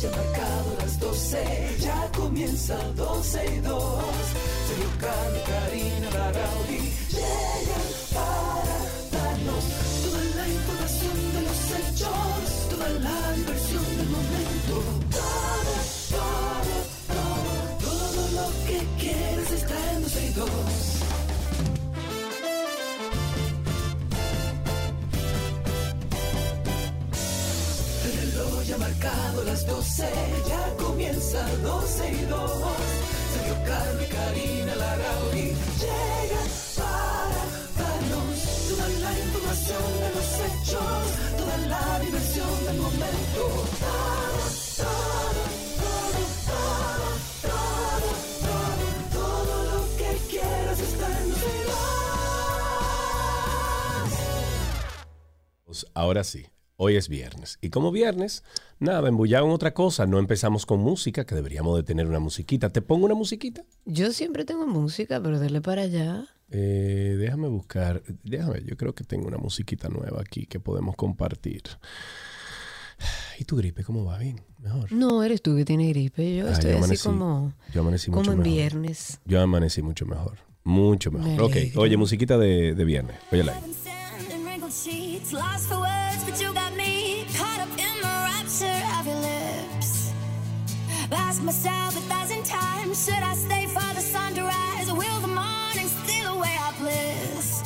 ya marcado las 12, ya comienza 12 y 2. Sergio Carlos, Karina, Barraudí 12, ya comienza 12 y 2. Sergio Carlos y Karina Larrauri llegan para darnos toda la información de los hechos, toda la diversión del momento. Todo, todo, todo, todo, todo, todo, todo lo que quieras está en Pues ahora sí, hoy es viernes. Y como viernes, nada, embullado en otra cosa. No empezamos con música, que deberíamos de tener una musiquita. ¿Te pongo una musiquita? Yo siempre tengo música, pero dele para allá. Eh, déjame buscar, déjame, yo creo que tengo una musiquita nueva aquí que podemos compartir. ¿Y tu gripe cómo va? Bien, mejor. No, eres tú que tienes gripe. Yo Ah, estoy yo así como, yo amanecí como mucho en mejor. viernes. Yo amanecí mucho mejor, mucho Me mejor. Ok, oye, musiquita de, de viernes. Óyela ahí. Ask myself a thousand times, should I stay for the sun to rise, or will the morning steal away our bliss?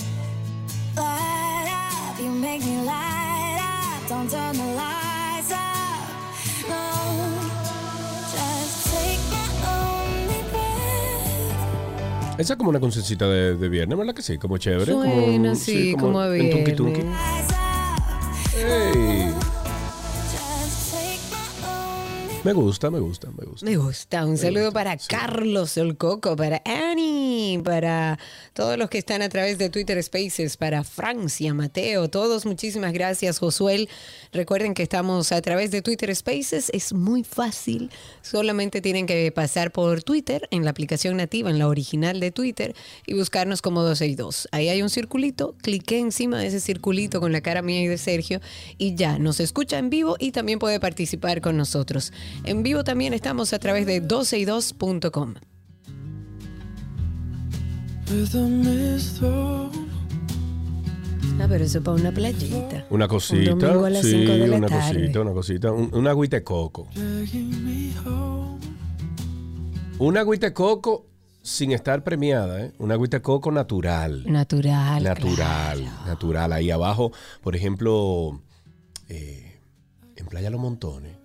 Light up, you make me light up, don't turn the lights up, no. Just take my only breath. Esa es como una cancioncita de, de viernes, ¿verdad que sí? Como chévere. como, Suena así, como a en tunqui, viernes. tunqui. Rise up, Ey, Me gusta, me gusta, me gusta. Me gusta. Un saludo gusta, para sí. Carlos el Coco, para Annie, para todos los que están a través de Twitter Spaces, para Francia, Mateo, todos muchísimas gracias, Josuel. Recuerden que estamos a través de Twitter Spaces, es muy fácil. Solamente tienen que pasar por Twitter, en la aplicación nativa, en la original de Twitter, y buscarnos como 262. Ahí hay un circulito, cliqué encima de ese circulito con la cara mía y de Sergio, y ya nos escucha en vivo y también puede participar con nosotros. En vivo también estamos a través de 12y2.com. With a mist thrown Ah, pero eso para una playita. Una cosita, Un domingo a las sí, 5 de la una tarde. cosita, una cosita, un, una agüita de coco. Una agüita de coco sin estar premiada, ¿eh? Una agüita de coco natural. Natural. Natural, claro. natural. Ahí abajo, por ejemplo, eh, en Playa Los Montones.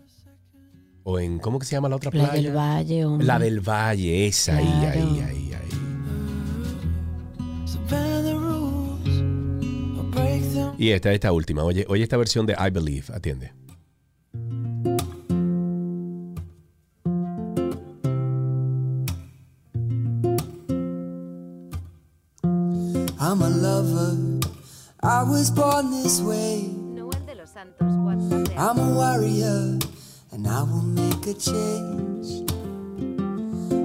O en, ¿cómo que se llama la otra playa? Playa del Valle, hombre. La del Valle, esa, ahí, Claro. ahí, ahí, ahí. Them. Y esta, esta última. Oye, oye esta versión de I Believe, atiende. I'm a lover. I was born this way. Noel de los Santos, WhatsApp I'm a warrior, and I will make a change.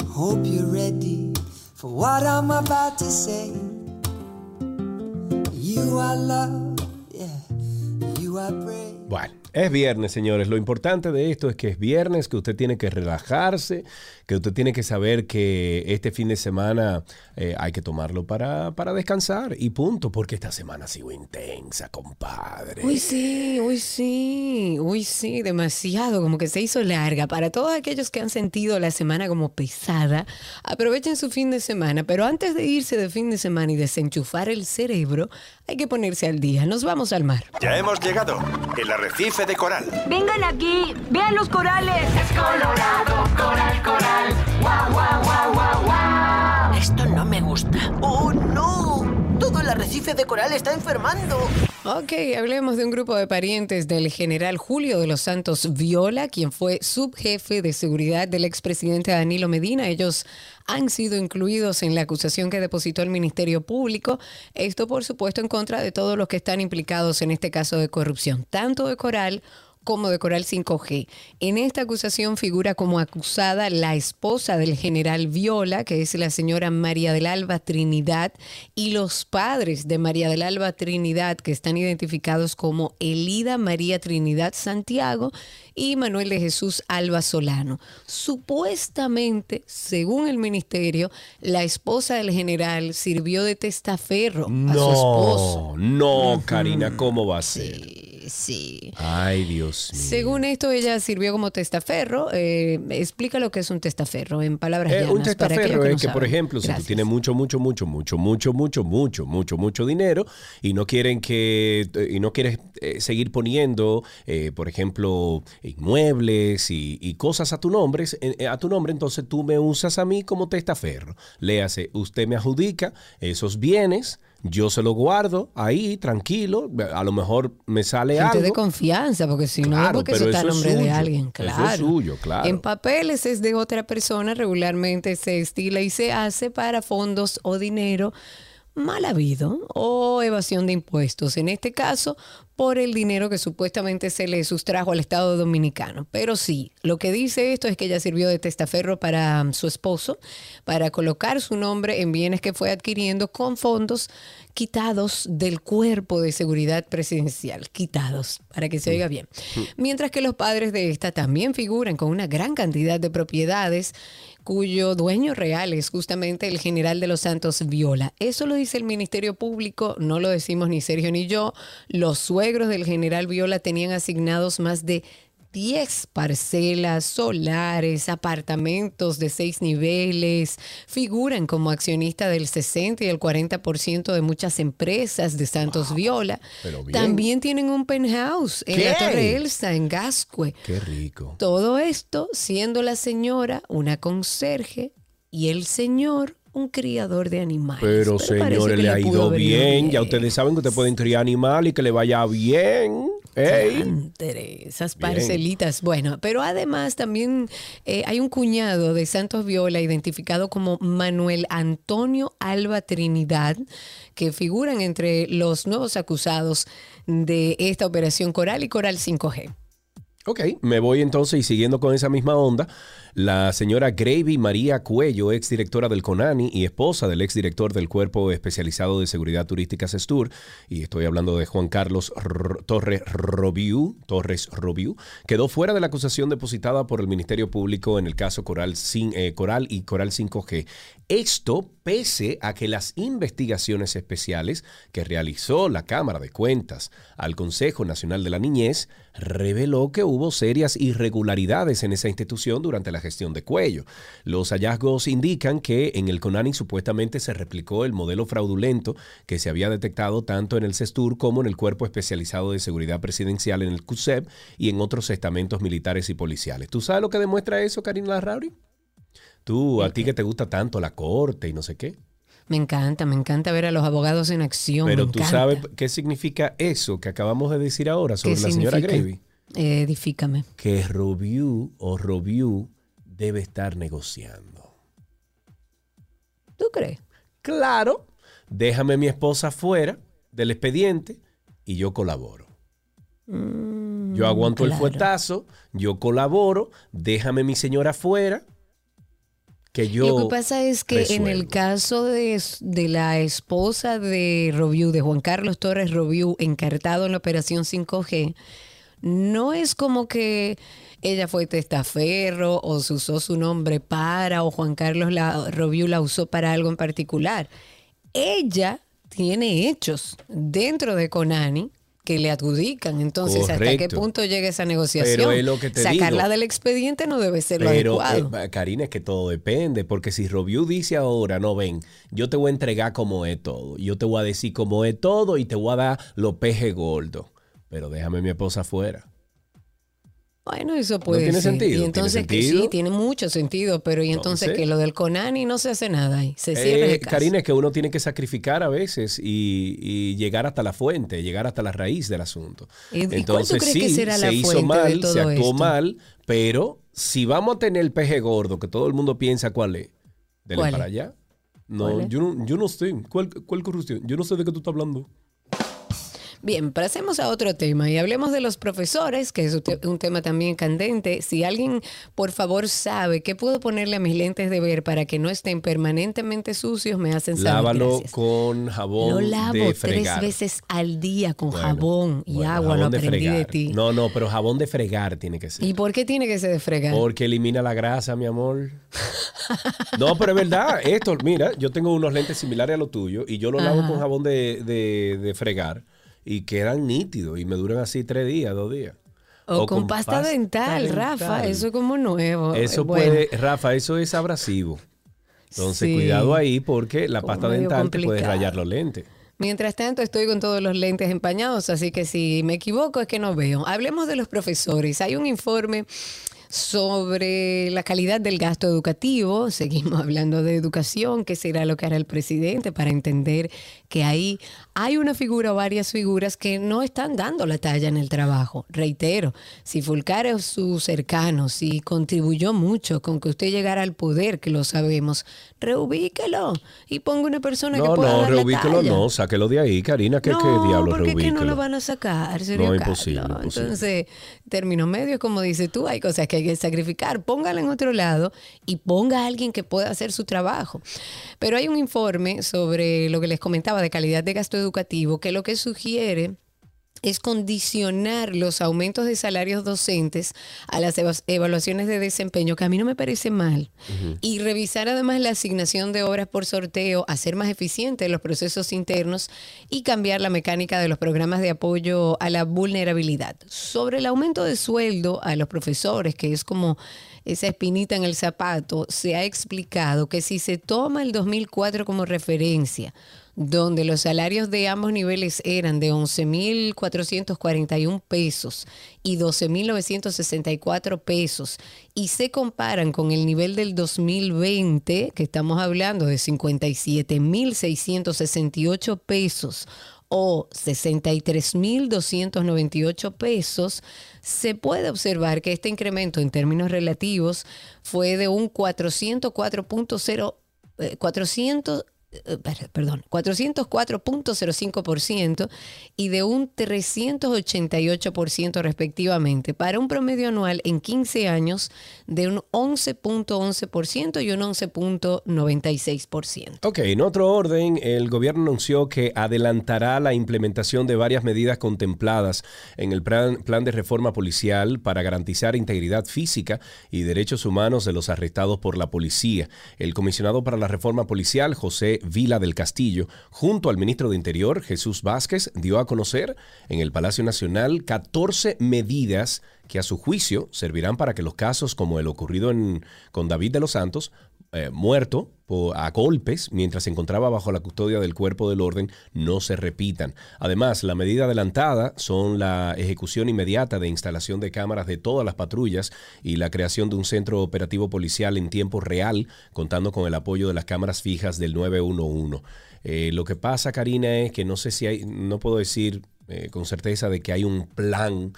Hope you're ready for what I'm about to say. You are love, yeah. You are brave. Bueno, es viernes, señores. Lo importante de esto es que es viernes, que usted tiene que relajarse, que usted tiene que saber que este fin de semana eh, hay que tomarlo para, para descansar y punto, porque esta semana ha sido intensa, compadre. Uy, sí, uy, sí, uy, sí, demasiado, como que se hizo larga. Para todos aquellos que han sentido la semana como pesada, aprovechen su fin de semana, pero antes de irse de fin de semana y desenchufar el cerebro, hay que ponerse al día. Nos vamos al mar. Ya hemos llegado. El arrecife de coral. Vengan aquí, vean los corales. Es colorado, coral, coral. Guau, guau, guau, guau, guau. Esto no me gusta. ¡Oh, no! Todo el arrecife de coral está enfermando. Ok, hablemos de un grupo de parientes del general Julio de los Santos Viola, quien fue subjefe de seguridad del expresidente Danilo Medina. Ellos han sido incluidos en la acusación que depositó el Ministerio Público. Esto, por supuesto, en contra de todos los que están implicados en este caso de corrupción, tanto de Coral como de Coral 5G. En esta acusación figura como acusada la esposa del general Viola, que es la señora María del Alba Trinidad, y los padres de María del Alba Trinidad, que están identificados como Elida María Trinidad Santiago y Manuel de Jesús Alba Solano. Supuestamente, según el ministerio, la esposa del general sirvió de testaferro a su esposo. No, no, Karina, ¿cómo va a ser? Sí, sí. Ay, Dios mío. Según esto, ella sirvió como testaferro. Eh, explica lo que es un testaferro en palabras Eh, llanas. un para testaferro que es no que, por ejemplo, si tú tienes mucho, mucho, mucho, mucho, mucho, mucho, mucho, mucho, mucho, dinero y no quieren que, y no quieres eh, seguir poniendo, eh, por ejemplo, inmuebles y, y cosas a tu nombre, eh, a tu nombre, entonces tú me usas a mí como testaferro. Le hace, usted me adjudica esos bienes. Yo se los guardo ahí, tranquilo. A lo mejor me sale Gente algo. de confianza, porque si no, Claro, porque eso está a eso es nombre de alguien. Eso es Claro. suyo, claro. En papeles es de otra persona, regularmente se estila y se hace para fondos o dinero mal habido o evasión de impuestos. En este caso, por el dinero que supuestamente se le sustrajo al Estado Dominicano. Pero sí, lo que dice esto es que ella sirvió de testaferro para um, su esposo, para colocar su nombre en bienes que fue adquiriendo con fondos quitados del cuerpo de seguridad presidencial, quitados, para que se oiga bien. Mientras que los padres de esta también figuran con una gran cantidad de propiedades cuyo dueño real es justamente el general de los Santos Viola. Eso lo dice el Ministerio Público, no lo decimos ni Sergio ni yo. Los suegros del general Viola tenían asignados más de 10 parcelas solares, apartamentos de seis niveles, figuran como accionista del 60 y el 40% de muchas empresas de Santos Viola. También tienen un penthouse en la. Torre Elsa, en Gascue. Qué rico. Todo esto siendo la señora una conserje y el señor un criador de animales. Pero, parece señores, le ha ido bien. Ya ustedes saben que ustedes pueden criar animal y que le vaya bien. Diantre, esas Bien. parcelitas. Bueno, pero además también eh, hay un cuñado de Santos Viola identificado como Manuel Antonio Alba Trinidad, que figuran entre los nuevos acusados de esta operación Coral y Coral 5G. Ok, me voy entonces y siguiendo con esa misma onda, la señora Gravy María Cuello, exdirectora del CONANI y esposa del exdirector del Cuerpo Especializado de Seguridad Turística CESTUR, y estoy hablando de Juan Carlos Torres Robiu, Torres Robiu, quedó fuera de la acusación depositada por el Ministerio Público en el caso Coral, eh, Coral y Coral 5G. Esto pese a que las investigaciones especiales que realizó la Cámara de Cuentas al Consejo Nacional de la Niñez reveló que hubo serias irregularidades en esa institución durante la gestión de Cuello. Los hallazgos indican que en el CONANI supuestamente se replicó el modelo fraudulento que se había detectado tanto en el CESTUR como en el Cuerpo Especializado de Seguridad Presidencial en el CUSEP y en otros estamentos militares y policiales. ¿Tú sabes lo que demuestra eso, Karina Larrauri? Tú, a ti que te gusta tanto la corte y no sé qué. Me encanta, me encanta ver a los abogados en acción. Pero me tú encanta. sabes qué significa eso que acabamos de decir ahora sobre ¿Qué la señora. Eh, edifícame. Que Robiu o Robiu debe estar negociando. ¿Tú crees? Claro, déjame mi esposa fuera del expediente y yo colaboro. yo aguanto el fuetazo, yo colaboro, déjame mi señora fuera, que yo... Lo que pasa es que en el caso de, de la esposa de Robiu, de Juan Carlos Torres Robiu, encartado en la operación 5G, no es como que ella fue testaferro o se usó su nombre para o Juan Carlos la, Robiu la usó para algo en particular. Ella tiene hechos dentro de Conani que le adjudican. Entonces, ¿hasta qué punto llega esa negociación? Pero es lo que te Sacarla digo. del expediente no debe ser lo Pero, adecuado. eh, Karina, es que todo depende, porque si Robiu dice ahora, no ven, yo te voy a entregar como es todo, yo te voy a decir cómo es todo y te voy a dar los pejes gordos, pero déjame mi esposa fuera. Bueno, eso puede tiene ser. sentido, Y ¿tiene entonces que sí, tiene mucho sentido, pero y entonces, que lo del Conani no se hace nada ahí, se cierra Eh, el caso. Karina, es que uno tiene que sacrificar a veces y, y llegar hasta la fuente, llegar hasta la raíz del asunto. ¿Y- y cuál tú Entonces que sí, será la se hizo mal, se actuó esto? mal, pero si vamos a tener el peje gordo, que todo el mundo piensa cuál es, dele ¿Cuál para es? allá. ¿Cuál No, yo no, yo no sé. ¿Cuál, ¿Cuál corrupción? Yo no sé de qué tú estás hablando. Bien, pasemos a otro tema y hablemos de los profesores, que es un te- un tema también candente. Si alguien, por favor, sabe qué puedo ponerle a mis lentes de ver para que no estén permanentemente sucios, me hacen saber. Lávalo Gracias. con jabón Lo lavo de tres veces al día con Bueno, jabón y bueno, agua, lo jabón aprendí de fregar. ti. No, no, pero jabón de fregar tiene que ser. ¿Y por qué tiene que ser de fregar? Porque elimina la grasa, mi amor. No, pero es verdad. Esto, mira, yo tengo unos lentes similares a los tuyos y yo los lavo Ajá. con jabón de, de- de fregar y quedan nítidos y me duran así tres días, dos días. o, con, pasta, dental, Rafa, eso es como nuevo. Eso Bueno, puede, Rafa, eso es abrasivo. Entonces, Sí. cuidado ahí porque la Como pasta dental te puede complicado. rayar los lentes. Mientras tanto, estoy con todos los lentes empañados, así que si me equivoco es que no veo. Hablemos de los profesores. Hay un informe sobre la calidad del gasto educativo. Seguimos hablando de educación, que será lo que hará el presidente para entender que ahí hay una figura o varias figuras que no están dando la talla en el trabajo. Reitero, si Fulcar es su cercano, si contribuyó mucho con que usted llegara al poder, que lo sabemos, reubíquelo y ponga una persona que pueda no, dar la reubíquelo talla. no, sáquelo de ahí, Karina, que no, qué diablo porque es que no reubíquelo. lo van a sacar, No, imposible. Entonces, términos medios, como dices tú, hay cosas que hay que sacrificar. Póngala en otro lado y ponga a alguien que pueda hacer su trabajo. Pero hay un informe sobre lo que les comentaba de calidad de gasto educativo que lo que sugiere es condicionar los aumentos de salarios docentes a las eva- evaluaciones de desempeño, que a mí no me parece mal. Y revisar además la asignación de obras por sorteo, hacer más eficientes los procesos internos y cambiar la mecánica de los programas de apoyo a la vulnerabilidad. Sobre el aumento de sueldo a los profesores, que es como esa espinita en el zapato, se ha explicado que si se toma el 2004 como referencia, donde los salarios de ambos niveles eran de 11.441 pesos y 12.964 pesos y se comparan con el nivel del 2020, que estamos hablando de 57.668 pesos o 63.298 pesos, se puede observar que este incremento en términos relativos fue de un 404.0 eh, 400 eh, per- perdón, 404.05% y de un 388% respectivamente, para un promedio anual en 15 años de un 11.11% y un 11.96%. Ok, en otro orden, el gobierno anunció que adelantará la implementación de varias medidas contempladas en el plan, plan de reforma policial para garantizar integridad física y derechos humanos de los arrestados por la policía. El comisionado para la reforma policial, José Vila del Castillo, junto al ministro de Interior, Jesús Vázquez, dio a conocer en el Palacio Nacional 14 medidas que a su juicio servirán para que los casos como el ocurrido en- con David de los Santos eh, muerto a golpes mientras se encontraba bajo la custodia del cuerpo del orden no se repitan. Además, la medida adelantada son la ejecución inmediata de instalación de cámaras de todas las patrullas y la creación de un centro operativo policial en tiempo real, contando con el apoyo de las cámaras fijas del 911. Eh, lo que pasa, Karina, es que no sé si hay, no puedo decir eh, con certeza de que hay un plan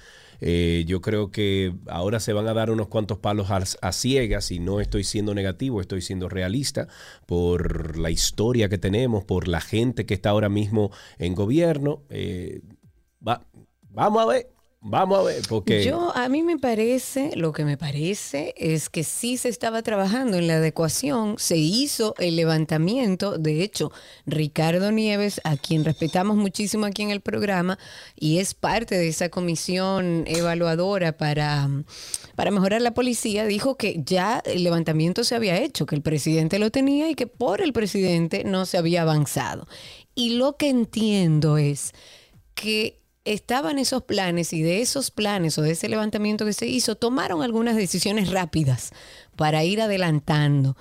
eh, yo creo que ahora se van a dar unos cuantos palos a, ciegas y no estoy siendo negativo, estoy siendo realista por la historia que tenemos, por la gente que está ahora mismo en gobierno. Eh, va- vamos a ver, vamos a ver, porque... Yo, a mí me parece, lo que me parece es que sí se estaba trabajando en la adecuación, se hizo el levantamiento, de hecho, Ricardo Nieves, a quien respetamos muchísimo aquí en el programa, y es parte de esa comisión evaluadora para, para mejorar la policía, dijo que ya el levantamiento se había hecho, que el presidente lo tenía y que por el presidente no se había avanzado. Y lo que entiendo es que estaban esos planes y de esos planes o de ese levantamiento que se hizo, tomaron algunas decisiones rápidas para ir adelantando,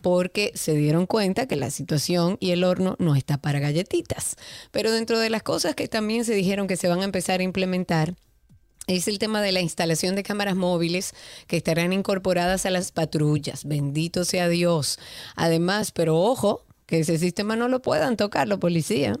porque se dieron cuenta que la situación y el horno no está para galletitas. Pero dentro de las cosas que también se dijeron que se van a empezar a implementar, es el tema de la instalación de cámaras móviles que estarán incorporadas a las patrullas. Bendito sea Dios. Además, pero ojo, que ese sistema no lo puedan tocar los policías.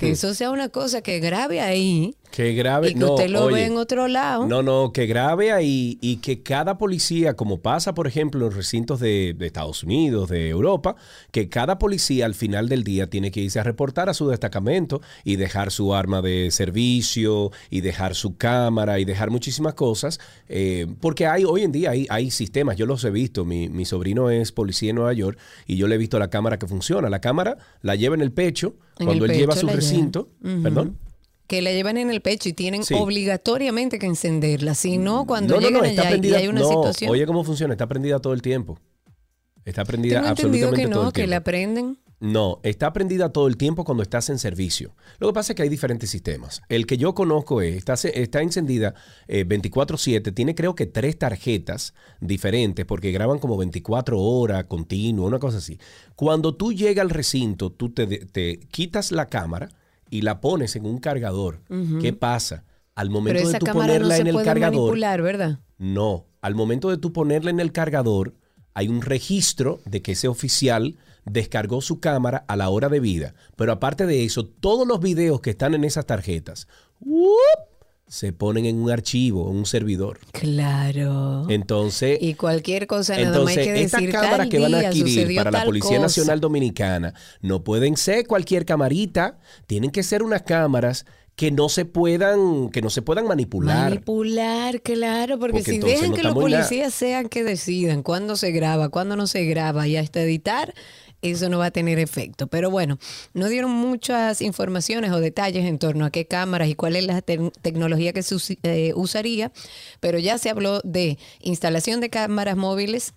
Que eso sea una cosa que grave ahí Que grabe, y que no, usted lo oye, ve en otro lado. No, no, que grabe ahí y que cada policía, como pasa, por ejemplo, en recintos de, de Estados Unidos, de Europa, que cada policía al final del día tiene que irse a reportar a su destacamento y dejar su arma de servicio y dejar su cámara y dejar muchísimas cosas, eh, porque hay hoy en día hay, hay sistemas, yo los he visto, mi, mi sobrino es policía en Nueva York y yo le he visto la cámara que funciona, la cámara la lleva en el pecho En cuando el él lleva pecho su lleva. recinto, Ujú. perdón. Que la llevan en el pecho y tienen Sí. obligatoriamente que encenderla. Si no, cuando No, no, llegan no, está allá y hay una situación. Oye, ¿cómo funciona? Está prendida todo el tiempo. Está prendida Tengo entendido absolutamente que todo no, el que tiempo. la prenden. No, está prendida todo el tiempo cuando estás en servicio. Lo que pasa es que hay diferentes sistemas. El que yo conozco es, está, está encendida eh, 24/7, tiene creo que tres tarjetas diferentes porque graban como 24 horas continuo, una cosa así. Cuando tú llegas al recinto, tú te, te quitas la cámara y la pones en un cargador. ¿Qué pasa? Al momento Pero de tú cámara no ponerla se en el cargador, manipular, ¿verdad? no, al momento de tú ponerla en el cargador, hay un registro de que ese oficial descargó su cámara a la hora de vida. Pero aparte de eso, todos los videos que están en esas tarjetas ¡wup! Se ponen en un archivo, en un servidor. Claro. Entonces, y cualquier cosa nada más hay entonces que estas decir cámaras tal que van a adquirir para la Policía cosa. Nacional Dominicana no pueden ser cualquier camarita, tienen que ser unas cámaras que no se puedan, que no se puedan manipular. Manipular, claro, porque, Porque si entonces dejan no que los policías sean que decidan cuándo se graba, cuándo no se graba y hasta editar, eso no va a tener efecto. Pero bueno, no dieron muchas informaciones o detalles en torno a qué cámaras y cuál es la te- tecnología que se eh, usaría, pero ya se habló de instalación de cámaras móviles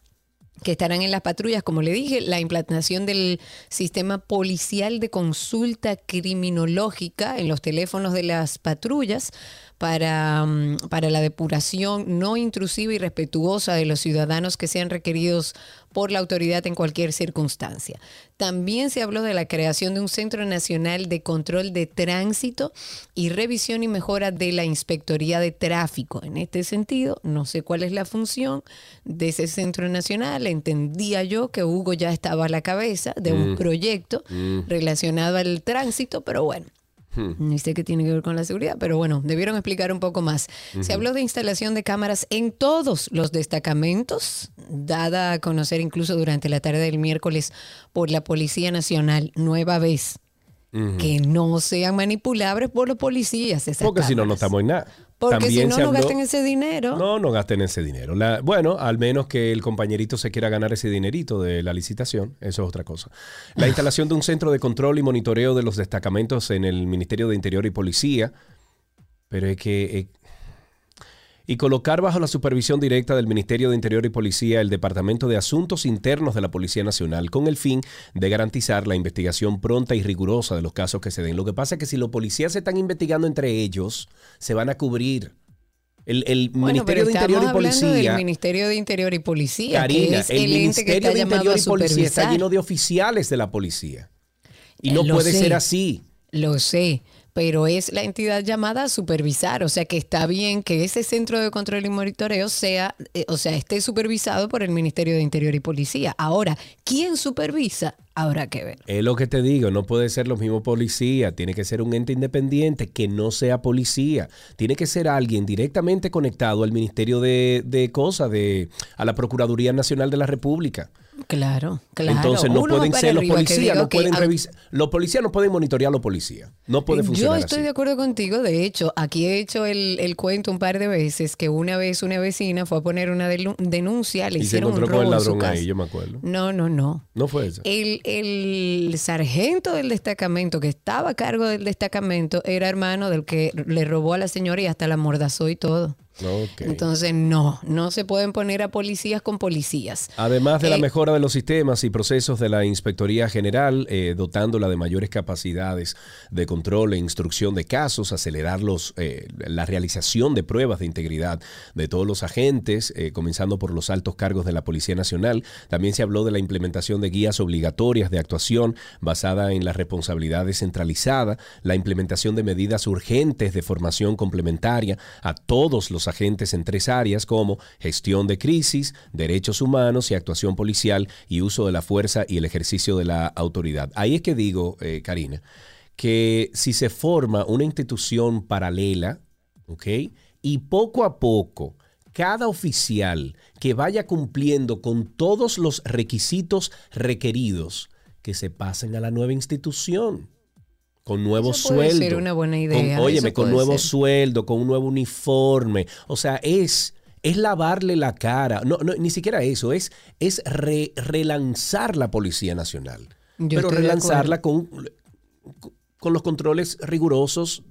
que estarán en las patrullas, como le dije, la implantación del sistema policial de consulta criminológica en los teléfonos de las patrullas para, mm, para la depuración no intrusiva y respetuosa de los ciudadanos que sean requeridos por la autoridad en cualquier circunstancia. También se habló de la creación de un Centro Nacional de Control de Tránsito y revisión y mejora de la Inspectoría de Tráfico. En este sentido, no sé cuál es la función de ese Centro Nacional. Entendía yo que Hugo ya estaba a la cabeza de un Mm. proyecto Mm. relacionado al tránsito, pero bueno. Hmm. Ni sé qué tiene que ver con la seguridad, pero bueno, debieron explicar un poco más. Se habló de instalación de cámaras en todos los destacamentos, dada a conocer incluso durante la tarde del miércoles por la Policía Nacional, nueva vez, que no sean manipulables por los policías. esas Porque si no, no estamos en nada. Porque si También no, se no habló- gasten ese dinero. No, no gasten ese dinero. La- bueno, al menos que el compañerito se quiera ganar ese dinerito de la licitación, eso es otra cosa. La instalación de un centro de control y monitoreo de los destacamentos en el Ministerio de Interior y Policía, pero es que... y colocar bajo la supervisión directa del Ministerio de Interior y Policía el Departamento de Asuntos Internos de la Policía Nacional con el fin de garantizar la investigación pronta y rigurosa de los casos que se den. Lo que pasa es que si los policías se están investigando entre ellos, se van a cubrir. El, el Bueno, Ministerio de Interior y Policía... del Ministerio de Interior y Policía, Karina, el, el, Ministerio de Interior y Policía está lleno de oficiales de la policía. Y Eh, no lo puede sé. ser así. Lo sé, pero es la entidad llamada a supervisar, o sea que está bien que ese centro de control y monitoreo sea, eh, o sea, esté supervisado por el Ministerio de Interior y Policía. Ahora, ¿quién supervisa? Habrá que ver. Es lo que te digo, no puede ser los mismos policías, tiene que ser un ente independiente que no sea policía, tiene que ser alguien directamente conectado al Ministerio de, de Cosas, de, a la Procuraduría Nacional de la República. Claro, claro. Entonces no Uno pueden ser los policías, no pueden revisar, los policías no pueden monitorear a los policías, no puede Yo funcionar estoy así. de acuerdo contigo. De hecho, aquí he hecho el, el cuento un par de veces que una vez una vecina fue a poner una denuncia, le Y se hicieron un encontró con robo el en su ladrón casa. ahí, yo me acuerdo. No, no, no. No fue eso. El, el sargento del destacamento que estaba a cargo del destacamento era hermano del que le robó a la señora y hasta la mordazó y todo. Entonces, no, no se pueden poner a policías con policías. Además de la Eh, mejora de los sistemas y procesos de la Inspectoría General, eh, dotándola de mayores capacidades de control e instrucción de casos, acelerar los, eh, la realización de pruebas de integridad de todos los agentes, eh, comenzando por los altos cargos de la Policía Nacional. También se habló de la implementación de guías obligatorias de actuación basada en la responsabilidad descentralizada, la implementación de medidas urgentes de formación complementaria a todos los agentes en tres áreas como gestión de crisis, derechos humanos y actuación policial y uso de la fuerza y el ejercicio de la autoridad. Ahí es que digo, eh, Karina, que si se forma una institución paralela, ¿ok? Y poco a poco, cada oficial que vaya cumpliendo con todos los requisitos requeridos, que se pasen a la nueva institución. Con nuevo Eso puede sueldo. ser una buena idea, Con, óyeme, con nuevo ser. sueldo, con un nuevo uniforme. O sea, es, es lavarle la cara. No, no, ni siquiera eso, es, es re- relanzar la Policía Nacional. Yo pero relanzarla con, con los controles rigurosos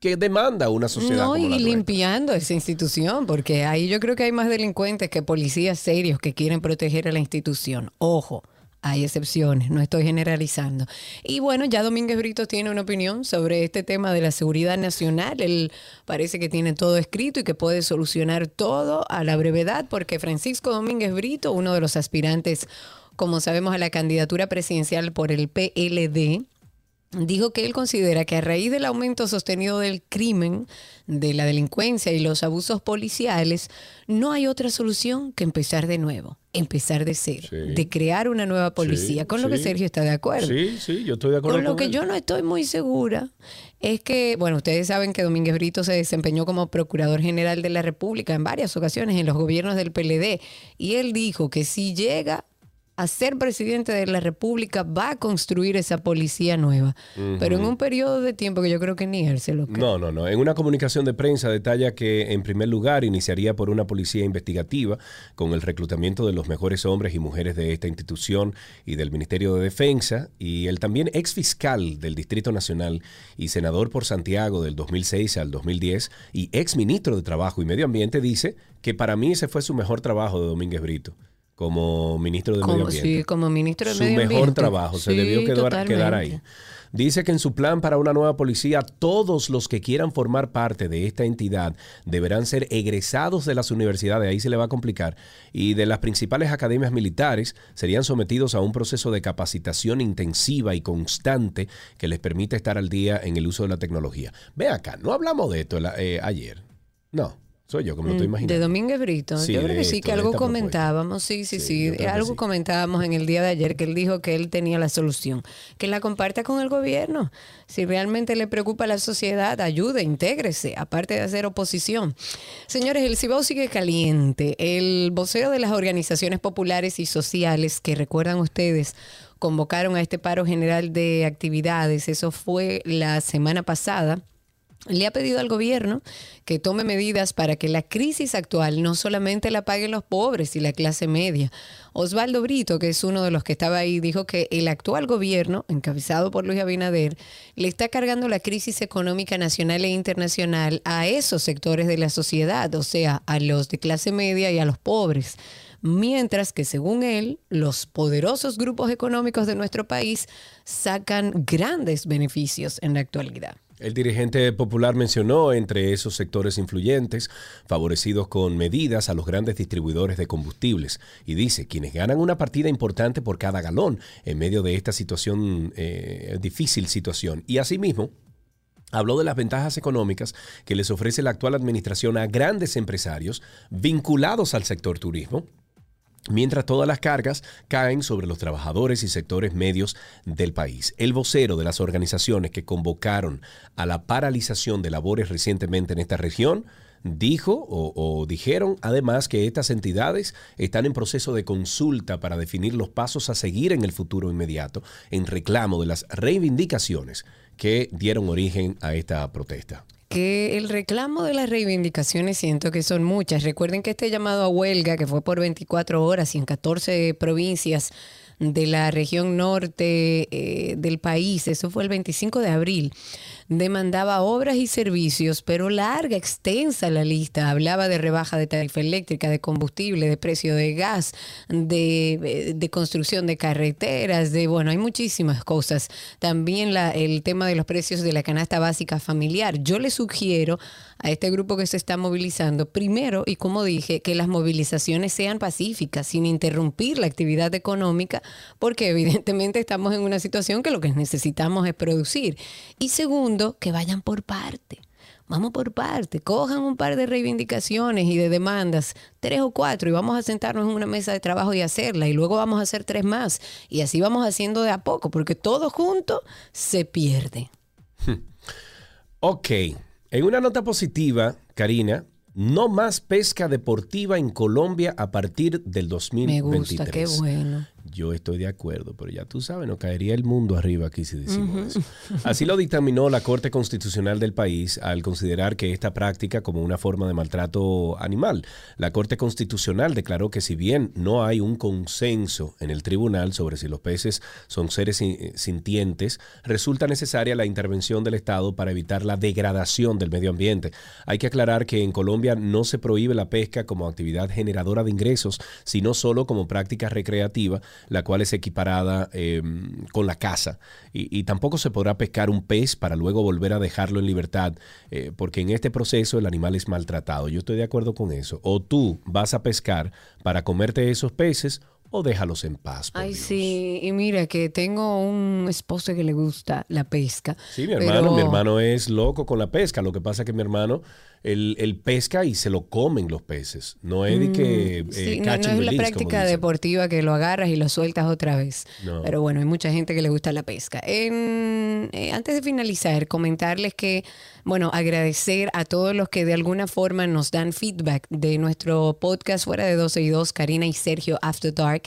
que demanda una sociedad. No, como y la limpiando esa institución, porque ahí yo creo que hay más delincuentes que policías serios que quieren proteger a la institución. Ojo. Hay excepciones, no estoy generalizando. Y bueno, ya Domínguez Brito tiene una opinión sobre este tema de la seguridad nacional. Él parece que tiene todo escrito y que puede solucionar todo a la brevedad, porque Francisco Domínguez Brito, uno de los aspirantes, como sabemos, a la candidatura presidencial por el PLD, dijo que él considera que a raíz del aumento sostenido del crimen, de la delincuencia y los abusos policiales, no hay otra solución que empezar de nuevo, empezar de cero, Sí. de crear una nueva policía, Sí, con lo que. Sergio está de acuerdo. Sí, sí, yo estoy de acuerdo Con con, lo que él. yo no estoy muy segura es que, bueno, ustedes saben que Domínguez Brito se desempeñó como Procurador General de la República en varias ocasiones en los gobiernos del PLD y él dijo que si llega a ser presidente de la República va a construir esa policía nueva, pero en un periodo de tiempo que yo creo que ni él se lo cree. No, no, no. En una comunicación de prensa detalla que, en primer lugar, iniciaría por una policía investigativa con el reclutamiento de los mejores hombres y mujeres de esta institución y del Ministerio de Defensa, y el también ex fiscal del Distrito Nacional y senador por Santiago del 2006 al 2010 y ex ministro de Trabajo y Medio Ambiente dice que para mí ese fue su mejor trabajo de Domínguez Brito como ministro de Medio Ambiente sí, como ministro de su Medio mejor Ambiente. trabajo, se Sí, debió quedar, quedar ahí. Dice que en su plan para una nueva policía, todos los que quieran formar parte de esta entidad deberán ser egresados de las universidades, ahí se le va a complicar, y de las principales academias militares serían sometidos a un proceso de capacitación intensiva y constante que les permite estar al día en el uso de la tecnología. Ve acá, no hablamos de esto eh, ayer. No, soy yo me lo estoy Mm, imaginando. De Domínguez Brito. Sí, yo creo que sí, esto, que algo comentábamos. Sí, sí, Sí, algo comentábamos en el día de ayer que él dijo que él tenía la solución. Que la comparta con el gobierno. Si realmente le preocupa a la sociedad, ayude, intégrese, aparte de hacer oposición. Señores, el Cibao sigue caliente. El vocero de las organizaciones populares y sociales que recuerdan ustedes convocaron a este paro general de actividades. Eso fue la semana pasada le ha pedido al gobierno que tome medidas para que la crisis actual no solamente la paguen los pobres y la clase media. Osvaldo Brito, que es uno de los que estaba ahí, dijo que el actual gobierno, encabezado por Luis Abinader, le está cargando la crisis económica nacional e internacional a esos sectores de la sociedad, o sea, a los de clase media y a los pobres. Mientras que, según él, los poderosos grupos económicos de nuestro país sacan grandes beneficios en la actualidad. El dirigente popular mencionó entre esos sectores influyentes, favorecidos con medidas a los grandes distribuidores de combustibles, y dice, quienes ganan una partida importante por cada galón en medio de esta situación, eh, difícil situación. Y asimismo, Habló de las ventajas económicas que les ofrece la actual administración a grandes empresarios vinculados al sector turismo, mientras todas las cargas caen sobre los trabajadores y sectores medios del país. El vocero de las organizaciones que convocaron a la paralización de labores recientemente en esta región dijo o, dijeron además que estas entidades están en proceso de consulta para definir los pasos a seguir en el futuro inmediato en reclamo de las reivindicaciones que dieron origen a esta protesta. Que el reclamo de las reivindicaciones siento que son muchas. Recuerden que este llamado a huelga, que fue por 24 horas y en 14 provincias de la región norte eh, del país, eso fue el 25 de abril, demandaba obras y servicios, pero larga, extensa la lista. Hablaba de rebaja de tarifa eléctrica, de combustible, de precio de gas, de, de construcción de carreteras, de, bueno, hay muchísimas cosas. También la, el tema de los precios de la canasta básica familiar. Yo le sugiero a este grupo que se está movilizando, primero, y como dije, que las movilizaciones sean pacíficas, sin interrumpir la actividad económica, porque evidentemente estamos en una situación que lo que necesitamos es producir. Y segundo, que vayan por parte Vamos por parte, cojan un par de reivindicaciones y de demandas, tres o cuatro, y vamos a sentarnos en una mesa de trabajo y hacerla, y luego vamos a hacer tres más, y así vamos haciendo de a poco, porque todo junto se pierde. Ok, en una nota positiva, Karina, no más pesca deportiva en Colombia a partir del Me 2023. gusta, qué bueno. Yo estoy de acuerdo, pero ya tú sabes, nos caería el mundo arriba aquí si decimos eso. Así lo dictaminó la Corte Constitucional del país al considerar que esta práctica como una forma de maltrato animal. La Corte Constitucional declaró que si bien no hay un consenso en el tribunal sobre si los peces son seres sin- sintientes, resulta necesaria la intervención del Estado para evitar la degradación del medio ambiente. Hay que aclarar que en Colombia no se prohíbe la pesca como actividad generadora de ingresos, sino solo como práctica recreativa, la cual es equiparada eh, con la caza. Y, y tampoco se podrá pescar un pez para luego volver a dejarlo en libertad, eh, porque en este proceso el animal es maltratado. Yo estoy de acuerdo con eso. O tú vas a pescar para comerte esos peces o déjalos en paz. por Ay, Dios. sí, y mira que tengo un esposo que le gusta la pesca. Sí, mi pero- hermano, mi hermano es loco con la pesca. Lo que pasa es que mi hermano, él, él pesca y se lo comen los peces. No es de que Mm, eh, sí, no, es la release, como práctica deportiva que lo agarras y lo sueltas otra vez. No. Pero bueno, hay mucha gente que le gusta la pesca. En- eh, antes de finalizar, comentarles que, bueno, agradecer a todos los que de alguna forma nos dan feedback de nuestro podcast Fuera de 12 y 2, Karina y Sergio After Dark,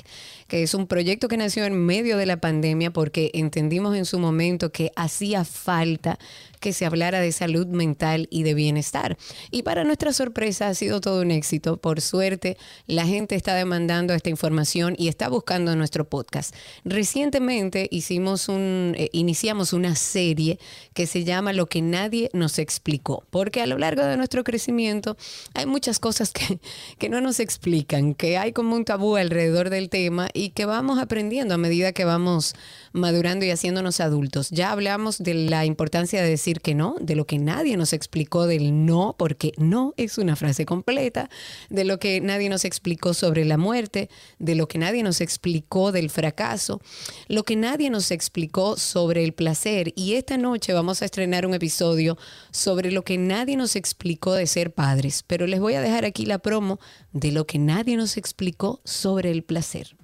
que es un proyecto que nació en medio de la pandemia porque entendimos en su momento que hacía falta que se hablara de salud mental y de bienestar. Y para nuestra sorpresa ha sido todo un éxito. Por suerte, la gente está demandando esta información y está buscando nuestro podcast. Recientemente hicimos un, eh, iniciamos una serie que se llama Lo que nadie nos explicó, porque a lo largo de nuestro crecimiento hay muchas cosas que, que no nos explican, que hay como un tabú alrededor del tema que vamos aprendiendo a medida que vamos madurando y haciéndonos adultos. Ya hablamos de la importancia de decir que no, de lo que nadie nos explicó del no, porque no es una frase completa, de lo que nadie nos explicó sobre la muerte, de lo que nadie nos explicó del fracaso, lo que nadie nos explicó sobre el placer. Y esta noche vamos a estrenar un episodio sobre lo que nadie nos explicó de ser padres, pero les voy a dejar aquí la promo de lo que nadie nos explicó sobre el placer.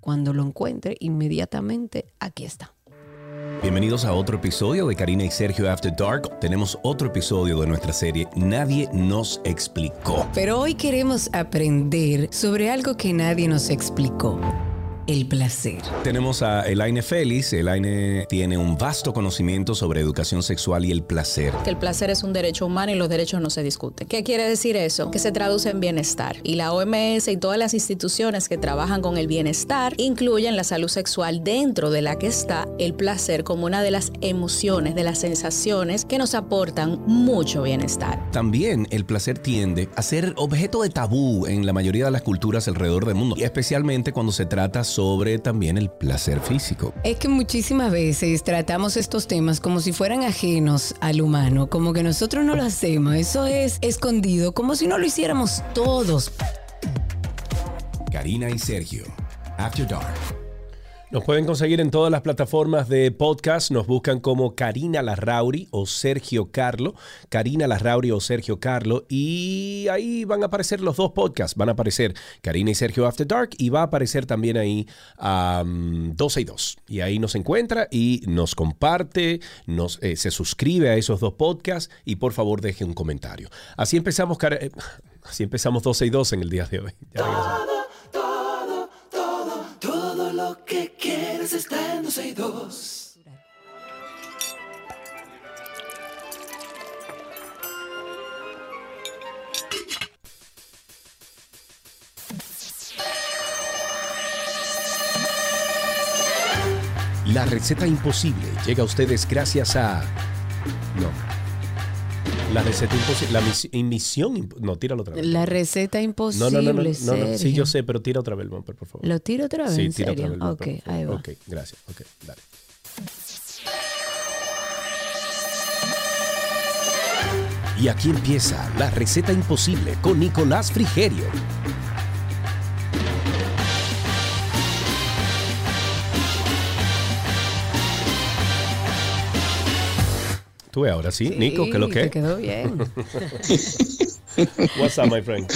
Cuando lo encuentre, inmediatamente aquí está. Bienvenidos a otro episodio de Karina y Sergio After Dark. Tenemos otro episodio de nuestra serie Nadie nos explicó. Pero hoy queremos aprender sobre algo que nadie nos explicó. El placer. Tenemos a Elaine Félix. Elaine tiene un vasto conocimiento sobre educación sexual y el placer. que el placer es un derecho humano y los derechos no se discuten. ¿Qué quiere decir eso? Que se traduce en bienestar. Y la OMS y todas las instituciones que trabajan con el bienestar incluyen la salud sexual dentro de la que está el placer como una de las emociones, de las sensaciones que nos aportan mucho bienestar. También el placer tiende a ser objeto de tabú en la mayoría de las culturas alrededor del mundo, y especialmente cuando se trata sobre también el placer físico. Es que muchísimas veces tratamos estos temas como si fueran ajenos al humano, como que nosotros no lo hacemos, eso es escondido, como si no lo hiciéramos todos. Karina y Sergio, After Dark. Nos pueden conseguir en todas las plataformas de podcast. Nos buscan como Karina Larrauri o Sergio Carlo. Karina Larrauri o Sergio Carlo. Y ahí van a aparecer los dos podcasts. Van a aparecer Karina y Sergio After Dark. Y va a aparecer también ahí um, 12 y 2. Y ahí nos encuentra y nos comparte, nos, eh, se suscribe a esos dos podcasts. Y por favor deje un comentario. Así empezamos, eh, así empezamos 12 y 2 en el día de hoy. Ya todo lo que quieres está en 12 y 2. La receta imposible llega a ustedes gracias a. La receta imposible. La mis- misión. No, tíralo otra vez. La receta imposible, no, no, no, no, no. Sí, yo sé, pero tira otra vez, Bumper, por favor. ¿Lo tiro otra vez? Sí, ¿En tira serio? otra vez. Ok, Bumper, por ahí va. Ok, gracias. Ok, dale. Y aquí empieza la receta imposible con Nicolás Frigerio. Tú ves, ahora sí, Nico, ¿qué es lo Sí, que? Te quedó bien. What's up, my friend?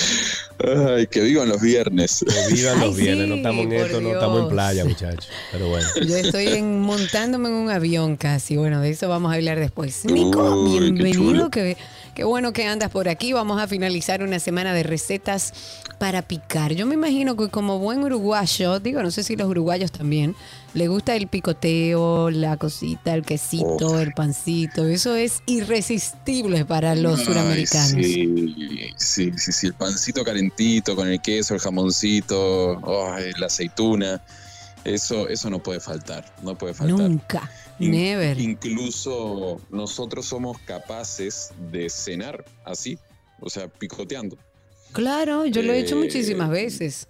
Ay, que vivan los viernes. Que vivan los Ay, viernes, no sí, estamos en esto, no estamos en Dios. playa, muchachos. Pero bueno. Yo estoy en- montándome en un avión casi. Bueno, de eso vamos a hablar después. Nico, Uy, bienvenido. Qué, qué bueno que andas por aquí. Vamos a finalizar una semana de recetas para picar. Yo me imagino que como buen uruguayo, digo, no sé si los uruguayos también, le gusta el picoteo, la cosita, el quesito, el pancito. Eso es irresistible para los Ay, suramericanos. Sí, sí, sí, sí, el pancito calentito con el queso, el jamoncito, ay, la aceituna. Eso, eso no puede faltar, no puede faltar. Nunca. In- Never. Incluso nosotros somos capaces de cenar así, o sea, picoteando. Claro, yo lo he hecho Eh, muchísimas veces.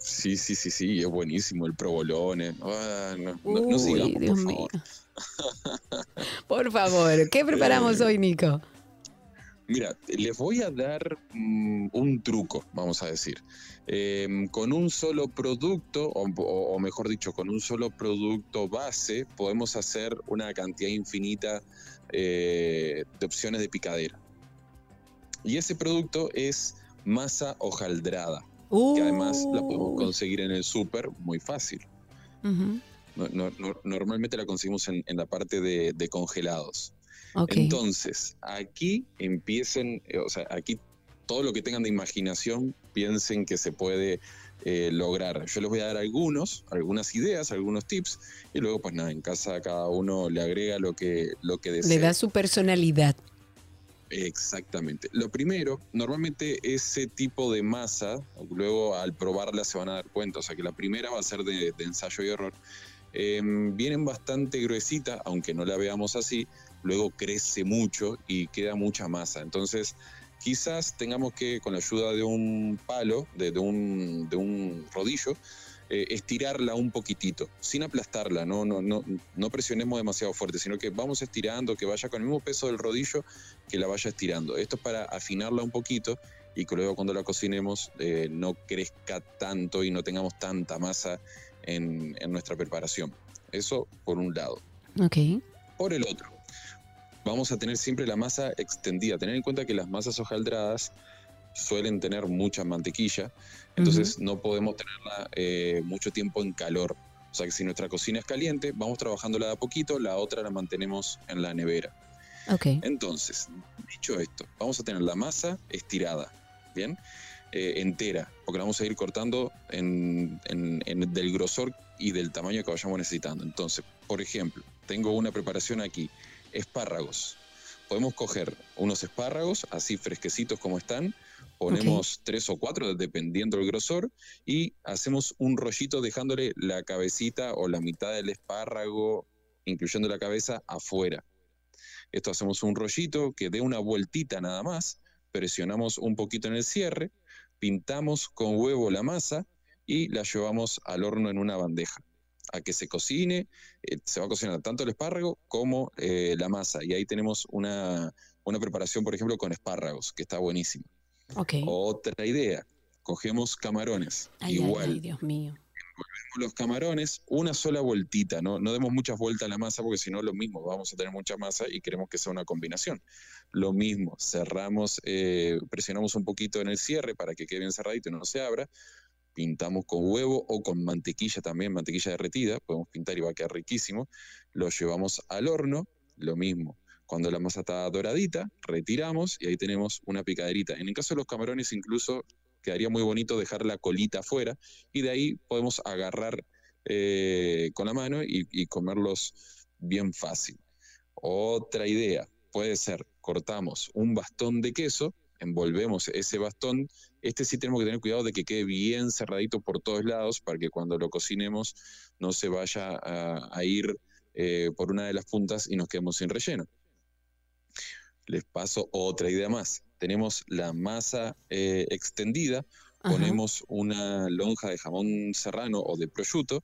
Sí, sí, sí, sí, es buenísimo el provolone. Ah, no, no, sigamos, por mío. favor. Por favor, ¿qué preparamos Eh, hoy, Nico? Mira, les voy a dar mm, un truco, vamos a decir. Em, con un solo producto, o mejor dicho, con un solo producto base, podemos hacer una cantidad infinita eh, de opciones de picadera. Y ese producto es masa hojaldrada, que además la podemos conseguir en el súper muy fácil. Ujú, No- no- no- normalmente la conseguimos en, en la parte de, de congelados. Entonces, aquí empiecen, eh, o sea, aquí todo lo que tengan de imaginación, piensen que se puede eh, lograr. Yo les voy a dar algunos, algunas ideas, algunos tips, y luego, pues nada, en casa cada uno le agrega lo que, lo que desee. Le da su personalidad. Exactamente. Lo primero, normalmente ese tipo de masa, luego al probarla se van a dar cuenta, o sea que la primera va a ser de, ensayo y error. Eh, vienen bastante gruesita, aunque no la veamos así, luego crece mucho y queda mucha masa. Entonces, quizás tengamos que, con la ayuda de un palo, de un, de un rodillo, eh, estirarla un poquitito, sin aplastarla, no, no, no, no presionemos demasiado fuerte, sino que vamos estirando, que vaya con el mismo peso del rodillo, que la vaya estirando. Esto es para afinarla un poquito y que luego cuando la cocinemos eh, no crezca tanto y no tengamos tanta masa en, en nuestra preparación. Eso por un lado. Ok. Por el otro, vamos a tener siempre la masa extendida. Tener en cuenta que las masas hojaldradas suelen tener mucha mantequilla, entonces no podemos tenerla eh, mucho tiempo en calor. O sea que si nuestra cocina es caliente, vamos trabajándola de a poquito, la otra la mantenemos en la nevera. Ok. Entonces, dicho esto, vamos a tener la masa estirada, ¿bien? Eh, entera, porque la vamos a ir cortando en, en- en- del grosor y del tamaño que vayamos necesitando. Entonces, por ejemplo, tengo una preparación aquí, espárragos. Podemos coger unos espárragos, así fresquecitos como están, ponemos tres o cuatro, dependiendo del grosor, y hacemos un rollito dejándole la cabecita o la mitad del espárrago, incluyendo la cabeza, afuera. Esto hacemos un rollito que dé una vueltita nada más, presionamos un poquito en el cierre, pintamos con huevo la masa y la llevamos al horno en una bandeja a que se cocine, eh, se va a cocinar tanto el espárrago como eh, la masa y ahí tenemos una, una preparación, por ejemplo, con espárragos, que está buenísima. Otra idea, cogemos camarones, Ay, igual, ay, Dios mío. los camarones, una sola vueltita, no, no demos muchas vueltas a la masa porque si no lo mismo, vamos a tener mucha masa y queremos que sea una combinación. Lo mismo, cerramos, eh, presionamos un poquito en el cierre para que quede bien cerradito y no se abra, pintamos con huevo o con mantequilla también, mantequilla derretida, podemos pintar y va a quedar riquísimo, lo llevamos al horno, lo mismo. Cuando la masa está doradita, retiramos y ahí tenemos una picaderita. En el caso de los camarones incluso quedaría muy bonito dejar la colita afuera y de ahí podemos agarrar eh, con la mano y, comerlos bien fácil. Otra idea puede ser, cortamos un bastón de queso, envolvemos ese bastón, este sí tenemos que tener cuidado de que quede bien cerradito por todos lados para que cuando lo cocinemos no se vaya a, a ir eh, por una de las puntas y nos quedemos sin relleno. Les paso otra idea más. Tenemos la masa eh, extendida, Ajá. ponemos una lonja de jamón serrano o de prosciutto,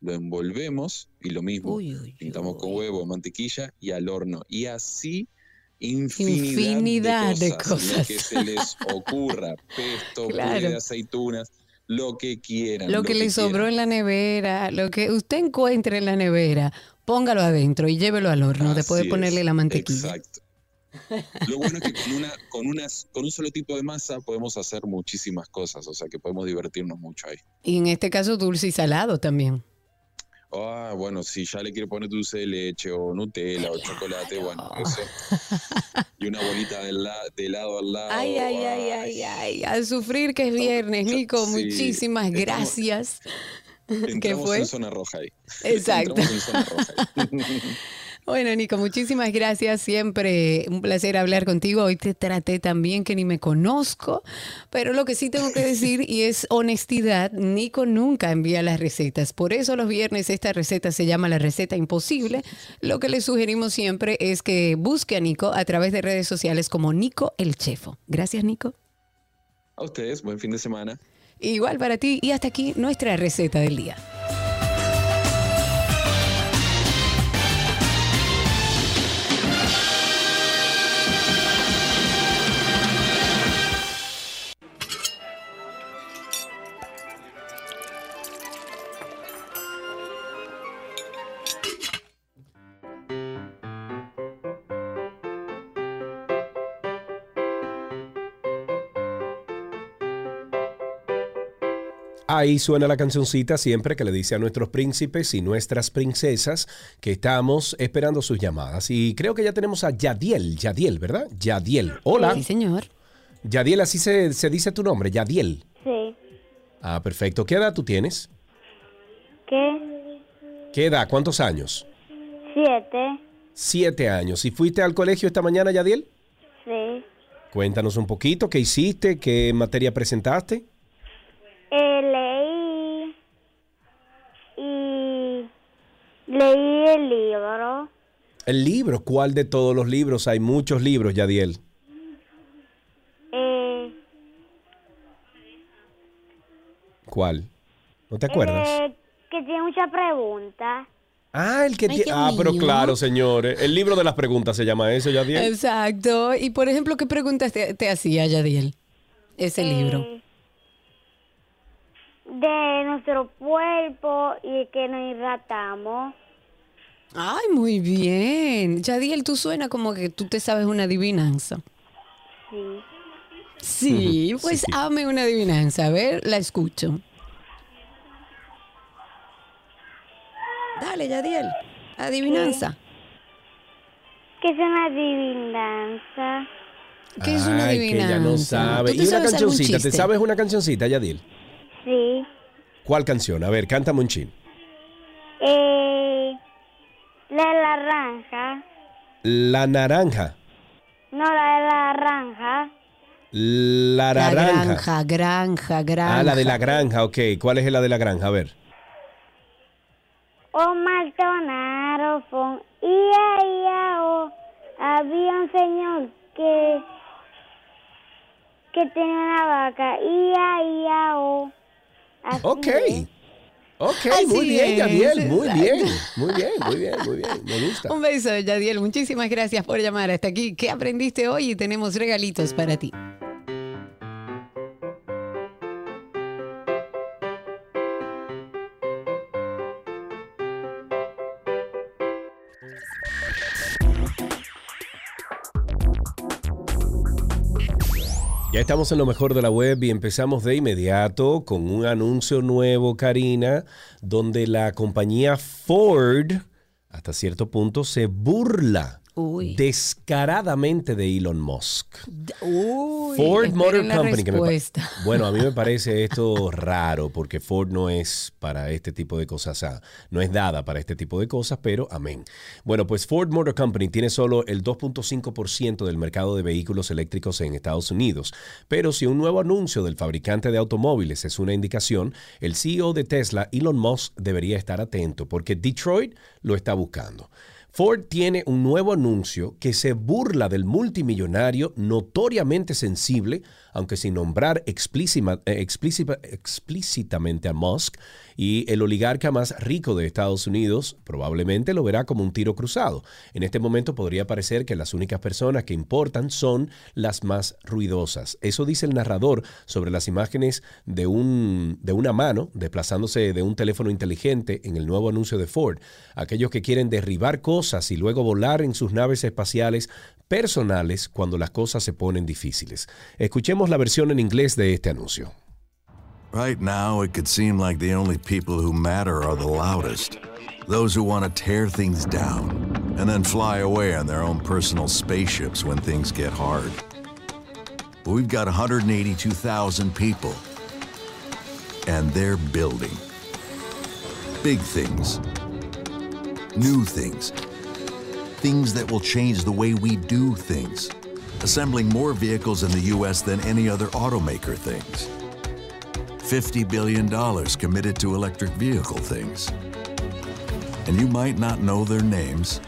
lo envolvemos y lo mismo, Uy, uy, pintamos con huevo, mantequilla y al horno. Y así infinidad, Infinidad de de cosas, lo que se les ocurra, pesto, Claro. puré de aceitunas, lo que quieran. Lo que le sobró quieran. en la nevera, lo que usted encuentre en la nevera, póngalo adentro y llévelo al horno después de ponerle es, la mantequilla. Exacto. Lo bueno es que con, una, con, unas, con un solo tipo de masa podemos hacer muchísimas cosas, o sea que podemos divertirnos mucho ahí. Y en este caso dulce y salado también. Ah, bueno, si ya le quiere poner dulce de leche o Nutella o chocolate, bueno, eso. Y una bolita de, hela- de helado al lado. Ay, ay, ay, ay, ay, a sufrir que es viernes, Nico, Sí, muchísimas estamos- gracias. ¿Qué Entramos fue? en zona roja ahí. Exacto. Entramos en zona roja ahí. Bueno, Nico, muchísimas gracias. Siempre un placer hablar contigo. Hoy te traté tan bien que ni me conozco, pero lo que sí tengo que decir, y es honestidad, Nico nunca envía las recetas. Por eso los viernes esta receta se llama la receta imposible. Lo que le sugerimos siempre es que busque a Nico a través de redes sociales como Nico el Chefo. Gracias, Nico. A ustedes, buen fin de semana. Igual para ti y hasta aquí nuestra receta del día. Ahí suena la cancioncita siempre que le dice a nuestros príncipes y nuestras princesas que estamos esperando sus llamadas. Y creo que ya tenemos a Yadiel, Yadiel, ¿verdad? Yadiel. Hola. Sí, señor. Yadiel, así se, se dice tu nombre, Yadiel. Sí. Ah, perfecto. ¿Qué edad tú tienes? ¿Qué? ¿Qué edad? ¿Cuántos años? Siete. Siete años. ¿Y fuiste al colegio esta mañana, Yadiel? Sí. Cuéntanos un poquito, ¿qué hiciste? ¿Qué materia presentaste? Eh, leí y leí el libro. El libro, ¿cuál de todos los libros? Hay muchos libros, Yadiel. Eh, ¿Cuál? ¿No te acuerdas? eh, que tiene muchas preguntas. Ah, el que Ay, tiene... Ah, pero claro, señores. El libro de las preguntas se llama eso, Yadiel. Exacto. Y por ejemplo, ¿qué preguntas te, te hacía Yadiel? Ese libro. Eh, de nuestro cuerpo y que nos hidratamos. Ay, muy bien. Yadiel, tú suena como que tú te sabes una adivinanza. Sí. Sí, pues sí, una adivinanza. A ver, la escucho. Dale, Yadiel. Adivinanza. ¿Qué es una adivinanza? ¿Qué es una Ay, que ella no adivinanza? sabe. ¿Tú te ¿Y una sabes cancioncita? ¿Te sabes una cancioncita, Yadiel? Sí. ¿Cuál canción? A ver, cántame un chin. Eh, la de la naranja. La naranja. No, la de la naranja. La La naranja. granja, granja, granja. Ah, la de la granja, ok. ¿Cuál es la de la granja? A ver. O Maldonado fue ia, ia, o. Había un señor que que tenía una vaca. Ia, ia, o. Así Ok. es. Ok, Así muy bien, es, Yadiel. Muy exacto. bien. Muy bien, muy bien, muy bien. Me gusta. Un beso, Yadiel. Muchísimas gracias por llamar hasta aquí. ¿Qué aprendiste hoy? Y tenemos regalitos para ti. Estamos en lo mejor de la web y empezamos de inmediato con un anuncio nuevo, Karina, donde la compañía Ford, hasta cierto punto, se burla Uy. descaradamente de Elon Musk. Uy, Ford Motor Company. que me bueno, a mí me parece esto raro porque Ford no es para este tipo de cosas, no es dada para este tipo de cosas, pero amén. Bueno, pues Ford Motor Company tiene solo el 2.5% del mercado de vehículos eléctricos en Estados Unidos, pero si un nuevo anuncio del fabricante de automóviles es una indicación, el CEO de Tesla, Elon Musk, debería estar atento porque Detroit lo está buscando. Ford tiene un nuevo anuncio que se burla del multimillonario notoriamente sensible, aunque sin nombrar eh, explícita- explícitamente a Musk, y el oligarca más rico de Estados Unidos probablemente lo verá como un tiro cruzado. En este momento podría parecer que las únicas personas que importan son las más ruidosas. Eso dice el narrador sobre las imágenes de, un, de una mano desplazándose de un teléfono inteligente en el nuevo anuncio de Ford. Aquellos que quieren derribar cosas y luego volar en sus naves espaciales personales cuando las cosas se ponen difíciles. Escuchemos la versión en inglés de este anuncio. Right now, it could seem like the only people who matter are the loudest. Those who want to tear things down and then fly away on their own personal spaceships when things get hard. But we've got 182,000 people, and they're building big things, new things, things that will change the way we do things, assembling more vehicles in the U.S. than any other automaker things. $50 billion committed to electric vehicle things. And you might not know their names,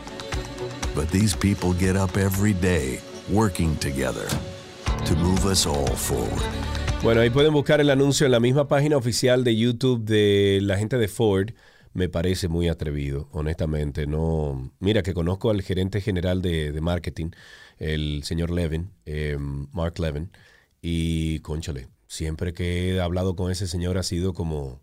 but these people get up every day working together to move us all forward. Bueno, ahí pueden buscar el anuncio en la misma página oficial de YouTube de la gente de Ford. Me parece muy atrevido, honestamente. No, mira que conozco al gerente general de, de marketing, el señor Levin, eh, Mark Levin, y conchale, siempre que he hablado con ese señor ha sido como,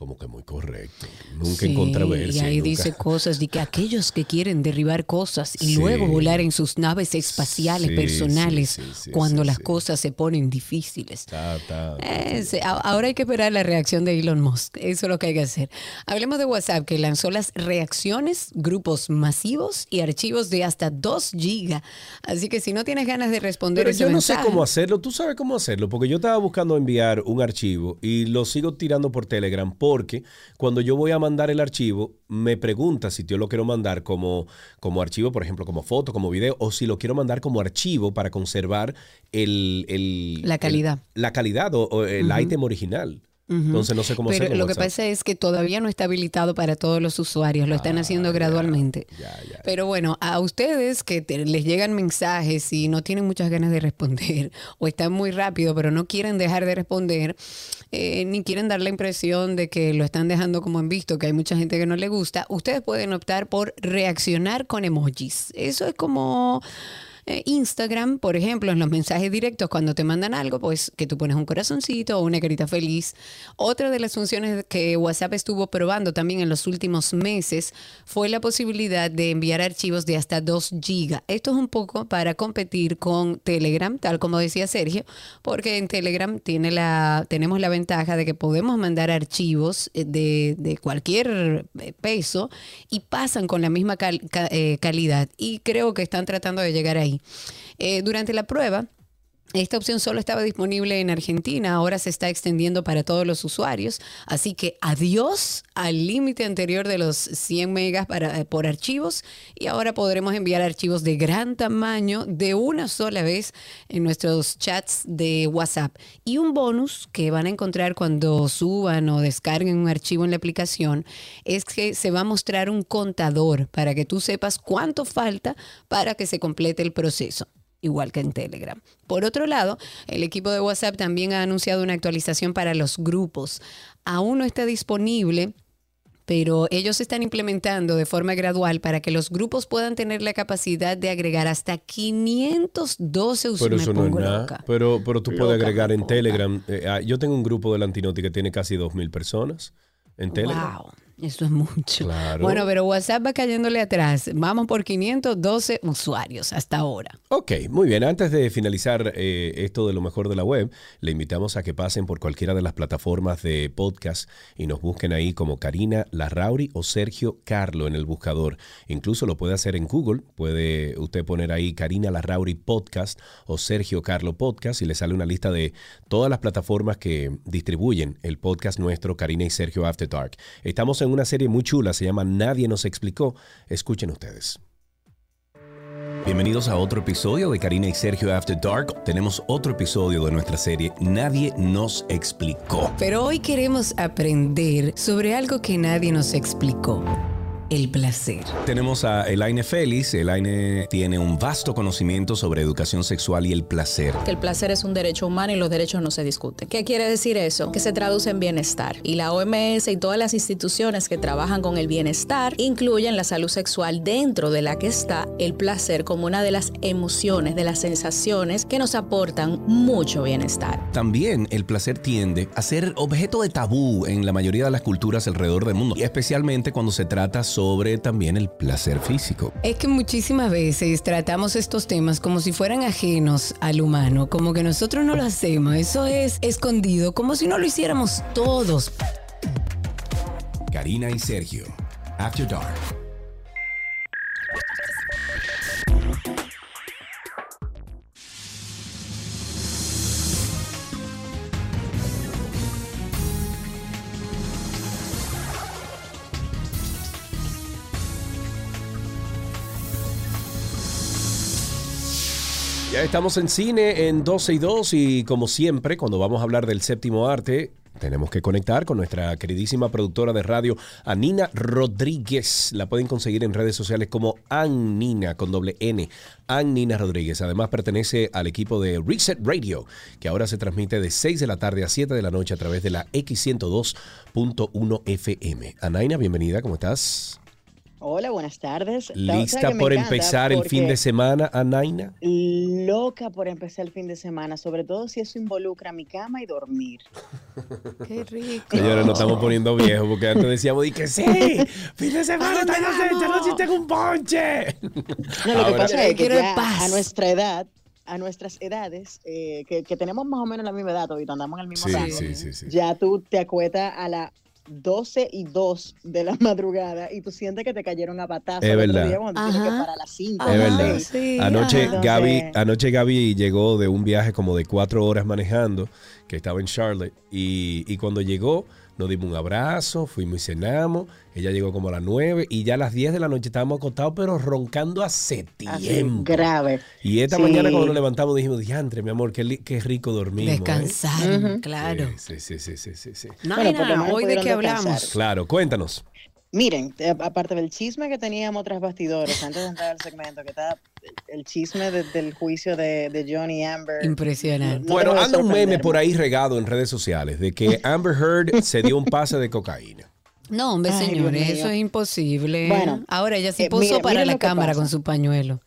como que muy correcto. Nunca en controversia. Y ahí nunca- dice cosas de que aquellos que quieren derribar cosas y Sí. luego volar en sus naves espaciales Sí, personales cuando las cosas se ponen difíciles. Es- ahora hay que esperar la reacción de Elon Musk. Eso es lo que hay que hacer. Hablemos de WhatsApp, que lanzó las reacciones, grupos masivos y archivos de hasta 2 gigas. Así que si no tienes ganas de responder Pero ese yo no sé cómo hacerlo. Tú sabes cómo hacerlo. Porque yo estaba buscando enviar un archivo y lo sigo tirando por Telegram porque cuando yo voy a mandar el archivo, me pregunta si yo lo quiero mandar como, como archivo, por ejemplo, como foto, como video, o si lo quiero mandar como archivo para conservar el, el- La el- calidad. la calidad o, o el ítem original. Entonces no sé cómo Pero lo que pasa es que todavía no está habilitado para todos los usuarios, lo Ah, están haciendo gradualmente. Pero bueno, a ustedes que te- les llegan mensajes y no tienen muchas ganas de responder o están muy rápido pero no quieren dejar de responder, eh, ni quieren dar la impresión de que lo están dejando como en visto, que hay mucha gente que no le gusta, ustedes pueden optar por reaccionar con emojis. Eso es como... eh, Instagram, por ejemplo, en los mensajes directos, cuando te mandan algo, pues que tú pones un corazoncito o una carita feliz. Otra de las funciones que WhatsApp estuvo probando también en los últimos meses fue la posibilidad de enviar archivos de hasta 2 gigas. Esto es un poco para competir con Telegram, tal como decía Sergio, porque en Telegram tiene la, tenemos la ventaja de que podemos mandar archivos eh, de, de cualquier eh, peso y pasan con la misma cal- ca- calidad. Y creo que están tratando de llegar ahí. Eh, durante la prueba, esta opción solo estaba disponible en Argentina, ahora se está extendiendo para todos los usuarios, así que adiós al límite anterior de los 100 megas para, eh, por archivos y ahora podremos enviar archivos de gran tamaño de una sola vez en nuestros chats de WhatsApp. Y un bonus que van a encontrar cuando suban o descarguen un archivo en la aplicación es que se va a mostrar un contador para que tú sepas cuánto falta para que se complete el proceso igual que en Telegram. Por otro lado, el equipo de WhatsApp también ha anunciado una actualización para los grupos. Aún no está disponible, pero ellos están implementando de forma gradual para que los grupos puedan tener la capacidad de agregar hasta 512 Pero usuarios. eso Me no es nada. Pero, pero tú puedes agregar en Telegram. eh, ah, yo tengo un grupo de Lantinoti que tiene casi 2.000 personas en Telegram. Wow, eso es mucho. Claro. Bueno, pero WhatsApp va cayéndole atrás. Vamos por 512 usuarios hasta ahora. Ok, muy bien. Antes de finalizar eh, esto de lo mejor de la web, le invitamos a que pasen por cualquiera de las plataformas de podcast y nos busquen ahí como Karina Larrauri o Sergio Carlo en el buscador. Incluso lo puede hacer en Google. Puede usted poner ahí Karina Larrauri Podcast o Sergio Carlo Podcast y le sale una lista de todas las plataformas que distribuyen el podcast nuestro Karina y Sergio After Dark. Estamos en una serie muy chula, se llama Nadie nos explicó. Escuchen ustedes. Bienvenidos a otro episodio de Karina y Sergio After Dark. Tenemos otro episodio de nuestra serie Nadie nos explicó. Pero hoy queremos aprender sobre algo que nadie nos explicó. El placer. Tenemos a Elaine Félix. Elaine tiene un vasto conocimiento sobre educación sexual y el placer. Que el placer es un derecho humano y los derechos no se discuten. ¿Qué quiere decir eso? Que se traduce en bienestar. Y la OMS y todas las instituciones que trabajan con el bienestar incluyen la salud sexual dentro de la que está el placer como una de las emociones, de las sensaciones que nos aportan mucho bienestar. También el placer tiende a ser objeto de tabú en la mayoría de las culturas alrededor del mundo, y especialmente cuando se trata sobre también el placer físico. Es que muchísimas veces tratamos estos temas como si fueran ajenos al humano, como que nosotros no lo hacemos, eso es escondido, como si no lo hiciéramos todos. Karina y Sergio, After Dark. Ya estamos en cine en 12 y 2 y como siempre, cuando vamos a hablar del séptimo arte, tenemos que conectar con nuestra queridísima productora de radio, Anina Rodríguez. La pueden conseguir en redes sociales como Annina con doble N. Annina Rodríguez. Además pertenece al equipo de Reset Radio, que ahora se transmite de 6 de la tarde a 7 de la noche a través de la X102.1 FM. Anaina, bienvenida, ¿cómo estás? Hola, buenas tardes. ¿Lista por empezar el fin de semana, Anaina? Loca por empezar el fin de semana, sobre todo si eso involucra mi cama y dormir. Qué rico. Señores, nos estamos poniendo viejos porque antes decíamos, di que sí, fin de semana, esta noche, esta noche tengo un ponche. No, lo que pasa es que Quiero ya paz. a nuestra edad, a nuestras edades, eh, que, que tenemos más o menos la misma edad, todavía andamos en el mismo Sí, rango, sí, sí, sí. ya tú te acuestas a las 12 y 2 de la madrugada y tú sientes que te cayeron a batazos. Es verdad. día cuando tienes que Ajá. parar a las 5. Es verdad. sí, anoche, ajá. Gaby, anoche Gaby llegó de un viaje como de cuatro horas manejando, que estaba en Charlotte, y, y cuando llegó nos dimos un abrazo, fuimos y cenamos, ella llegó como a las nueve, y ya a las 10 de la noche estábamos acostados, pero roncando hace Así, tiempo. grave. Y esta Sí. mañana cuando nos levantamos dijimos, diantre, mi amor, qué, qué rico dormimos. ¿eh?". Descansar, claro. Sí, sí, sí, sí, sí, sí. No, Bueno, nada, hoy de qué hablamos. Claro, cuéntanos. Miren, eh, aparte del chisme que teníamos tras bastidores, antes de entrar al segmento, que está el chisme de- del juicio de, de Johnny Amber. Impresionante. No bueno, anda un meme por ahí regado en redes sociales de que Amber Heard se dio un pase de cocaína. No, hombre, Ay, señores, eso es imposible. Bueno, ahora ella sí eh, puso para la cámara con su pañuelo.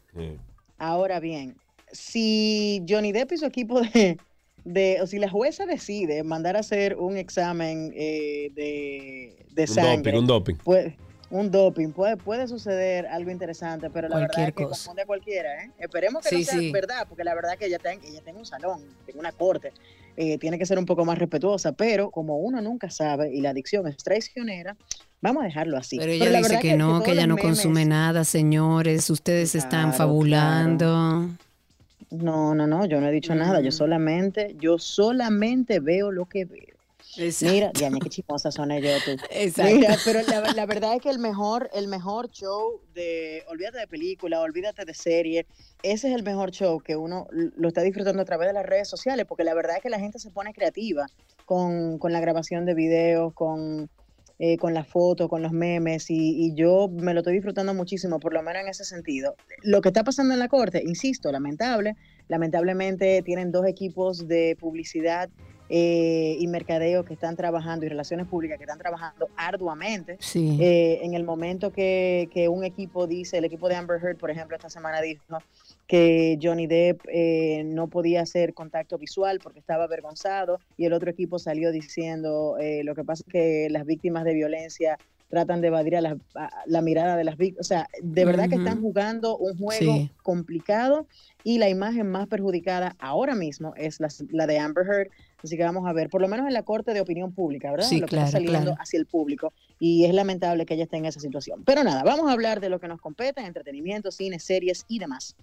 Ahora bien, si Johnny Depp y su equipo de, de- o si la jueza decide mandar a hacer un examen eh, de, de Un sangre, doping, un doping. puede- un doping, puede, puede suceder algo interesante, pero la verdad Cualquier es que cosa. confunde a cualquiera, ¿eh? Esperemos que Sí, no sea sí. verdad, porque la verdad es que ella tiene, ella tiene un salón, tiene una corte, eh, tiene que ser un poco más respetuosa, pero como uno nunca sabe y la adicción es traicionera, vamos a dejarlo así. Pero ella la dice verdad que, no, que ella no memes- consume nada, señores. Ustedes están Claro, fabulando. No, no, no, yo no he dicho nada, yo solamente, yo solamente veo lo que veo. Mira, ya qué chismosa son ellos tú. Exacto. Mira, pero la, la verdad es que el mejor, el mejor show de, olvídate de película, olvídate de serie, ese es el mejor show que uno lo está disfrutando a través de las redes sociales, porque la verdad es que la gente se pone creativa con, con la grabación de videos, con, eh, con las fotos, con los memes, y, y yo me lo estoy disfrutando muchísimo, por lo menos en ese sentido. Lo que está pasando en la corte, insisto, lamentable, lamentablemente tienen dos equipos de publicidad eh, y mercadeo que están trabajando y relaciones públicas que están trabajando arduamente. Sí. Eh, en el momento que, que un equipo dice, el equipo de Amber Heard, por ejemplo, esta semana dijo que Johnny Depp eh, no podía hacer contacto visual porque estaba avergonzado y el otro equipo salió diciendo eh, lo que pasa es que las víctimas de violencia tratan de evadir a la, a la mirada de las víctimas. O sea, de verdad que están jugando un juego Sí. complicado y la imagen más perjudicada ahora mismo es la, la de Amber Heard. Así que vamos a ver, por lo menos en la corte de opinión pública, ¿verdad? Sí, lo que claro, está saliendo claro. hacia el público. Y es lamentable que ella esté en esa situación. Pero nada, vamos a hablar de lo que nos compete, entretenimiento, cine, series y demás.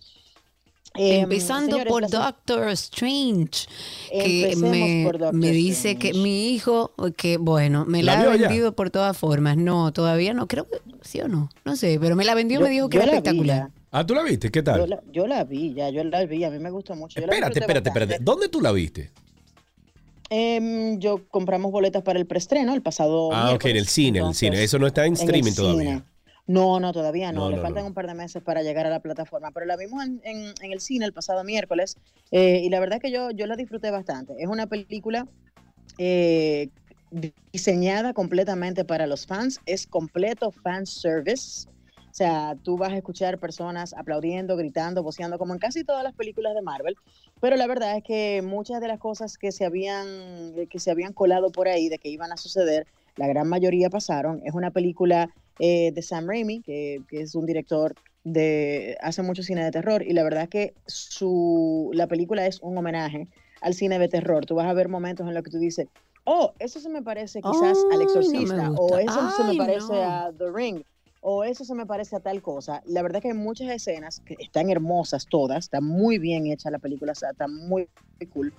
Em, Empezando señores, por Doctor Strange, que me, por Doctor me dice que mi hijo, que bueno, me la, ¿La ha ya? vendido por todas formas. No, todavía no, creo que sí o no, no sé, pero me la vendió, Yo- me dijo que era vi espectacular. Ah, ¿tú la viste? ¿Qué Yo tal? la, yo la vi, ya, yo la vi, a mí me gustó mucho. Yo Espérate, espérate, espérate. ¿Dónde tú la viste? Em, yo compramos boletas para el preestreno el pasado. Ah, ok, en el miércoles, cine, en el cine. Eso no está en el streaming cine. todavía. No, no, todavía no. No, Le no, faltan no. un par de meses para llegar a la plataforma. Pero la vimos en, en- en el cine el pasado miércoles eh, y la verdad que yo, yo la disfruté bastante. Es una película eh, diseñada completamente para los fans. Es completo fan service. O sea, tú vas a escuchar personas aplaudiendo, gritando, voceando, como en casi todas las películas de Marvel. Pero la verdad es que muchas de las cosas que se habían, que se habían colado por ahí de que iban a suceder, la gran mayoría pasaron. Es una película eh, de Sam Raimi, que, que es un director de hace mucho cine de terror, y la verdad es que su, la película es un homenaje al cine de terror. Tú vas a ver momentos en los que tú dices, oh, eso se me parece quizás Ay, al no exorcista, o eso se me Ay, parece no. a The Ring, o eso se me parece a tal cosa. La verdad que hay muchas escenas que están hermosas todas, está muy bien hecha la película, o sea, está muy, muy cool.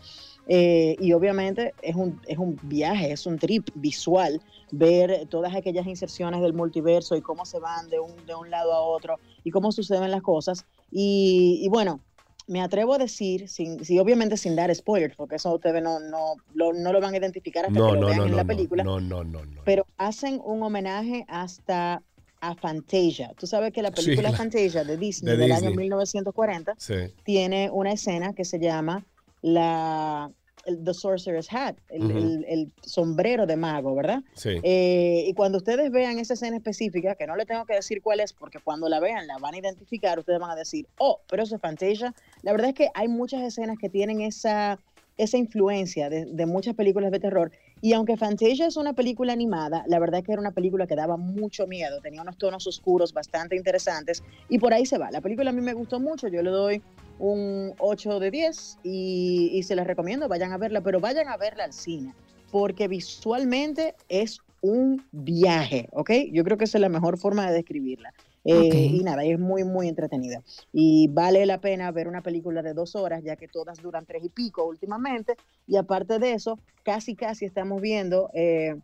Eh, y obviamente es un, es un viaje, es un trip visual ver todas aquellas inserciones del multiverso y cómo se van de un, de un lado a otro y cómo suceden las cosas. Y, y bueno, me atrevo a decir, sin, sí, obviamente sin dar spoilers, porque eso ustedes no, no, lo, no lo van a identificar hasta No, que lo no, vean en la película no, no, no, no. pero hacen un homenaje hasta a Fantasia. Tú sabes que la película la- Fantasia de Disney de del Disney. año 1940 Sí. tiene una escena que se llama la el- The Sorcerer's Hat, el, Ujú. el- el sombrero de mago, ¿verdad? Sí. Eh, y cuando ustedes vean esa escena específica, que no le tengo que decir cuál es, porque cuando la vean la van a identificar, ustedes van a decir, oh, pero eso es Fantasia. La verdad es que hay muchas escenas que tienen esa, esa influencia de, de muchas películas de terror. Y aunque Fantasia es una película animada, la verdad es que era una película que daba mucho miedo, tenía unos tonos oscuros bastante interesantes y por ahí se va. La película a mí me gustó mucho, yo le doy un 8 de 10 y, y se les recomiendo, vayan a verla, pero vayan a verla al cine, porque visualmente es un viaje, ¿ok? Yo creo que esa es la mejor forma de describirla. Eh. Y nada, es muy, muy entretenida. Y vale la pena ver una película de dos horas, ya que todas duran tres y pico últimamente. Y aparte de eso, casi, casi estamos viendo eh,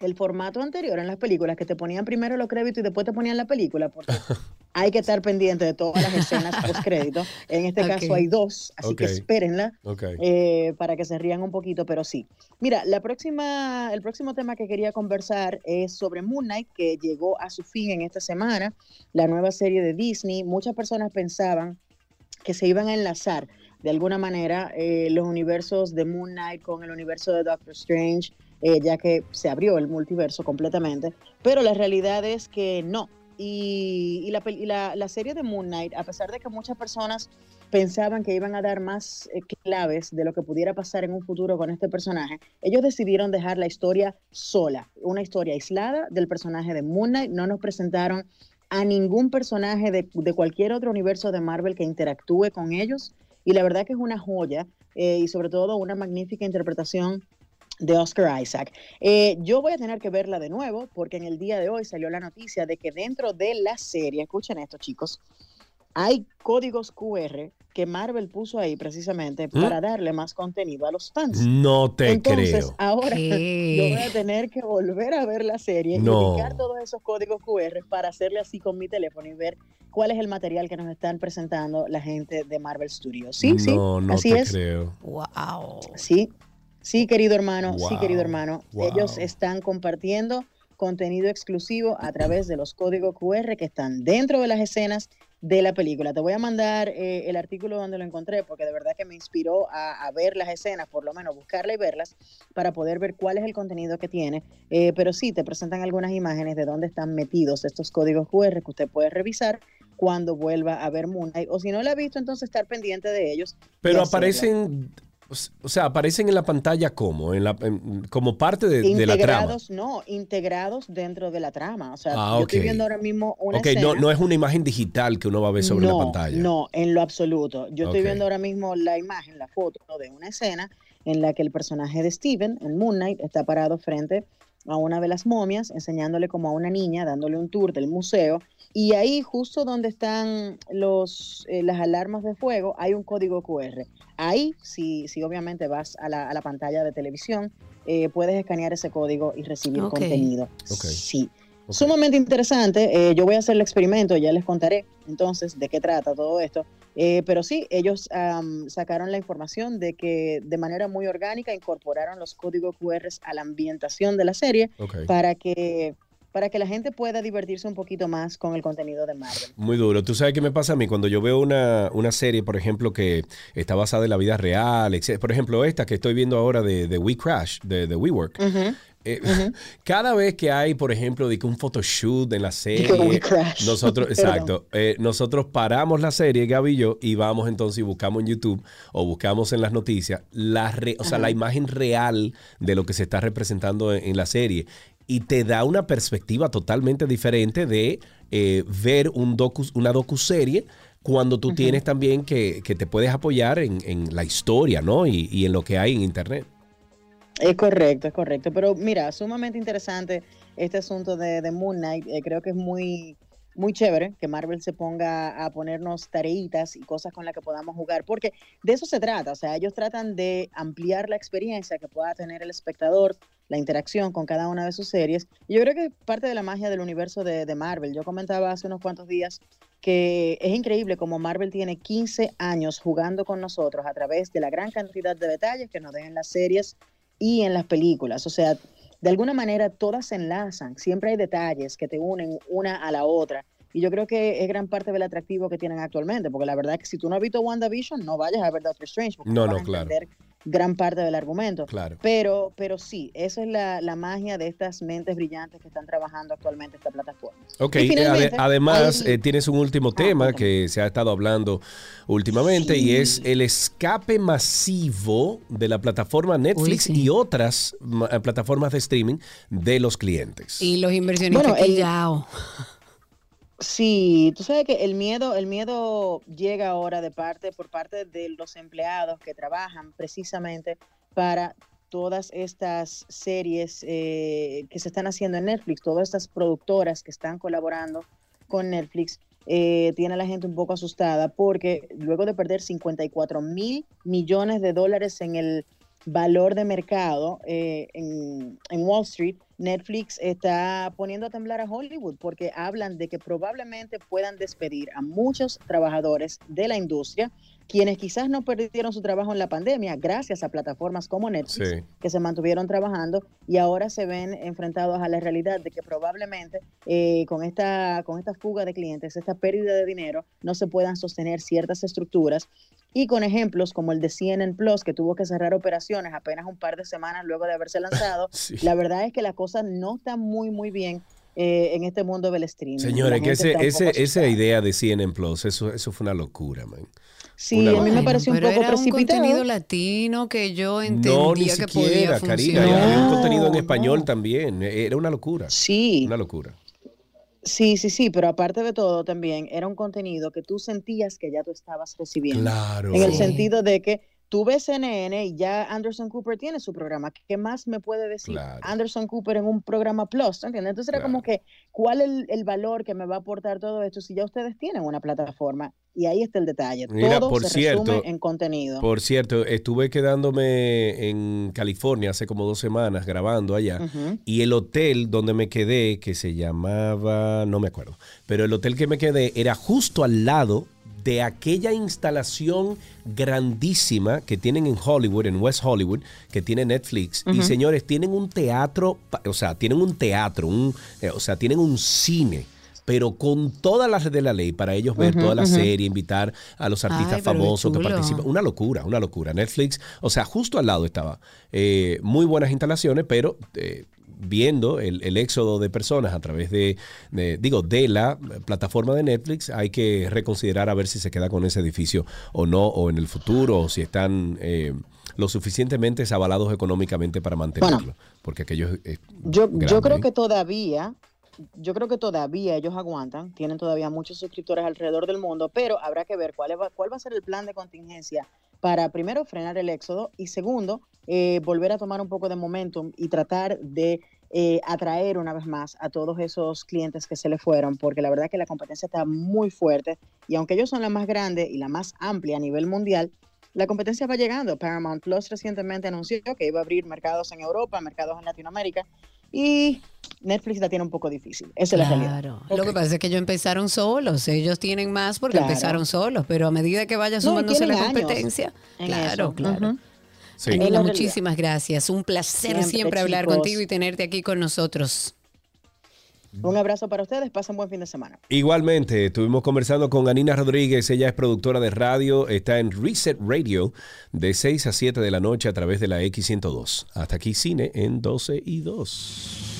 el formato anterior en las películas, que te ponían primero los créditos y después te ponían la película, porque hay que estar pendiente de todas las escenas post crédito. En este caso hay dos, así que espérenla eh, para que se rían un poquito, pero sí. Mira, la próxima, el próximo tema que quería conversar es sobre Moon Knight, que llegó a su fin en esta semana, la nueva serie de Disney. Muchas personas pensaban que se iban a enlazar de alguna manera eh, los universos de Moon Knight con el universo de Doctor Strange, eh, ya que se abrió el multiverso completamente, pero la realidad es que no. Y, la, serie de Moon Knight, a pesar de que muchas personas pensaban que iban a dar más eh, claves de lo que pudiera pasar en un futuro con este personaje, ellos decidieron dejar la historia sola, una historia aislada del personaje de Moon Knight, no nos presentaron a ningún personaje de, de cualquier otro universo de Marvel que interactúe con ellos. Y la verdad que es una joya eh, y sobre todo una magnífica interpretación de Oscar Isaac. Eh, yo voy a tener que verla de nuevo porque en el día de hoy salió la noticia de que dentro de la serie, escuchen esto chicos, hay códigos QR que Marvel puso ahí precisamente ¿Mm? para darle más contenido a los fans. No te Entonces, creo. ahora ¿Qué? yo voy a tener que volver a ver la serie No. y ubicar todos esos códigos QR para hacerle así con mi teléfono y ver cuál es el material que nos están presentando la gente de Marvel Studios. Sí, sí, no, no así te es. creo. Wow. Sí, sí, querido hermano, sí, querido hermano. wow. Ellos están compartiendo contenido exclusivo a través de los códigos QR que están dentro de las escenas de la película. Te voy a mandar eh, el artículo donde lo encontré porque de verdad que me inspiró a, a ver las escenas, por lo menos buscarla y verlas para poder ver cuál es el contenido que tiene. Eh, pero sí, te presentan algunas imágenes de dónde están metidos estos códigos QR que usted puede revisar cuando vuelva a ver Moon Knight. O si no la ha visto, entonces estar pendiente de ellos. Pero aparecen, o sea, aparecen en la pantalla como, en la, en- como parte de, de la trama. integrados, no, integrados dentro de la trama. O sea, Ah, yo estoy viendo ahora mismo una Ok, escena. no, no es una imagen digital que uno va a ver sobre no, la pantalla. No, en lo absoluto. Yo estoy viendo ahora mismo la imagen, la foto de una escena en la que el personaje de Steven, en Moon Knight, está parado frente a una de las momias, enseñándole como a una niña, dándole un tour del museo. Y ahí, justo donde están los, eh, las alarmas de fuego, hay un código QR. Ahí, si, si obviamente vas a la, a la pantalla de televisión, eh, puedes escanear ese código y recibir contenido. Sí. Sumamente interesante. eh, yo voy a hacer el experimento, ya les contaré entonces de qué trata todo esto. Eh, pero sí, ellos am, sacaron la información de que de manera muy orgánica incorporaron los códigos QR a la ambientación de la serie para que para que la gente pueda divertirse un poquito más con el contenido de Marvel. Muy duro. Tú sabes qué me pasa a mí cuando yo veo una, una serie, por ejemplo, que está basada en la vida real. etc. Por ejemplo, esta que estoy viendo ahora de, de We Crash, de, de WeWork. Eh, Cada vez que hay, por ejemplo, de que un photoshoot en la serie, nosotros, exacto, eh, nosotros paramos la serie, Gaby y yo, y vamos entonces y buscamos en YouTube o buscamos en las noticias la, re- o sea, la imagen real de lo que se está representando en, en la serie. Y te da una perspectiva totalmente diferente de eh, ver un docu, una docuserie cuando tú tienes también que, que te puedes apoyar en, en la historia, ¿no? Y, y en lo que hay en Internet. Es correcto, es correcto. Pero mira, sumamente interesante este asunto de, de Moon Knight. Eh, creo que es muy, muy chévere que Marvel se ponga a ponernos tareitas y cosas con las que podamos jugar, porque de eso se trata. O sea, ellos tratan de ampliar la experiencia que pueda tener el espectador, la interacción con cada una de sus series. Y yo creo que es parte de la magia del universo de, de Marvel. Yo comentaba hace unos cuantos días que es increíble como Marvel tiene 15 años jugando con nosotros a través de la gran cantidad de detalles que nos den en las series y en las películas. O sea, de alguna manera todas se enlazan, siempre hay detalles que te unen una a la otra. Y yo creo que es gran parte del atractivo que tienen actualmente, porque la verdad es que si tú no has visto WandaVision, no vayas a ver Doctor Strange, porque No, vas no, a claro. entender gran parte del argumento. Claro. Pero, pero sí, esa es la, la magia de estas mentes brillantes que están trabajando actualmente esta plataforma. Ok, Y eh, además hay- eh, tienes un último tema que se ha estado hablando últimamente y es el escape masivo de la plataforma Netflix y otras ma- plataformas de streaming de los clientes. Y los inversionistas Bueno, el-. Sí, tú sabes que el miedo, el miedo llega ahora de parte, por parte de los empleados que trabajan precisamente para todas estas series eh, que se están haciendo en Netflix, todas estas productoras que están colaborando con Netflix, eh, tiene a la gente un poco asustada porque luego de perder 54 mil millones de dólares en el valor de mercado eh, en, en Wall Street, Netflix está poniendo a temblar a Hollywood porque hablan de que probablemente puedan despedir a muchos trabajadores de la industria, quienes quizás no perdieron su trabajo en la pandemia gracias a plataformas como Netflix, Sí. que se mantuvieron trabajando y ahora se ven enfrentados a la realidad de que probablemente eh, con, esta, con esta fuga de clientes, esta pérdida de dinero, no se puedan sostener ciertas estructuras y con ejemplos como el de CNN Plus, que tuvo que cerrar operaciones apenas un par de semanas luego de haberse lanzado, Sí. la verdad es que la cosa no está muy, muy bien eh, en este mundo del streaming. Señores, que ese, ese, esa idea de CNN Plus, eso, eso fue una locura, man. Sí, Una a mí me pareció un poco era un precipitado. contenido latino que yo entendía No, ni que podía siquiera, Karina. funcionar. Había un contenido en No, español también. Era una locura. Sí. Una locura. Sí, sí, sí, pero aparte de todo también era un contenido que tú sentías que ya tú estabas recibiendo. Claro. En el sentido de que tú ves CNN y ya Anderson Cooper tiene su programa. ¿Qué más me puede decir Claro. Anderson Cooper en un programa Plus? ¿Entiendes? Entonces era como que, ¿cuál es el, el valor que me va a aportar todo esto si ya ustedes tienen una plataforma? Y ahí está el detalle. Mira, todo por se cierto, resume en contenido. Por cierto, estuve quedándome en California hace como dos semanas grabando allá. Y el hotel donde me quedé, que se llamaba, no me acuerdo, pero el hotel que me quedé era justo al lado de aquella instalación grandísima que tienen en Hollywood, en West Hollywood, que tiene Netflix. Y señores, tienen un teatro, o sea, tienen un teatro, un, eh, o sea, tienen un cine. Pero con todas las de la ley para ellos ver Ujú, toda la serie, invitar a los artistas Ay, famosos que participan. Una locura, una locura. Netflix, o sea, justo al lado estaba. Eh, muy buenas instalaciones, pero eh, viendo el, el éxodo de personas a través de, de- digo, de la plataforma de Netflix, hay que reconsiderar a ver si se queda con ese edificio o no, o en el futuro, o si están eh, lo suficientemente avalados económicamente para mantenerlo. porque aquello es, es Yo, grande, yo creo ¿eh? que todavía, yo creo que todavía ellos aguantan, tienen todavía muchos suscriptores alrededor del mundo, pero habrá que ver cuál, es- cuál va a ser el plan de contingencia para primero frenar el éxodo y segundo, eh, volver a tomar un poco de momentum y tratar de eh, atraer una vez más a todos esos clientes que se le fueron, porque la verdad que la competencia está muy fuerte y aunque ellos son la más grande y la más amplia a nivel mundial, la competencia va llegando. Paramount Plus recientemente anunció que iba a abrir mercados en Europa, mercados en Latinoamérica y Netflix la tiene un poco difícil. Esa es la realidad. Claro. Lo que pasa es que ellos empezaron solos. Ellos tienen más porque Claro. empezaron solos, pero a medida que vaya No, sumándose tienen la competencia. en Claro, eso. claro. Ujú. Sí. Muchísimas gracias. Un placer siempre, Siempre, hablar chicos. contigo y tenerte aquí con nosotros. Un abrazo para ustedes, pasen buen fin de semana. Igualmente, estuvimos conversando con Anina Rodríguez, ella es productora de radio, está en Reset Radio de 6 a 7 de la noche a través de la X102. Hasta aquí cine en 12 y 2.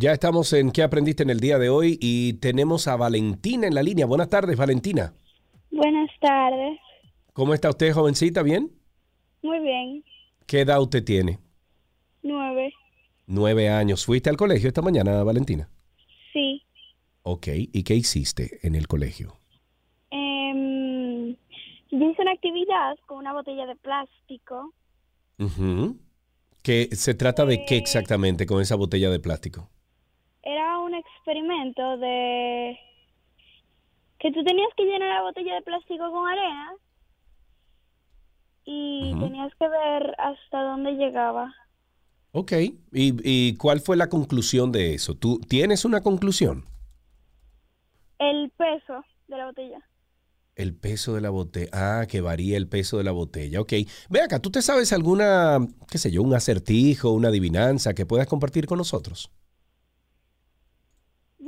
Ya estamos en ¿Qué aprendiste en el día de hoy? Y tenemos a Valentina en la línea. Buenas tardes, Valentina. Buenas tardes. ¿Cómo está usted, jovencita? ¿Bien? Muy bien. ¿Qué edad usted tiene? Nueve. Nueve años. ¿Fuiste al colegio esta mañana, Valentina? Sí. Ok. ¿Y qué hiciste en el colegio? Em, yo hice una actividad con una botella de plástico. Ujú. ¿Qué, ¿Se trata de qué exactamente con esa botella de plástico? Experimento de que tú tenías que llenar la botella de plástico con arena y tenías que ver hasta dónde llegaba. Ok. ¿Y, y cuál fue la conclusión de eso? ¿Tú tienes una conclusión? El peso de la botella. El peso de la botella. Ah, que varía el peso de la botella. Ok. Ve acá, ¿tú te sabes alguna, qué sé yo, un acertijo, una adivinanza que puedas compartir con nosotros?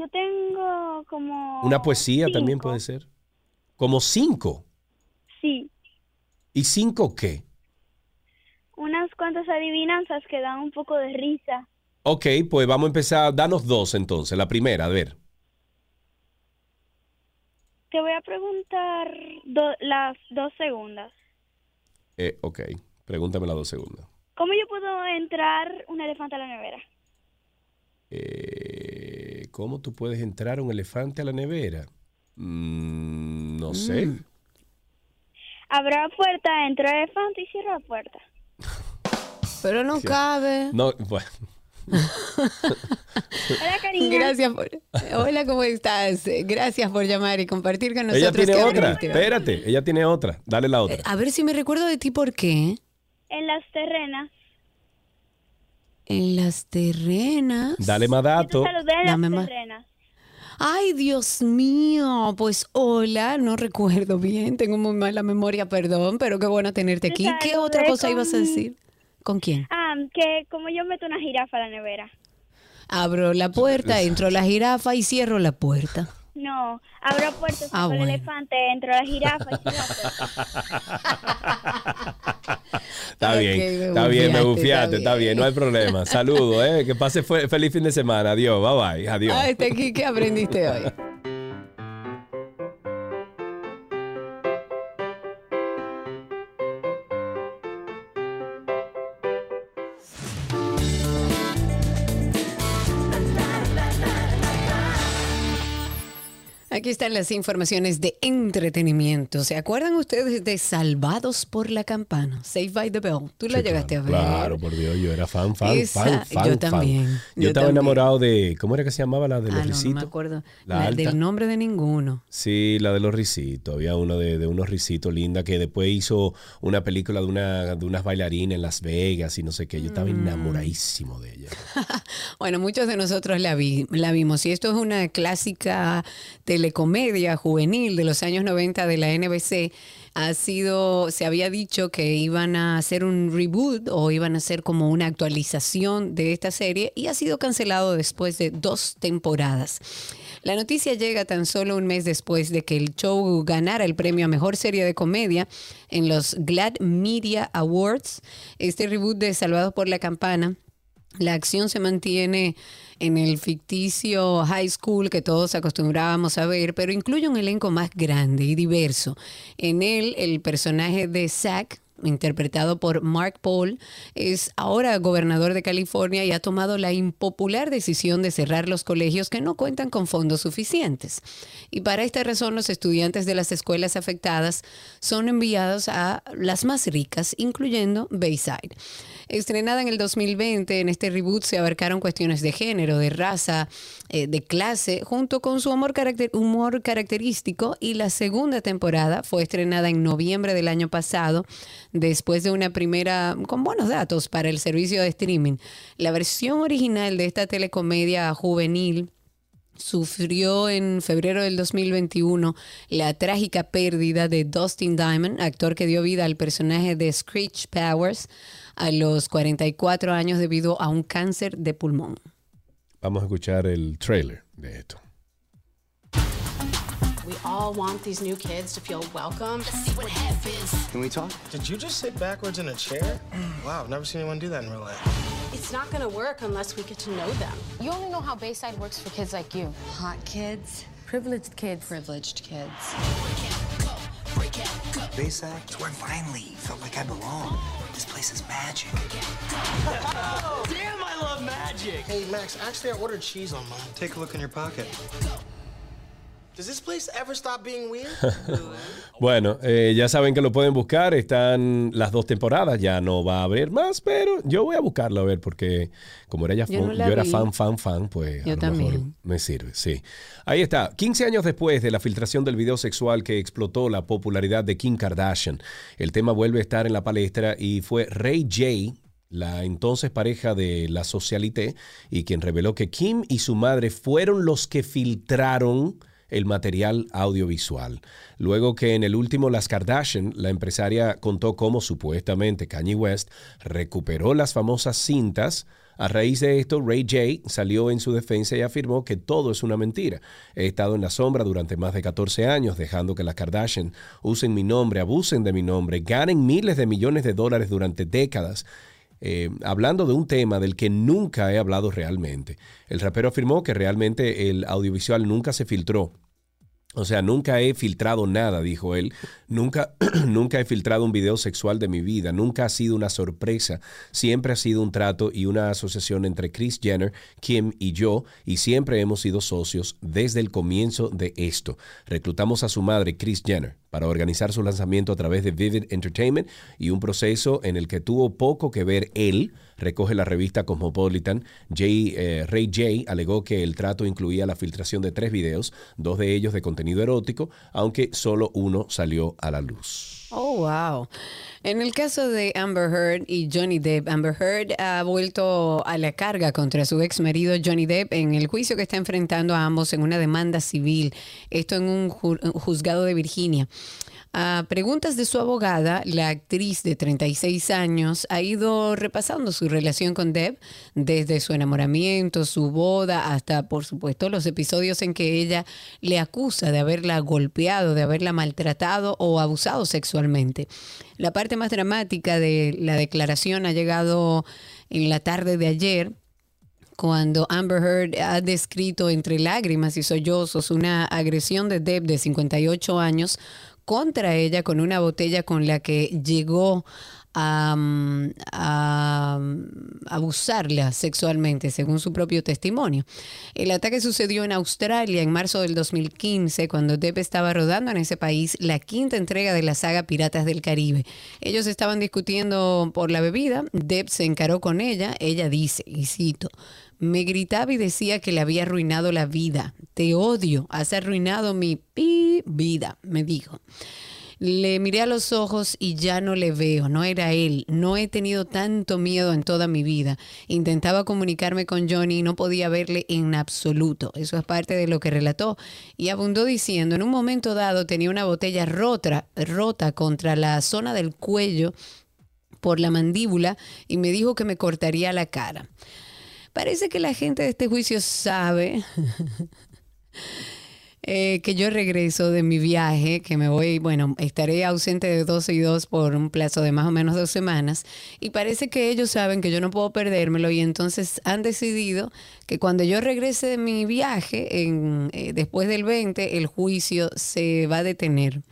Yo tengo como Una poesía también puede ser. Como cinco. Sí, ¿Y cinco qué? unas cuantas adivinanzas que dan un poco de risa. Ok, pues vamos a empezar. Danos dos entonces. La primera, a ver. Te voy a preguntar do- las dos segundas. Eh, ok, pregúntame las dos segundos. ¿Cómo yo puedo entrar un elefante a la nevera? Eh, ¿Cómo tú puedes entrar un elefante a la nevera? Mm, no sé. Abro la puerta, entra el elefante y cierro la puerta. Pero no Sí. cabe. No, bueno. Hola, cariño. Gracias por. Hola, ¿cómo estás? Gracias por llamar y compartir con nosotros. Ella tiene ¿Qué otra. Espérate, ella tiene otra. Dale la otra. A ver si me recuerdo de ti por qué. En las terrenas. En las terrenas. Dale más dato. Saludé a las Dame más. terrenas. Ay, Dios mío. Pues hola, no recuerdo bien. Tengo muy mala memoria, perdón, pero qué bueno tenerte aquí. ¿Qué saludé otra cosa con- ibas a decir? ¿Con quién? Ah, que como yo meto una jirafa a la nevera. Abro la puerta, entro la jirafa y cierro la puerta. No, abro la puerta, saco Ah, el elefante, entro la jirafa. Está bien, está bien, me bufiaste, está está bien, no hay problema. Saludos, eh, que pase fe- feliz fin de semana. Adiós, bye bye, adiós. Ay, está aquí, ¿qué aprendiste hoy? Aquí están las informaciones de entretenimiento. ¿Se acuerdan ustedes de Salvados por la Campana? Saved by the Bell. Tú la Sí, llegaste a ver. Claro, por Dios, yo era fan, fan, Esa- fan, fan. yo fan. también, Yo, yo estaba también. enamorado de, ¿cómo era que se llamaba la de los Ah, no, no risitos? me acuerdo La la- del nombre de ninguno. Sí, la de los risitos. Había uno de, de unos risitos linda que después hizo una película de, una, de unas bailarinas en Las Vegas y no sé qué. Yo estaba Mm. enamoradísimo de ella. Bueno, muchos de nosotros la, vi- la vimos y esto es una clásica telecomedia juvenil de los años 90 de la NBC. Ha sido, se había dicho que iban a hacer un reboot o iban a hacer como una actualización de esta serie y ha sido cancelado después de dos temporadas. La noticia llega tan solo un mes después de que el show ganara el premio a mejor serie de comedia en los Glad Media Awards. Este reboot de Salvados por la Campana la acción se mantiene en el ficticio high school que todos acostumbrábamos a ver, pero incluye un elenco más grande y diverso. En él, el personaje de Zack, interpretado por Mark Paul, es ahora gobernador de California y ha tomado la impopular decisión de cerrar los colegios que no cuentan con fondos suficientes. Y para esta razón los estudiantes de las escuelas afectadas son enviados a las más ricas, incluyendo Bayside. Estrenada en el 2020, en este reboot se abarcaron cuestiones de género, de raza, eh, de clase, junto con su humor, caracter- humor característico. Y la segunda temporada fue estrenada en noviembre del año pasado, después de una primera con buenos datos para el servicio de streaming. La versión original de esta telecomedia juvenil sufrió en febrero del 2021 la trágica pérdida de Dustin Diamond, actor que dio vida al personaje de Screech Powers a los 44 años debido a un cáncer de pulmón. Vamos a escuchar el trailer de esto. We all want these new kids to feel welcome. Let's see what happens. Can we talk? Did you just sit backwards in a chair? Mm. Wow, I've never seen anyone do that in real life. It's not going to work unless we get to know them. You only know how Bayside works for kids like you. Hot kids, privileged kids. Privileged kids. Bayside, it's where I finally felt like I belong. This place is magic. Damn, I love magic! Hey, Max, actually, I ordered cheese on mine. Take a look in your pocket. Bueno, eh, ya saben que lo pueden buscar. Están las dos temporadas. Ya no va a haber más, pero yo voy a buscarlo a ver porque como era ya Yo fan- yo era fan, fan, fan, pues Yo a lo mejor también. me sirve. Sí. Ahí está. 15 años después de la filtración del video sexual que explotó la popularidad de Kim Kardashian, el tema vuelve a estar en la palestra y fue Ray J la entonces pareja de la socialité y quien reveló que Kim y su madre fueron los que filtraron el material audiovisual. Luego que en el último Las Kardashian, la empresaria contó cómo supuestamente Kanye West recuperó las famosas cintas. A raíz de esto, Ray J salió en su defensa y afirmó que todo es una mentira. He estado en la sombra durante más de 14 años, dejando que las Kardashian usen mi nombre, abusen de mi nombre, ganen miles de millones de dólares durante décadas eh, hablando de un tema del que nunca he hablado realmente. El rapero afirmó que realmente el audiovisual nunca se filtró. O sea, nunca he filtrado nada, dijo él. Nunca, nunca he filtrado un video sexual de mi vida. Nunca ha sido una sorpresa. Siempre ha sido un trato y una asociación entre Chris Jenner, Kim y yo, y siempre hemos sido socios desde el comienzo de esto. Reclutamos a su madre, Chris Jenner, para organizar su lanzamiento a través de Vivid Entertainment y un proceso en el que tuvo poco que ver él, recoge la revista Cosmopolitan. Jay, eh, Ray J alegó que el trato incluía la filtración de tres videos, dos de ellos de contenido erótico, aunque solo uno salió a la luz. Oh, wow. En el caso de Amber Heard y Johnny Depp, Amber Heard ha vuelto a la carga contra su ex marido Johnny Depp en el juicio que está enfrentando a ambos en una demanda civil. Esto en un ju- juzgado de Virginia. A preguntas de su abogada, la actriz de 36 años ha ido repasando su relación con Depp, desde su enamoramiento, su boda, hasta, por supuesto, los episodios en que ella le acusa de haberla golpeado, de haberla maltratado o abusado sexualmente. La parte más dramática de la declaración ha llegado en la tarde de ayer, cuando Amber Heard ha descrito entre lágrimas y sollozos una agresión de Deb de 58 años contra ella con una botella con la que llegó a, mm, mm, abusarla sexualmente, según su propio testimonio. El ataque sucedió en Australia en marzo del 2015, cuando Depp estaba rodando en ese país la quinta entrega de la saga Piratas del Caribe. Ellos estaban discutiendo por la bebida, Depp se encaró con ella, ella dice, y cito, me gritaba y decía que le había arruinado la vida. Te odio, has arruinado mi pi vida, me dijo. Le miré a los ojos y ya no le veo, no era él. No he tenido tanto miedo en toda mi vida. Intentaba comunicarme con Johnny y no podía verle en absoluto. Eso es parte de lo que relató. Y abundó diciendo, en un momento dado tenía una botella rota, rota contra la zona del cuello por la mandíbula y me dijo que me cortaría la cara. Parece que la gente de este juicio sabe eh, que yo regreso de mi viaje, que me voy, bueno, estaré ausente de 12 y 2 por un plazo de más o menos dos semanas, y parece que ellos saben que yo no puedo perdérmelo y entonces han decidido que cuando yo regrese de mi viaje, en, eh, después del 20, el juicio se va a detener.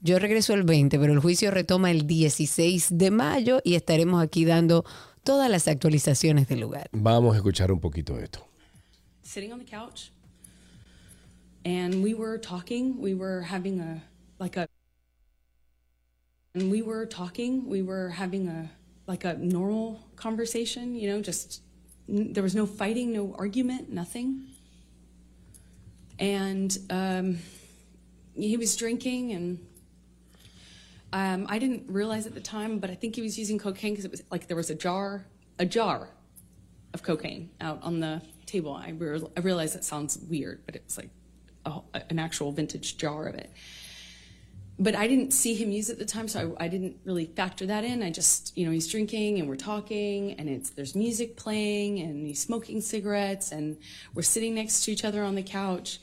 Yo regreso el 20, pero el juicio retoma el 16 de mayo y estaremos aquí dando todas las actualizaciones del lugar. Vamos a escuchar un poquito de esto. sitting on the couch and we were talking we were having a like a and we were talking we were having a like a normal conversation you know just there was no fighting no argument nothing and um, he was drinking and um, I didn't realize at the time, but I think he was using cocaine because it was like there was a jar, a jar of cocaine out on the table. I, re- I realize that sounds weird, but it's like a, an actual vintage jar of it. But I didn't see him use it at the time, so I, I didn't really factor that in. I just, you know, he's drinking and we're talking, and it's there's music playing, and he's smoking cigarettes, and we're sitting next to each other on the couch.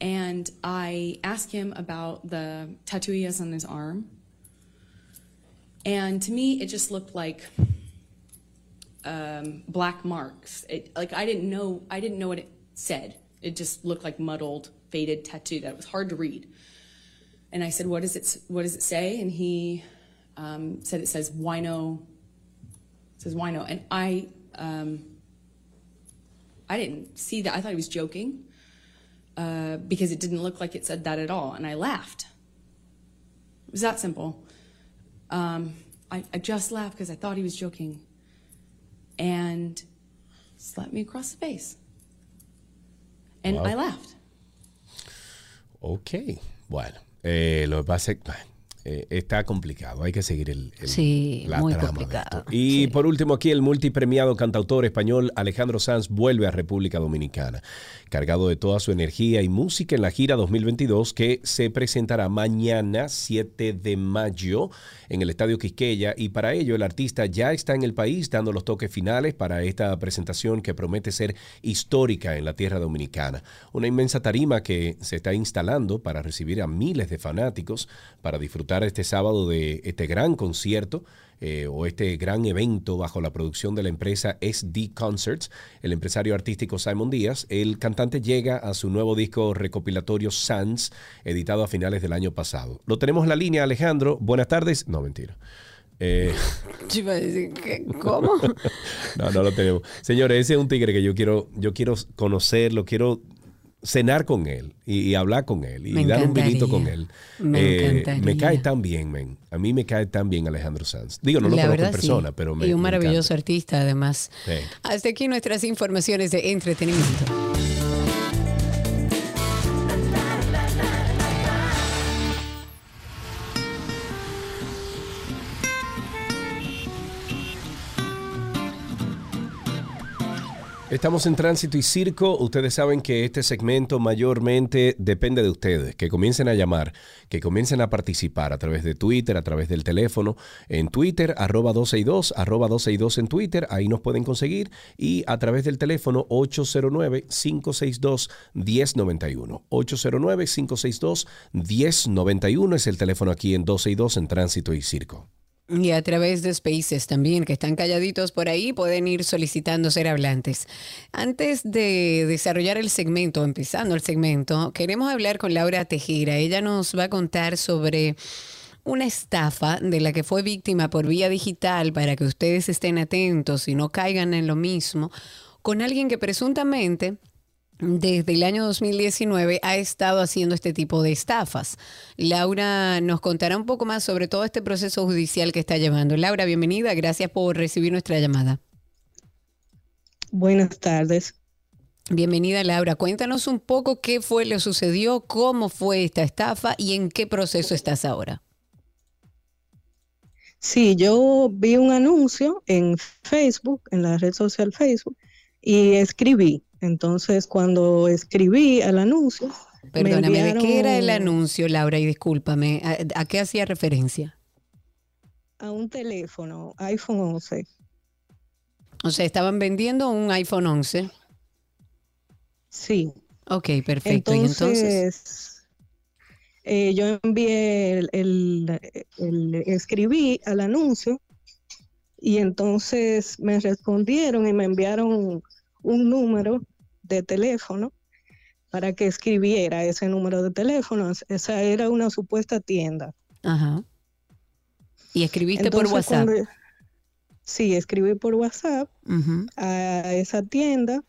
And I asked him about the tattoo he has on his arm. And to me, it just looked like um, black marks. It, like I didn't know, I didn't know what it said. It just looked like muddled, faded tattoo that was hard to read. And I said, "What does it? What does it say?" And he um, said, "It says wino." It says wino, and I, um, I didn't see that. I thought he was joking uh, because it didn't look like it said that at all, and I laughed. It was that simple. Um, I, I just laughed because I thought he was joking, and slapped me across the face, and Wow. I laughed. Ok, bueno. eh, lo que pasa es eh, está complicado. Hay que seguir el, el- Sí, la muy trama de esto. Y por último, aquí el multipremiado cantautor español Alejandro Sanz vuelve a República Dominicana, cargado de toda su energía y música en la gira 2022 que se presentará mañana 7 de mayo en el Estadio Quisqueya y para ello el artista ya está en el país dando los toques finales para esta presentación que promete ser histórica en la tierra dominicana. Una inmensa tarima que se está instalando para recibir a miles de fanáticos para disfrutar este sábado de este gran concierto eh, o este gran evento bajo la producción de la empresa SD Concerts, el empresario artístico Simon Díaz. El cantante llega a su nuevo disco recopilatorio Sans, editado a finales del año pasado. Lo tenemos en la línea, Alejandro. Buenas tardes. No, mentira. Eh. ¿cómo? no, no lo tenemos. Señores, ese es un tigre que yo quiero, yo quiero conocerlo, quiero cenar con él y, y hablar con él y Me dar un vinito con él. Me Eh, me cae tan bien, men. A mí me cae tan bien Alejandro Sanz. Digo, no lo La conozco en persona, sí. pero me Y un maravilloso artista, además. encanta. Sí. Hasta aquí nuestras informaciones de entretenimiento. Estamos en Tránsito y Circo. Ustedes saben que este segmento mayormente depende de ustedes. Que comiencen a llamar, que comiencen a participar a través de Twitter, a través del teléfono. En Twitter, arroba 262, arroba 262 en Twitter, ahí nos pueden conseguir. Y a través del teléfono 809-562-1091. 809-562-1091 es el teléfono aquí en 262 en Tránsito y Circo. Y a través de Spaces también, que están calladitos por ahí, pueden ir solicitando ser hablantes. Antes de desarrollar el segmento, empezando el segmento, queremos hablar con Laura Tejera. Ella nos va a contar sobre una estafa de la que fue víctima por vía digital para que ustedes estén atentos y no caigan en lo mismo, con alguien que presuntamente desde el año 2019 ha estado haciendo este tipo de estafas. Laura nos contará un poco más sobre todo este proceso judicial que está llevando. Laura, bienvenida, gracias por recibir nuestra llamada. Buenas tardes. Bienvenida Laura, cuéntanos un poco qué fue lo que sucedió, cómo fue esta estafa y en qué proceso estás ahora. Sí, yo vi un anuncio en Facebook, en la red social Facebook, y escribí. Entonces, cuando escribí al anuncio, me Perdóname, ¿de qué era el enviaron anuncio, Laura? Y discúlpame, ¿a, a qué hacía referencia? a un teléfono, iPhone 11. O sea, estaban vendiendo un iPhone 11. Sí. Ok, perfecto. ¿Y entonces? eh, yo envié el, el- el- escribí al anuncio y entonces me respondieron y me enviaron un número de teléfono para que escribiera ese número de teléfono. Esa era una supuesta tienda. Ajá. ¿Y escribiste por WhatsApp? cuando- sí, escribí por WhatsApp a esa tienda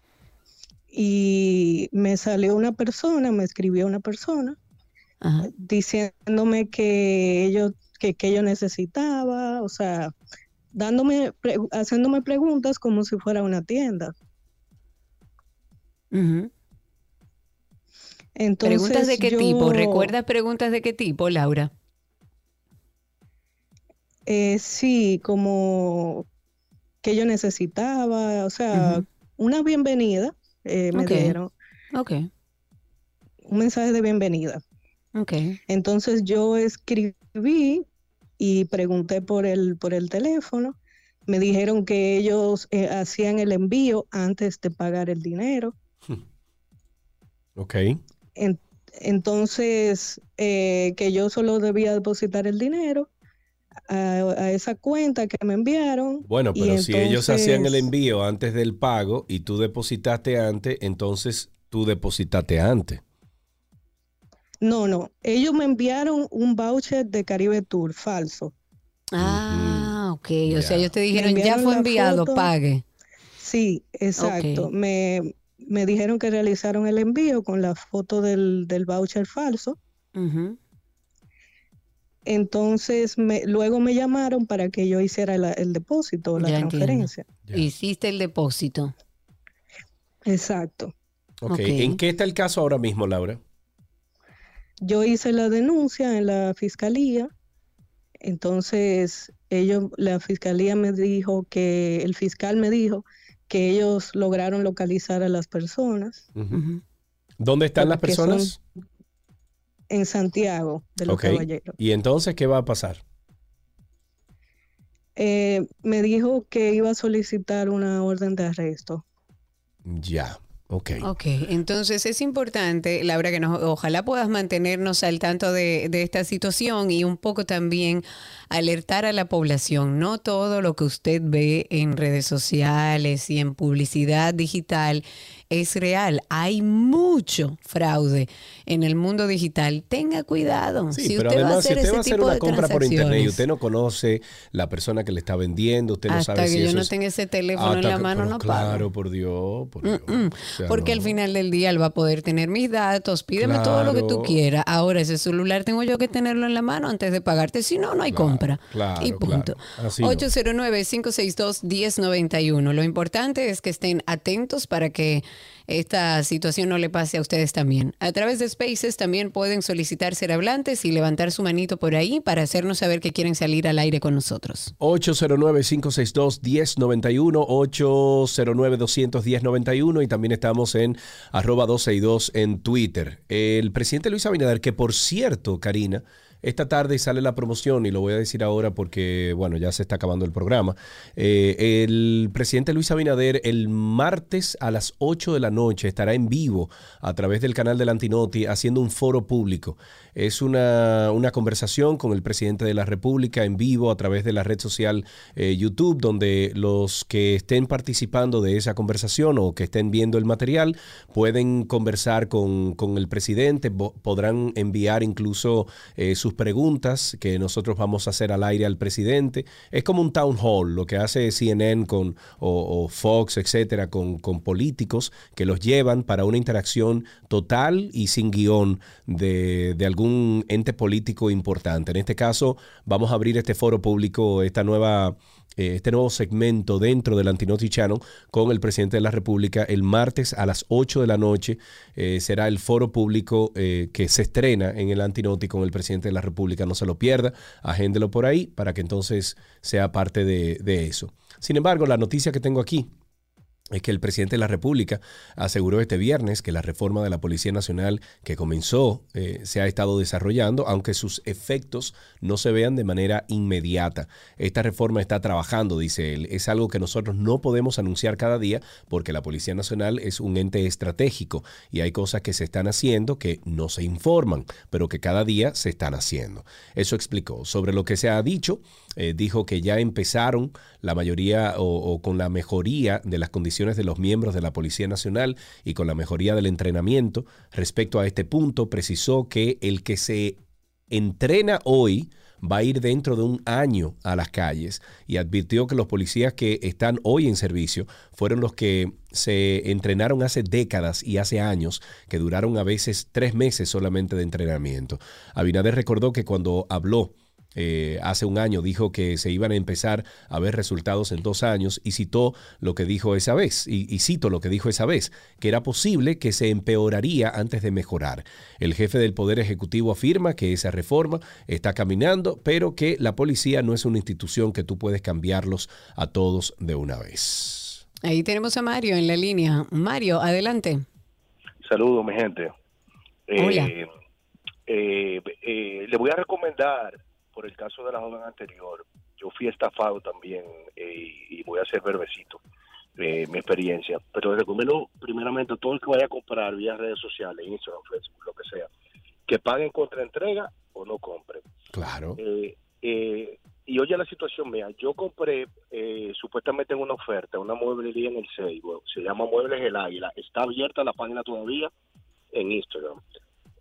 y me salió una persona, me escribió una persona Ajá. diciéndome que ellos que, que yo necesitaba, o sea, dándome pre- haciéndome preguntas como si fuera una tienda. Entonces, ¿Preguntas de qué yo, tipo? ¿Recuerdas preguntas de qué tipo, Laura? eh, sí, como que yo necesitaba, o sea, una bienvenida eh, me Ok. dieron, Ok, un mensaje de bienvenida. ok. Entonces yo escribí y pregunté por el, por el teléfono. Me dijeron que ellos eh, hacían el envío antes de pagar el dinero. Ok. En- entonces, eh, que yo solo debía depositar el dinero a, a esa cuenta que me enviaron. Bueno, pero si ellos hacían el envío antes del pago y tú depositaste antes, entonces tú depositaste antes. No, no. Ellos me enviaron un voucher de Caribe Tour falso. Ah, ok. O sea, ellos te dijeron, ya fue enviado, foto. pague. Sí, exacto. Me, me dijeron que realizaron el envío con la foto del, del voucher falso. Entonces, me, luego me llamaron para que yo hiciera la- el depósito, la Ya transferencia. Hiciste el depósito. Exacto. ok. Ok. ¿En qué está el caso ahora mismo, Laura? Yo hice la denuncia en la fiscalía. Entonces, ellos, la fiscalía me dijo que, el fiscal me dijo que ellos lograron localizar a las personas. ¿Dónde están las personas? en Santiago de los. Caballeros. ¿Y entonces qué va a pasar? Eh, me dijo que iba a solicitar una orden de arresto. Ya. Ok. Ok, entonces es importante, Laura, que nos, ojalá puedas mantenernos al tanto de, de esta situación y un poco también alertar a la población. No todo lo que usted ve en redes sociales y en publicidad digital es real. Hay mucho fraude en el mundo digital. Tenga cuidado. Sí, si pero usted va a si hacer usted va a ese hacer tipo una de compra por internet y usted no conoce la persona que le está vendiendo, usted no hasta sabe que si yo eso no es- tenga ese teléfono en la que- mano, no pago. Claro, por Dios. por Dios. Mm, O sea, Porque al final del día él va a poder tener mis datos, pídeme todo lo que tú Claro. quieras. Ahora ese celular tengo yo que tenerlo en la mano antes de pagarte, si no, no hay compra. claro, y punto. claro. Así no. 809-562-1091. Lo importante es que estén atentos para que esta situación no le pase a ustedes también. A través de Spaces también pueden solicitar ser hablantes y levantar su manito por ahí para hacernos saber que quieren salir al aire con nosotros. 809-562-1091, 809-210-91 y también estamos en arroba 262 en Twitter. El presidente Luis Abinader, que por cierto, Karina, esta tarde sale la promoción y lo voy a decir ahora porque, bueno, ya se está acabando el programa. Eh, el presidente Luis Abinader el martes a las 8 de la noche estará en vivo a través del canal del Antinoti haciendo un foro público. Es una, una conversación con el presidente de la República en vivo a través de la red social eh, YouTube, donde los que estén participando de esa conversación o que estén viendo el material pueden conversar con, con el presidente, podrán enviar incluso eh, sus preguntas que nosotros vamos a hacer al aire al presidente. Es como un town hall, lo que hace CNN con, o, o Fox, etcétera, con, con políticos que los llevan para una interacción total y sin guion de, de algún ente político importante. En este caso, vamos a abrir este foro público, esta nueva eh, este nuevo segmento dentro del Antinoti Channel con el presidente de la República el martes a las 8 de la noche. eh, será el foro público eh, que se estrena en el Antinoti con el presidente de la República. No se lo pierda, agéndelo por ahí para que entonces sea parte de eso. Sin embargo, la noticia que tengo aquí es que el presidente de la República aseguró este viernes que la reforma de la Policía Nacional que comenzó eh, se ha estado desarrollando, aunque sus efectos no se vean de manera inmediata. Esta reforma está trabajando, dice él. Es algo que nosotros no podemos anunciar cada día porque la Policía Nacional es un ente estratégico y hay cosas que se están haciendo que no se informan, pero que cada día se están haciendo. Eso explicó. Sobre lo que se ha dicho, eh, dijo que ya empezaron la mayoría o, o con la mejoría de las condiciones de los miembros de la Policía Nacional y con la mejoría del entrenamiento. Respecto a este punto, precisó que el que se entrena hoy va a ir dentro de un año a las calles y advirtió que los policías que están hoy en servicio fueron los que se entrenaron hace décadas y hace años, que duraron a veces tres meses solamente de entrenamiento. Abinader recordó que cuando habló eh, hace un año dijo que se iban a empezar a ver resultados en dos años y citó lo que dijo esa vez, y, y, cito lo que dijo esa vez, que era posible que se empeoraría antes de mejorar. El jefe del Poder Ejecutivo afirma que esa reforma está caminando, pero que la policía no es una institución que tú puedes cambiarlos a todos de una vez. Ahí tenemos a Mario en la línea. Mario, adelante. Saludos, mi gente. Hola. Eh, eh, eh, le voy a recomendar por el caso de la joven anterior, yo fui estafado también eh, y voy a hacer verbecito eh, mi experiencia. Pero les recomiendo primeramente a todo el que vaya a comprar vía redes sociales, Instagram, Facebook, lo que sea, que paguen contra entrega o no compren. Claro. Eh, eh, y oye la situación mía, yo compré eh, supuestamente en una oferta una mueblería en el Seibo, se llama Muebles El Águila, está abierta la página todavía en Instagram.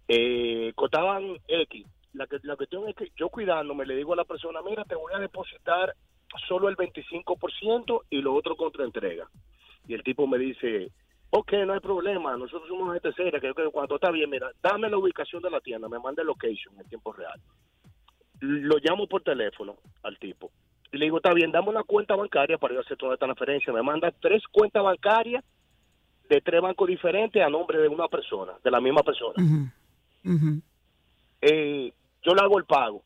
Eh, costaban X, la, que, la cuestión es que yo cuidándome le digo a la persona, mira, te voy a depositar solo el 25% y lo otro contra entrega. Y el tipo me dice, ok, no hay problema, nosotros somos gente seria, que yo creo que cuando está bien, mira, dame la ubicación de la tienda, me manda el location en tiempo real. Lo llamo por teléfono al tipo. Y le digo, está bien, dame una cuenta bancaria para yo hacer toda esta transferencia. Me manda tres cuentas bancarias de tres bancos diferentes a nombre de una persona, de la misma persona. Eh, yo le hago el pago.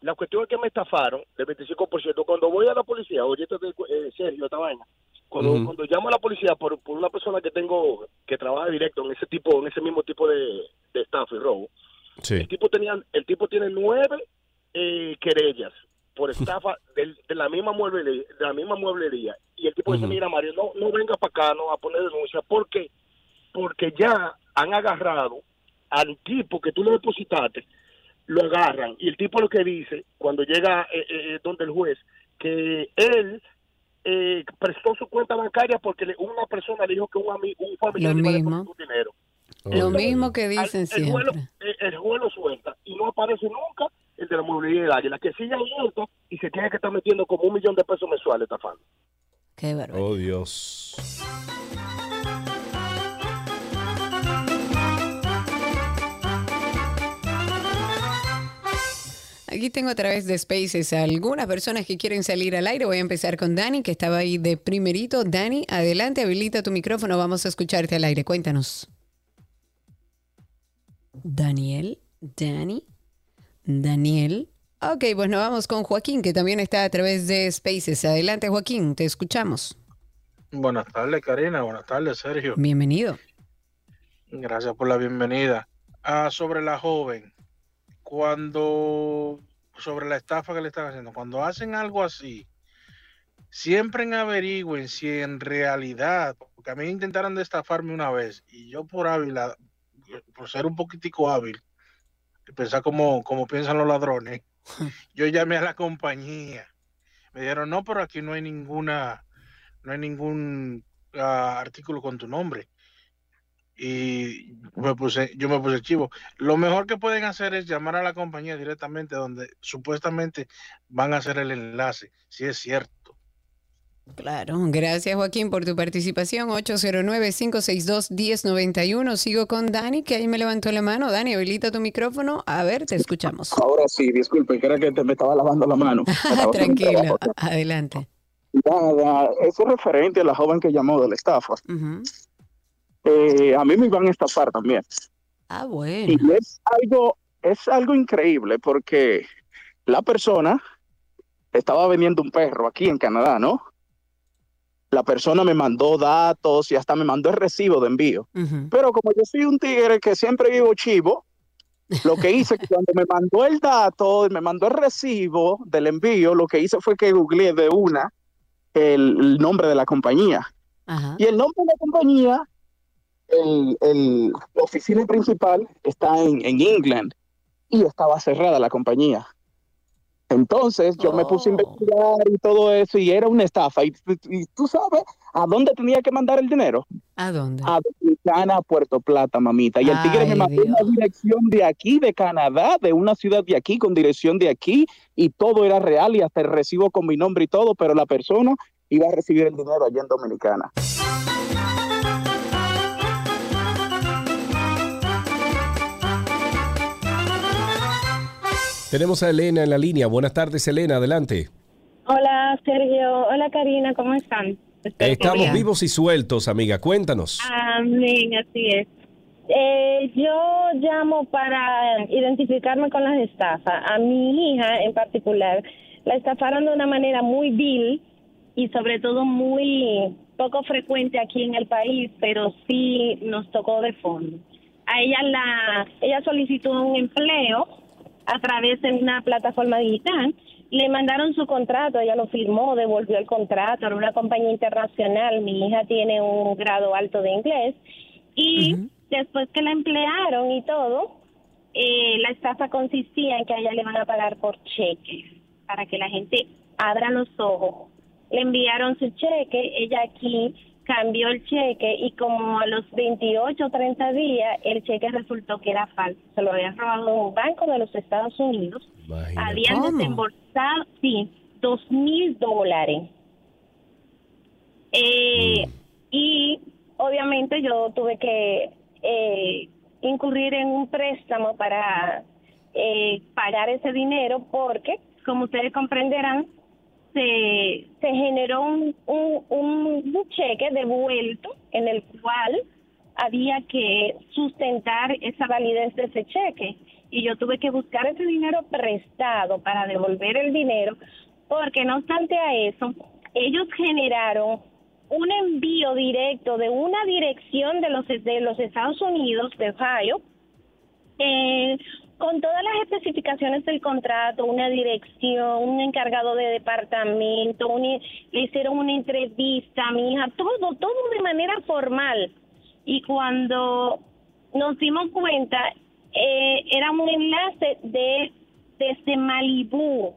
La cuestión es que me estafaron del 25%. Cuando voy a la policía, oye, esto de eh, Sergio, esta vaina, cuando, cuando llamo a la policía por, por una persona que tengo que trabaja directo en ese tipo, en ese mismo tipo de, de estafa y robo, Sí. el tipo tenía, el tipo tiene nueve eh, querellas por estafa de, la misma mueblería, de la misma mueblería. Y el tipo dice, mira Mario, no, no venga para acá, no a poner denuncia, porque porque ya han agarrado al tipo que tú le depositaste, lo agarran y el tipo lo que dice cuando llega eh, eh, donde el juez que él eh, prestó su cuenta bancaria porque le- una persona le dijo que un, un familiar Lo iba su dinero. Lo mismo que dicen el, juez lo- siempre. eh, el juez lo suelta y no aparece nunca el de la movilidad del águila, que sigue abierto y se tiene que estar metiendo como un millón de pesos mensuales estafando. Qué bárbaro. Oh, Dios. Aquí tengo a través de Spaces a algunas personas que quieren salir al aire. Voy a empezar con Dani, que estaba ahí de primerito. Dani, adelante, habilita tu micrófono. Vamos a escucharte al aire. Cuéntanos. Daniel, Dani, Daniel. Ok, pues nos vamos con Joaquín, que también está a través de Spaces. Adelante, Joaquín, te escuchamos. Buenas tardes, Karina. Buenas tardes, Sergio. Bienvenido. Gracias por la bienvenida. Ah, sobre la joven, cuando, sobre la estafa que le están haciendo, cuando hacen algo así, siempre averigüen si en realidad, porque a mí intentaron de estafarme una vez y yo por hábil, por ser un poquitico hábil, y pensar como, como piensan los ladrones, yo llamé a la compañía. Me dijeron, no, pero aquí no hay ninguna, no hay ningún ah, artículo con tu nombre. Y me puse, yo me puse chivo. Lo mejor que pueden hacer es llamar a la compañía directamente donde supuestamente van a hacer el enlace, si es cierto. Claro, gracias Joaquín por tu participación. 809-562-1091. Sigo con Dani, que ahí me levantó la mano. Dani, habilita tu micrófono. A ver, te escuchamos. Ahora sí, disculpe, que era que te, me estaba lavando la mano. Tranquilo, adelante. Nada, eso es referente a la joven que llamó de la estafa. Eh, a mí me iban a estafar también. Ah, bueno. Y es algo, es algo increíble porque la persona estaba vendiendo un perro aquí en Canadá, ¿no? la persona me mandó datos y hasta me mandó el recibo de envío. Pero como yo soy un tigre que siempre vivo chivo, lo que hice cuando me mandó el dato, me mandó el recibo del envío, lo que hice fue que googleé de una el, el nombre de la compañía. Y el nombre de la compañía, el, el- la oficina principal está en, en England y estaba cerrada la compañía. Entonces yo me puse a investigar y todo eso y era una estafa. Y, y tú sabes a dónde tenía que mandar el dinero. ¿A dónde? A Dominicana, Puerto Plata, mamita. Y el tigre me Ay, mandó una dirección de aquí, de Canadá, de una ciudad de aquí, con dirección de aquí, y todo era real y hasta el recibo con mi nombre y todo, pero la persona iba a recibir el dinero allá en Dominicana. Tenemos a Elena en la línea. Buenas tardes, Elena, adelante. Hola Sergio, hola Karina, ¿cómo están? Espero Estamos vivos y sueltos, amiga. Cuéntanos. Amén, así es. Eh, yo llamo para identificarme con las estafas. A mi hija en particular la estafaron de una manera muy vil y sobre todo muy poco frecuente aquí en el país, pero sí nos tocó de fondo. A ella la ella solicitó un empleo a través de una plataforma digital. Le mandaron su contrato, ella lo firmó, devolvió el contrato, era una compañía internacional, mi hija tiene un grado alto de inglés y después que la emplearon y todo, eh, la estafa consistía en que a ella le van a pagar por cheque para que la gente abra los ojos. Le enviaron su cheque, ella aquí cambió el cheque y como a los 28 o 30 días el cheque resultó que era falso. Se lo habían robado un banco de los Estados Unidos. Habían ¿Cómo? desembolsado, sí, dos mil dólares. Eh, Y obviamente yo tuve que eh, incurrir en un préstamo para eh, pagar ese dinero porque, como ustedes comprenderán, se, se generó un, un, cheque devuelto en el cual había que sustentar esa validez de ese cheque. Y yo tuve que buscar ese dinero prestado para devolver el dinero, porque no obstante a eso, ellos generaron un envío directo de una dirección de los, de los Estados Unidos, de Ohio, eh, con todas las especificaciones del contrato, una dirección, un encargado de departamento, un- le hicieron una entrevista a mi hija, todo, todo de manera formal. Y cuando nos dimos cuenta, eh, era un enlace de desde Malibú.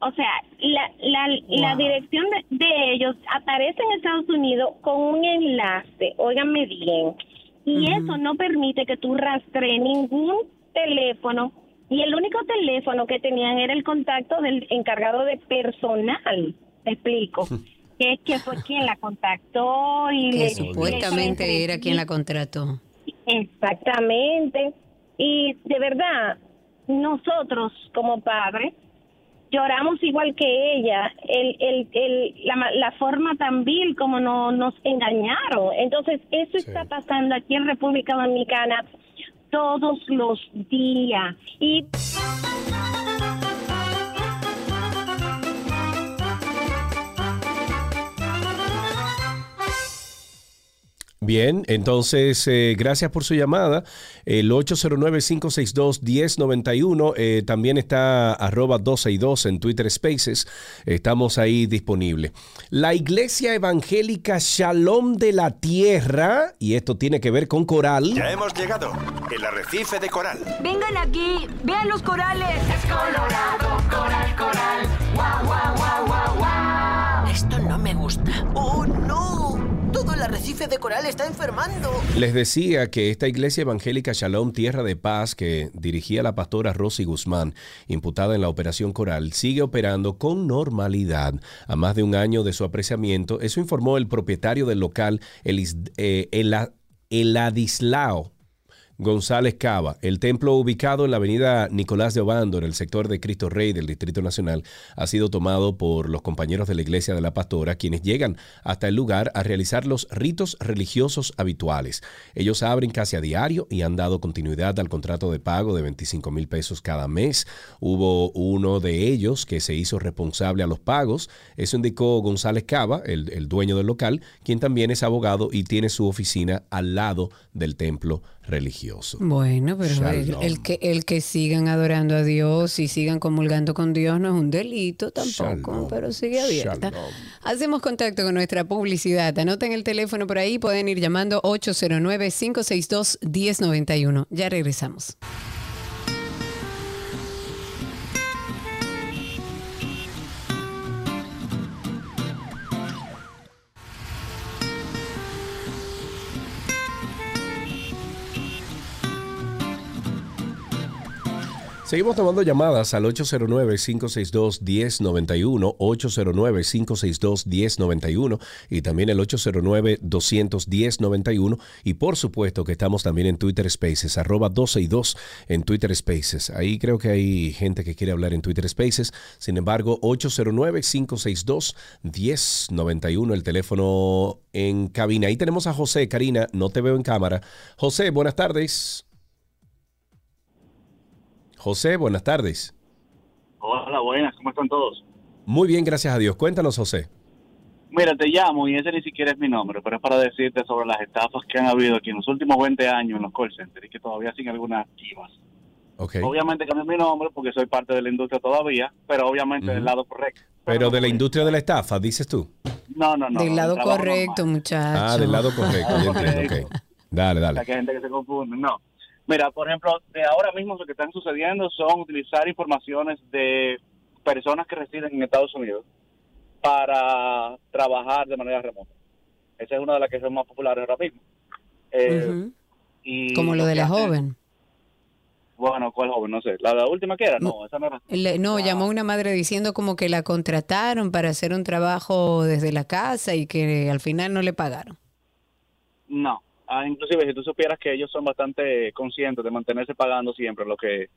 O sea, la, la, la dirección de, de ellos aparece en Estados Unidos con un enlace, óiganme bien. Y eso no permite que tú rastrees ningún teléfono. Y el único teléfono que tenían era el contacto del encargado de personal. Te explico. que es que fue quien la contactó y Que le supuestamente era quien la contrató. Exactamente. Y de verdad, nosotros como padres lloramos igual que ella, el, el, el, la, ma- la forma tan vil como no, nos engañaron. Entonces, eso está pasando aquí en República Dominicana todos los días. Y Bien, entonces, eh, gracias por su llamada. El 809-562-1091. eh, también está arroba 12 y 2 en Twitter Spaces. Estamos ahí disponibles. La Iglesia Evangélica Shalom de la Tierra, y esto tiene que ver con coral. Ya hemos llegado. El arrecife de coral. Vengan aquí, vean los corales. Es colorado, coral, coral. Guau, guau, guau, guau, guau. Esto no me gusta. ¡Oh, no! Todo el arrecife de coral está enfermando. Les decía que esta iglesia evangélica Shalom Tierra de Paz, que dirigía la pastora Rosy Guzmán, imputada en la operación Coral, sigue operando con normalidad a más de un año de su apreciamiento. Eso informó el propietario del local, Elis- eh, Ela- Eladislao González Cava. El templo ubicado en la avenida Nicolás de Obando, en el sector de Cristo Rey del Distrito Nacional, ha sido tomado por los compañeros de la Iglesia de la Pastora, quienes llegan hasta el lugar a realizar los ritos religiosos habituales. Ellos abren casi a diario y han dado continuidad al contrato de pago de 25 mil pesos cada mes. Hubo uno de ellos que se hizo responsable a los pagos. Eso indicó González Cava, el, el dueño del local, quien también es abogado y tiene su oficina al lado del templo religioso. Bueno, pero el, que, el que sigan adorando a Dios y sigan comulgando con Dios no es un delito tampoco, Shalom. pero sigue abierta. Shalom. Hacemos contacto con nuestra publicidad. Anoten el teléfono por ahí, pueden ir llamando 809-562-1091. Ya regresamos. Seguimos tomando llamadas al 809-562-1091, 809-562-1091 y también el 809-210-91 y por supuesto que estamos también en Twitter Spaces, arroba 12 y 2 en Twitter Spaces. Ahí creo que hay gente que quiere hablar en Twitter Spaces. Sin embargo, 809-562-1091, el teléfono en cabina. Ahí tenemos a José, Karina, no te veo en cámara. José, buenas tardes. José, buenas tardes. Hola, buenas, ¿cómo están todos? Muy bien, gracias a Dios. Cuéntanos, José. Mira, te llamo y ese ni siquiera es mi nombre, pero es para decirte sobre las estafas que han habido aquí en los últimos 20 años en los call centers y que todavía siguen algunas activas. Ok. Obviamente cambié mi nombre porque soy parte de la industria todavía, pero obviamente del lado correcto. Pero de la industria de la estafa, dices tú. No, no, no. del lado correcto, muchachos. Ah, del lado correcto, ya entiendo. Ok. Dale, O sea, dale. que hay gente que se confunde. No. Mira, por ejemplo, de ahora mismo lo que están sucediendo son utilizar informaciones de personas que residen en Estados Unidos para trabajar de manera remota. Esa es una de las que son más populares ahora mismo. Eh, y Como lo de la joven. Bueno, ¿cuál joven? No sé. ¿La, la última que era? No, esa no era. Le- no, llamó una madre diciendo como que la contrataron para hacer un trabajo desde la casa y que al final no le pagaron. No. Ah, inclusive, si tú supieras que ellos son bastante conscientes de mantenerse pagando siempre lo que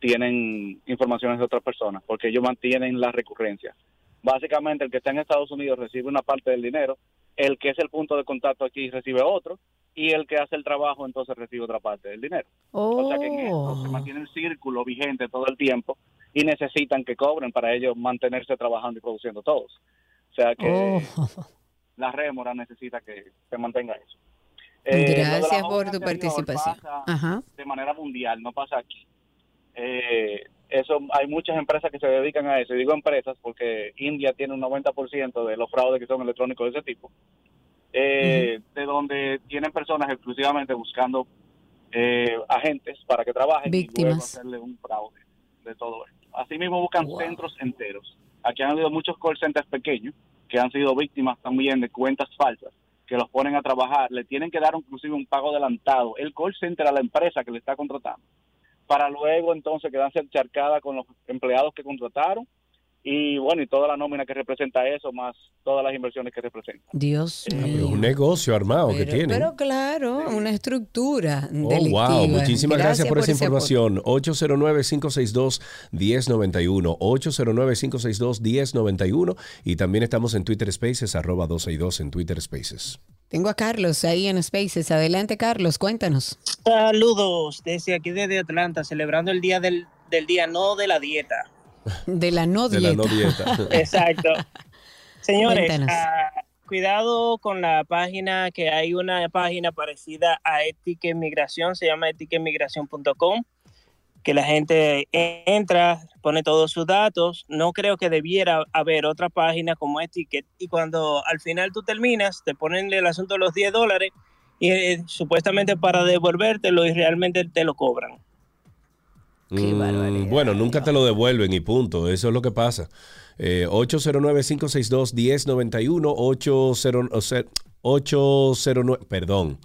tienen informaciones de otras personas, porque ellos mantienen la recurrencia. Básicamente, el que está en Estados Unidos recibe una parte del dinero, el que es el punto de contacto aquí recibe otro, y el que hace el trabajo entonces recibe otra parte del dinero. O sea que en esto se mantiene el círculo vigente todo el tiempo y necesitan que cobren para ellos mantenerse trabajando y produciendo todos. O sea que la rémora necesita que se mantenga eso. Eh, Gracias por tu participación. Ajá. de manera mundial, no pasa aquí. Eh, eso hay muchas empresas que se dedican a eso. Y digo empresas porque India tiene un 90% de los fraudes que son electrónicos de ese tipo. Eh, De donde tienen personas exclusivamente buscando eh, agentes para que trabajen y Víctimas. hacerle un fraude de todo esto. Asimismo buscan centros enteros. Aquí han habido muchos call centers pequeños que han sido víctimas también de cuentas falsas que los ponen a trabajar, le tienen que dar inclusive un pago adelantado, el call center a la empresa que le está contratando, para luego entonces quedarse encharcada con los empleados que contrataron y bueno, y toda la nómina que representa eso, más todas las inversiones que representa. Dios Pero es mío. un negocio armado que Pero, tienen. pero claro, una estructura Oh, delictiva. wow, muchísimas gracias, por esa ese aporte. información. 809-562-1091. 809-562-1091. Y también estamos en Twitter Spaces, arroba 262 en Twitter Spaces. Tengo a Carlos ahí en Spaces. Adelante, Carlos, cuéntanos. Saludos desde aquí desde Atlanta, celebrando el día del, del día no de la dieta. De la no De la dieta. no dieta. Exacto. Señores, ah, cuidado con la página, que hay una página parecida a Ética Inmigración, se llama etiquemigración.com, que la gente entra, pone todos sus datos. No creo que debiera haber otra página como Etiquet. Y cuando al final tú terminas, te ponen el asunto de los 10 dólares y eh, supuestamente para devolvértelo y realmente te lo cobran. Mm, bueno, nunca te lo devuelven y punto. Eso es lo que pasa. Eh, 809-562-1091, 80 o sea, 809, perdón.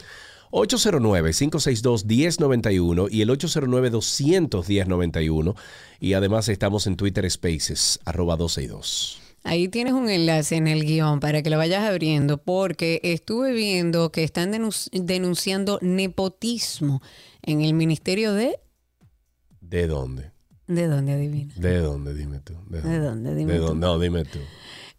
809-562-1091 y el 809-210-91. Y además estamos en Twitter Spaces, arroba 12 y 2. Ahí tienes un enlace en el guion para que lo vayas abriendo, porque estuve viendo que están denun- denunciando nepotismo en el Ministerio de... ¿De dónde? ¿De dónde adivina? ¿De dónde? Dime tú. ¿De ¿De dónde? Dime ¿De tú. dónde? No, dime tú.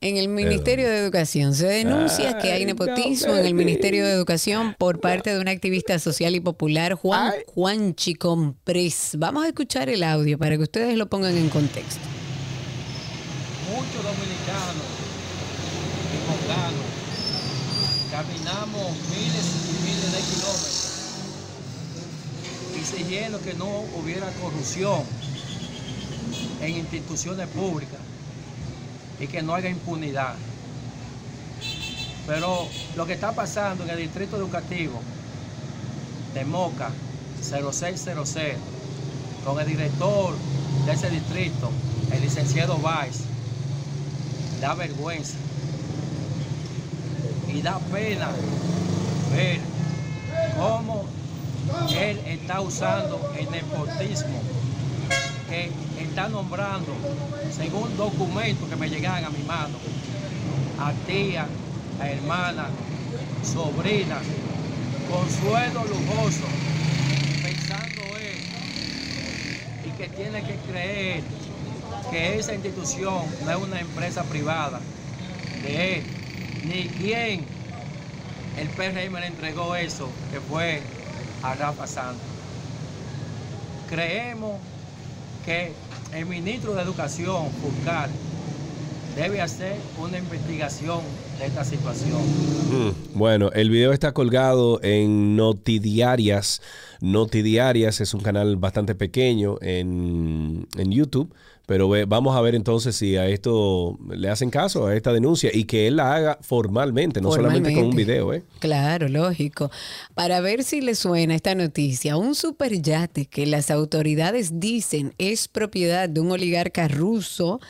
En el Ministerio de Educación se denuncia que hay Ay, nepotismo no, en el. Ministerio de Educación por parte de un activista social y popular, Juan Juanchi Comprés. Vamos a escuchar el audio para que ustedes lo pongan en contexto. muchos dominicanos y caminamos miles exigiendo que no hubiera corrupción en instituciones públicas y que no haya impunidad. Pero lo que está pasando en el distrito educativo de Moca 0600 con el director de ese distrito, el licenciado Valls, da vergüenza y da pena ver cómo él está usando el nepotismo que está nombrando, según documentos que me llegan a mi mano, a tía, a hermana, sobrina, consuelo lujoso, pensando él y que tiene que creer que esa institución no es una empresa privada de él, ni quién el PRM le entregó eso, que fue a Rafa Santos. Creemos que el ministro de Educación, Fulcar, debe hacer una investigación de esta situación. Mm, Bueno, el video está colgado en Notidiarias. Notidiarias es un canal bastante pequeño en, en YouTube, pero ve- vamos a ver entonces si a esto le hacen caso, a esta denuncia, y que él la haga formalmente, no solamente con un Formalmente. video. ¿eh? Claro, lógico. Para ver si le suena esta noticia, un superyate que las autoridades dicen es propiedad de un oligarca ruso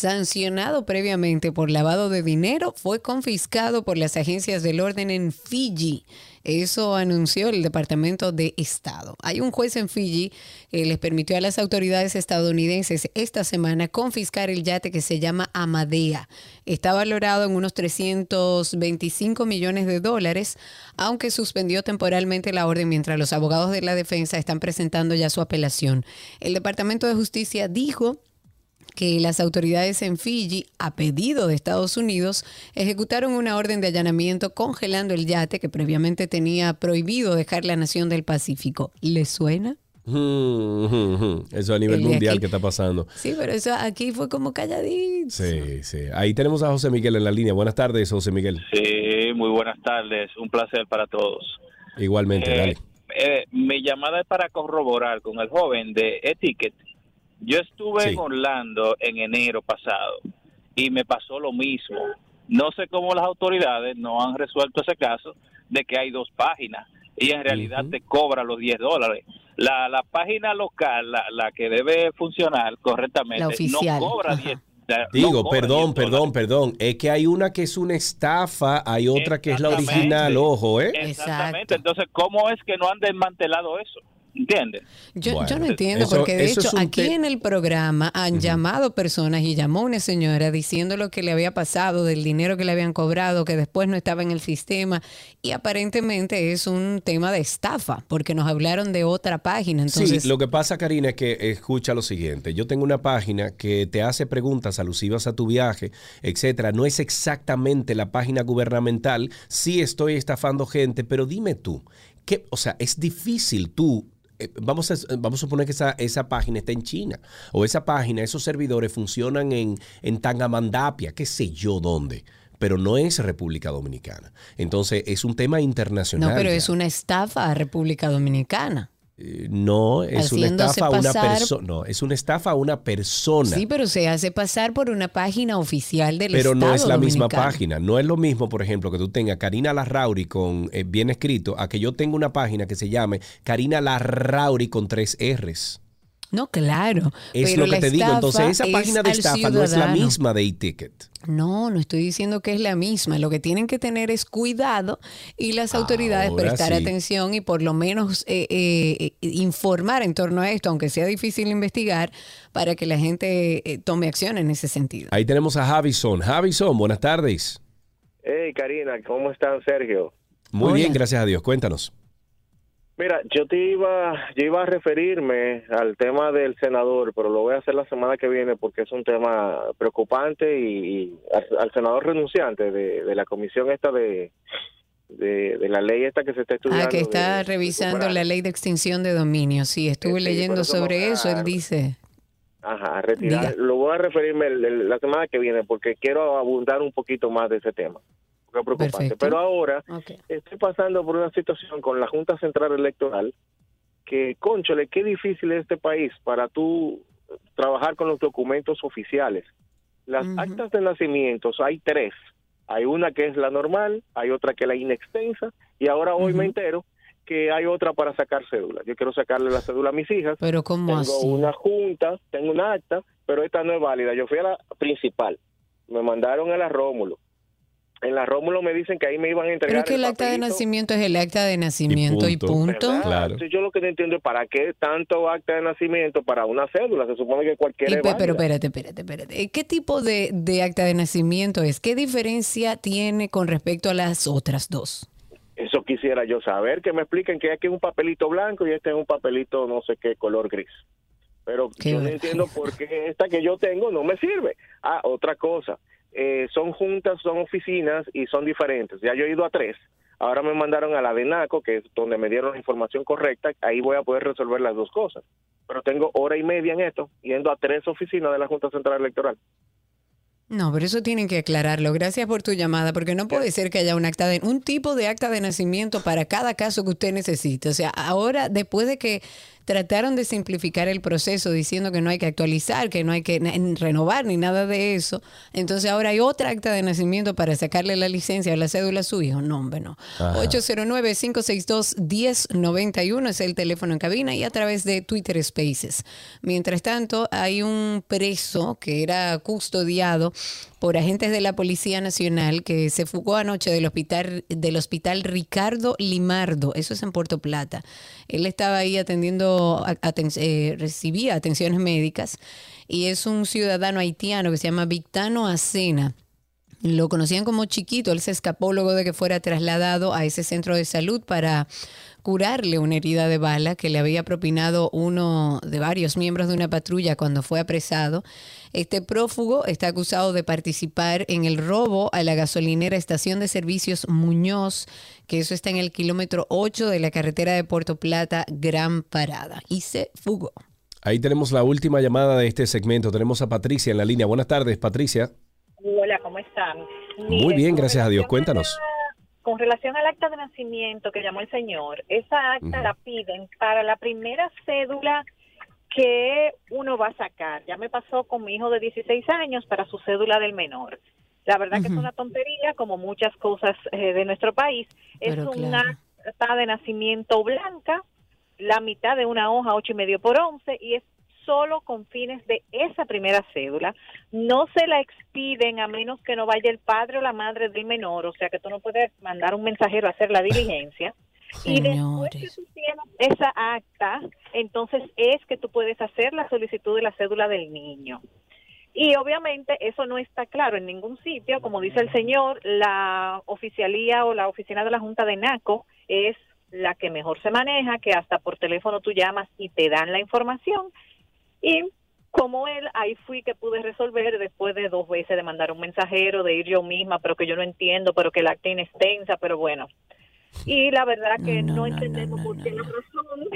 sancionado previamente por lavado de dinero fue confiscado por las agencias del orden en Fiji. Eso anunció el Departamento de Estado. Hay un juez en Fiji que les permitió a las autoridades estadounidenses esta semana confiscar el yate que se llama Amadea. Está valorado en unos 325 millones de dólares, aunque suspendió temporalmente la orden mientras los abogados de la defensa están presentando ya su apelación. El Departamento de Justicia dijo que las autoridades en Fiji, a pedido de Estados Unidos, ejecutaron una orden de allanamiento congelando el yate que previamente tenía prohibido dejar la nación del Pacífico. ¿Le suena? Mm, Eso a nivel El mundial aquí. que está pasando. Sí, pero eso aquí fue como calladito. Sí, sí. Ahí tenemos a José Miguel en la línea. Buenas tardes, José Miguel. Sí, muy buenas tardes. Un placer para todos. Igualmente, Eh, dale. eh, mi llamada es para corroborar con el joven de Etiquet. Yo estuve Sí. en Orlando en enero pasado y me pasó lo mismo. No sé cómo las autoridades no han resuelto ese caso de que hay dos páginas y en realidad te cobra los 10 dólares. La, la página local, la, la que debe funcionar correctamente, La oficial. no cobra 10 la- no Digo, perdón, 10 perdón, perdón. Es que hay una que es una estafa, hay otra que es la original, ojo, ¿eh? Exactamente. Entonces, ¿cómo es que no han desmantelado eso? ¿Entiendes? Yo, yo no entiendo, eso- porque de hecho aquí en el programa han llamado personas y llamó una señora diciendo lo que le había pasado, del dinero que le habían cobrado, que después no estaba en el sistema y aparentemente es un tema de estafa, porque nos hablaron de otra página. Entonces, sí, lo que pasa, Karina, es que escucha lo siguiente. Yo tengo una página que te hace preguntas alusivas a tu viaje, etcétera. No es exactamente la página gubernamental. Sí estoy estafando gente, pero dime tú, ¿qué, o sea, es difícil tú. Eh, Vamos a, vamos a suponer que esa, esa página está en China o esa página, esos servidores funcionan en, en Tangamandapia, qué sé yo dónde, pero no es República Dominicana. Entonces es un tema internacional. no, pero ya. es una estafa a República Dominicana. Eh, No, es una estafa a una persona. No, es una estafa a una persona. Sí, pero se hace pasar por una página oficial del pero Estado no es la misma página. No es lo mismo, por ejemplo, que tú tengas Karina Larrauri con eh, bien escrito, a que yo tenga una página que se llame Karina Larrauri con tres R's. No, claro. Es pero lo que te digo. Entonces, esa página de es estafa no es la misma de e-ticket. No, no estoy diciendo que es la misma. Lo que tienen que tener es cuidado y las autoridades Ahora prestar sí. atención y por lo menos eh, eh, informar en torno a esto, aunque sea difícil investigar, para que la gente eh, tome acción en ese sentido. Ahí tenemos a Javison. Javison, buenas tardes. Hey, Karina, ¿cómo están, Sergio? Muy bien, gracias a Dios. Cuéntanos. Mira, yo te iba, yo iba a referirme al tema del senador, pero lo voy a hacer la semana que viene porque es un tema preocupante y, y al, al senador renunciante de, de la comisión esta de, de, de la ley esta que se está estudiando. Ah, que está de- revisando la ley de extinción de dominio. Sí, estuve Sí, leyendo eso sobre a- eso. Él dice, Ajá, retirar. Diga. Lo voy a referirme el- el- la semana que viene porque quiero abundar un poquito más de ese tema. Preocupante. Perfecto. Pero ahora estoy pasando por una situación con la Junta Central Electoral que, conchole, qué difícil es este país para tú trabajar con los documentos oficiales. Las actas de nacimientos hay tres. Hay una que es la normal, hay otra que es la inextensa y ahora hoy me entero que hay otra para sacar cédula. Yo quiero sacarle la cédula a mis hijas. pero ¿cómo Tengo así? una junta, tengo una acta, pero esta no es válida. Yo fui a la principal. Me mandaron a la Rómulo. En la Rómulo me dicen que ahí me iban a Pero entregar es que el acta de nacimiento es el acta de nacimiento y punto. ¿Verdad? Entonces, yo lo que no entiendo es para qué tanto acta de nacimiento para una cédula. Se supone que es pe- pero espérate, espérate, espérate. Eh, ¿Qué tipo de, de acta de nacimiento es? ¿Qué diferencia tiene con respecto a las otras dos? Eso quisiera yo saber, que me expliquen que aquí es un papelito blanco y este es un papelito no sé qué color gris. Pero Qué yo no entiendo por qué esta que yo tengo no me sirve. Ah, otra cosa, eh, son juntas, son oficinas y son diferentes. Ya yo he ido a tres. Ahora me mandaron a la de NACO, que es donde me dieron la información correcta. Ahí voy a poder resolver las dos cosas. Pero tengo hora y media en esto, yendo a tres oficinas de la Junta Central Electoral. No, pero eso tienen que aclararlo. Gracias por tu llamada, porque no puede ser que haya un acta de un tipo de acta de nacimiento para cada caso que usted necesite. O sea, ahora después de que trataron de simplificar el proceso diciendo que no hay que actualizar, que no hay que renovar ni nada de eso, entonces ahora hay otra acta de nacimiento para sacarle la licencia o la cédula a su hijo. No, hombre, no. Ajá. 809-562-1091 es el teléfono en cabina y a través de Twitter Spaces. Mientras tanto, hay un preso que era custodiado por agentes de la Policía Nacional que se fugó anoche del hospital, del hospital Ricardo Limardo, eso es en Puerto Plata. Él estaba ahí atendiendo, eh, recibía atenciones médicas y es un ciudadano haitiano que se llama Victano Acena. Lo conocían como chiquito, él se escapó luego de que fuera trasladado a ese centro de salud para curarle una herida de bala que le había propinado uno de varios miembros de una patrulla cuando fue apresado. Este prófugo está acusado de participar en el robo a la gasolinera Estación de Servicios Muñoz, que eso está en el kilómetro 8 de la carretera de Puerto Plata, Gran Parada, y se fugó. Ahí tenemos la última llamada de este segmento. Tenemos a Patricia en la línea. Buenas tardes, Patricia. Hola, ¿cómo están? Muy bien, gracias a Dios. Cuéntanos. Con relación al acta de nacimiento que llamó el señor, esa acta la piden para la primera cédula que uno va a sacar. Ya me pasó con mi hijo de 16 años para su cédula del menor. La verdad que es una tontería, como muchas cosas eh, de nuestro país. Es una claro. acta de nacimiento blanca, la mitad de una hoja, ocho y medio por once, y es solo con fines de esa primera cédula. No se la expiden a menos que no vaya el padre o la madre del menor, o sea que tú no puedes mandar un mensajero a hacer la diligencia. Y después que tú tienes esa acta, entonces es que tú puedes hacer la solicitud de la cédula del niño. Y obviamente eso no está claro en ningún sitio. Como dice el señor, la oficialía o la oficina de la Junta de NACO es la que mejor se maneja, que hasta por teléfono tú llamas y te dan la información. Y como él, ahí fui que pude resolver después de dos veces de mandar un mensajero, de ir yo misma, pero que yo no entiendo, pero que la acta es extensa, pero bueno. Y la verdad que no, entendemos por qué la razón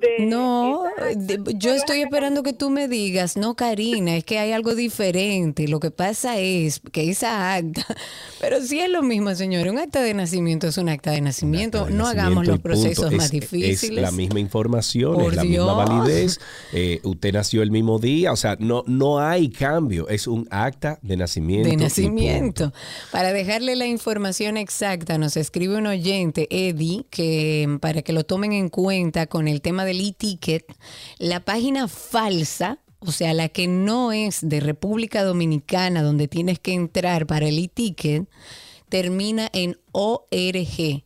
de No, de- yo estoy esperando que tú me digas, no, Karina, es que hay algo diferente. Lo que pasa es que esa acta, pero sí es lo mismo, señor. Un acta de nacimiento es un acta de nacimiento. no hagamos los punto. procesos más Es- difíciles. Es la misma información, Por es la misma validez. eh, usted nació el mismo día, o sea, no, no hay cambio. Es un acta de nacimiento. de nacimiento. Para dejarle la información exacta, nos escribe un oyente, Eddie, que para que lo tomen en cuenta con el tema del e-ticket, la página falsa, o sea, la que no es de República Dominicana, donde tienes que entrar para el e-ticket, termina en ORG.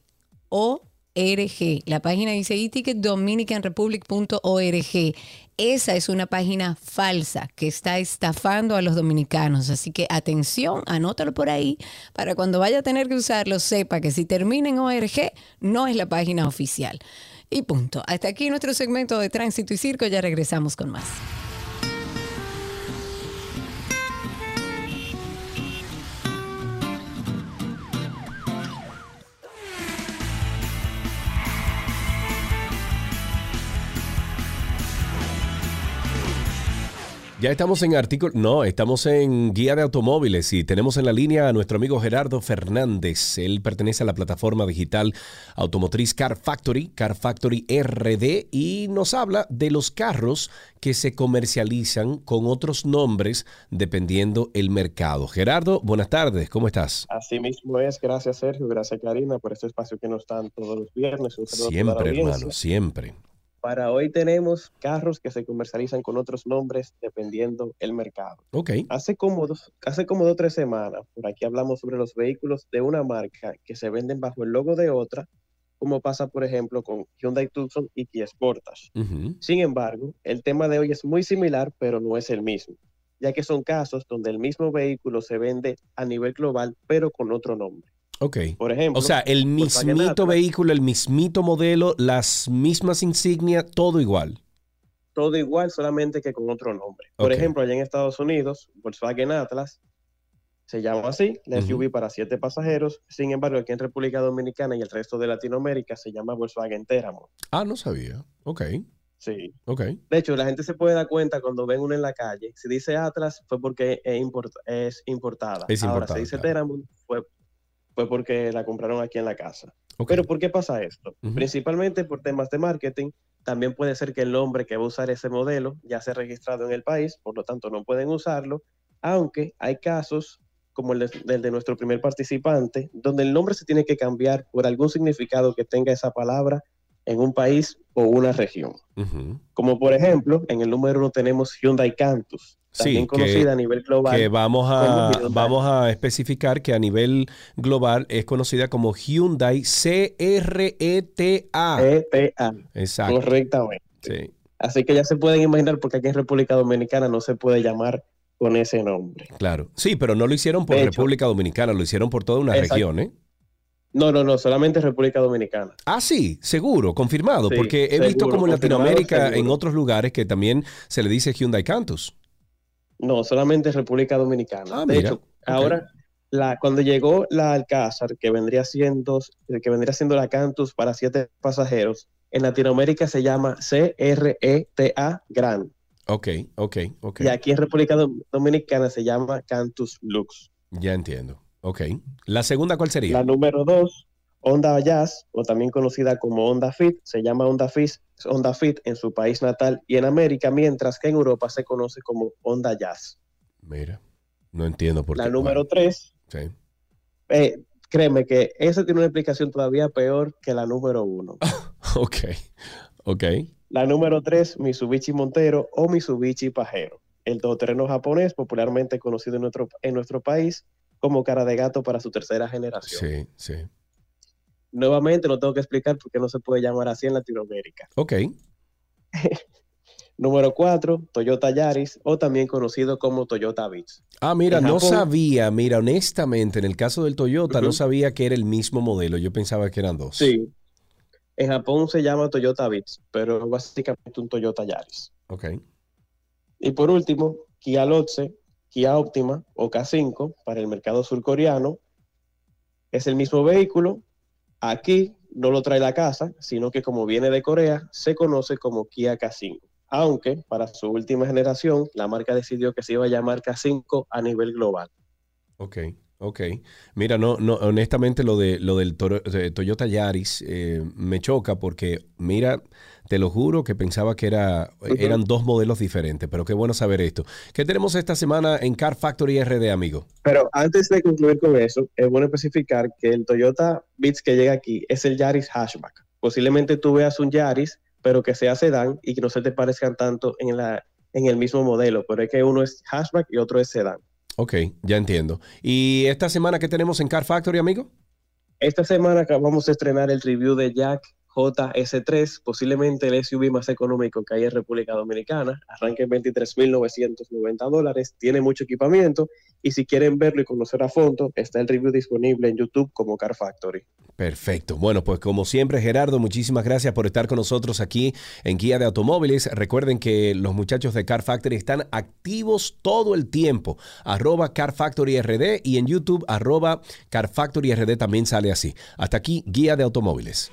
ORG. La página dice e-ticketdominicanrepublic.org. Esa es una página falsa que está estafando a los dominicanos. Así que atención, anótalo por ahí para cuando vaya a tener que usarlo, sepa que si termina en ORG, no es la página oficial. Y punto. Hasta aquí nuestro segmento de tránsito y circo. Ya regresamos con más. Ya estamos en artículo, no, estamos en guía de automóviles y tenemos en la línea a nuestro amigo Gerardo Fernández. Él pertenece a la plataforma digital automotriz Car Factory, Car Factory RD, y nos habla de los carros que se comercializan con otros nombres dependiendo el mercado. Gerardo, buenas tardes, ¿cómo estás? Así mismo es, gracias Sergio, gracias Karina por este espacio que nos dan todos los viernes. Siempre, hermano, siempre. Para hoy tenemos carros que se comercializan con otros nombres dependiendo el mercado. Ok. Hace como, dos, hace como dos o tres semanas, por aquí hablamos sobre los vehículos de una marca que se venden bajo el logo de otra, como pasa, por ejemplo, con Hyundai Tucson y Kia Sportage. Sin embargo, el tema de hoy es muy similar, pero no es el mismo, ya que son casos donde el mismo vehículo se vende a nivel global, pero con otro nombre. Ok. Por ejemplo, O sea, el mismito vehículo, el mismito modelo, las mismas insignias, todo igual. todo igual, solamente que con otro nombre. Por ejemplo, allá en Estados Unidos, Volkswagen Atlas se llama así, la. SUV para siete pasajeros. Sin embargo, aquí en República Dominicana y el resto de Latinoamérica se llama Volkswagen Teramo. Ah, no sabía. Ok, Sí. ok. De hecho, la gente se puede dar cuenta cuando ven uno en la calle. Si dice Atlas, fue porque es, import- es importada. Es Ahora, importada, si dice claro. Teramo, fue, fue porque la compraron aquí en la casa. Ok. Pero ¿por qué pasa esto? Principalmente por temas de marketing. También puede ser que el nombre que va a usar ese modelo ya sea registrado en el país, por lo tanto no pueden usarlo, aunque hay casos como el de nuestro primer participante, donde el nombre se tiene que cambiar por algún significado que tenga esa palabra en un país o una región. Como por ejemplo, en el número uno tenemos Hyundai Cantus, también Sí, conocida que- a nivel global. Que vamos a, vamos a especificar que a nivel global es conocida como Hyundai CRETA. ETA. Exacto. Correctamente. Sí, Así que ya se pueden imaginar porque aquí en República Dominicana no se puede llamar con ese nombre. claro. Sí, pero no lo hicieron por De hecho- República Dominicana, lo hicieron por toda una región, ¿eh? No, no, no, solamente República Dominicana. Ah, sí, seguro, confirmado, Sí, porque he visto como en Latinoamérica, en otros lugares, que también se le dice Hyundai Cantus. No, solamente República Dominicana. Ah, de mira, hecho, ahora la, cuando llegó la Alcázar, que vendría siendo, que vendría siendo la Cantus para siete pasajeros, en Latinoamérica se llama CRETA Grand. Ok, ok, ok. Y aquí en República Dom- Dominicana se llama Cantus Lux. Ya entiendo. Ok. ¿La segunda cuál sería? La número dos, Honda Jazz, o también conocida como Honda Fit, se llama Honda Fit, Honda Fit en su país natal y en América, mientras que en Europa se conoce como Honda Jazz. Mira, no entiendo por La qué. número tres, Sí. eh, créeme que esa tiene una explicación todavía peor que la número uno. Ok, ok. La número tres, Mitsubishi Montero o Mitsubishi Pajero, el todoterreno japonés popularmente conocido en nuestro, en nuestro país como cara de gato para su tercera generación. Sí, sí. Nuevamente no tengo que explicar por qué no se puede llamar así en Latinoamérica. Ok. Número 4, Toyota Yaris o también conocido como Toyota Vitz. Ah, mira, no sabía, mira, honestamente, en el caso del Toyota, no sabía que era el mismo modelo. Yo pensaba que eran dos. Sí. En Japón se llama Toyota Vitz, pero es básicamente un Toyota Yaris. Ok. Y por último, Kia Lotse, Kia Optima o K5 para el mercado surcoreano. Es el mismo vehículo. Aquí no lo trae la casa, sino que como viene de Corea, se conoce como Kia K5. Aunque para su última generación, la marca decidió que se iba a llamar K5 a nivel global. Ok, ok. Mira, no, no, honestamente lo de lo del Toro- de Toyota Yaris eh, me choca porque, mira, te lo juro que pensaba que era, eran dos modelos diferentes, pero qué bueno saber esto. ¿Qué tenemos esta semana en Car Factory RD, amigo? Pero antes de concluir con eso, es bueno especificar que el Toyota Vitz que llega aquí es el Yaris Hatchback. Posiblemente tú veas un Yaris pero que sea sedán y que no se te parezcan tanto en, la, en el mismo modelo, pero es que uno es hatchback y otro es sedán. Ok, ya entiendo. ¿Y esta semana qué tenemos en Car Factory, amigo? Esta semana vamos a estrenar el review de Jack JS3, posiblemente el SUV más económico que hay en República Dominicana. Arranca en 23.990 dólares, tiene mucho equipamiento y si quieren verlo y conocer a fondo, está el review disponible en YouTube como Car Factory. Perfecto. Bueno, pues como siempre, Gerardo, muchísimas gracias por estar con nosotros aquí en Guía de Automóviles. Recuerden que los muchachos de Car Factory están activos todo el tiempo. Arroba Car Factory RD y en YouTube arroba Car Factory RD también sale así. Hasta aquí, Guía de Automóviles.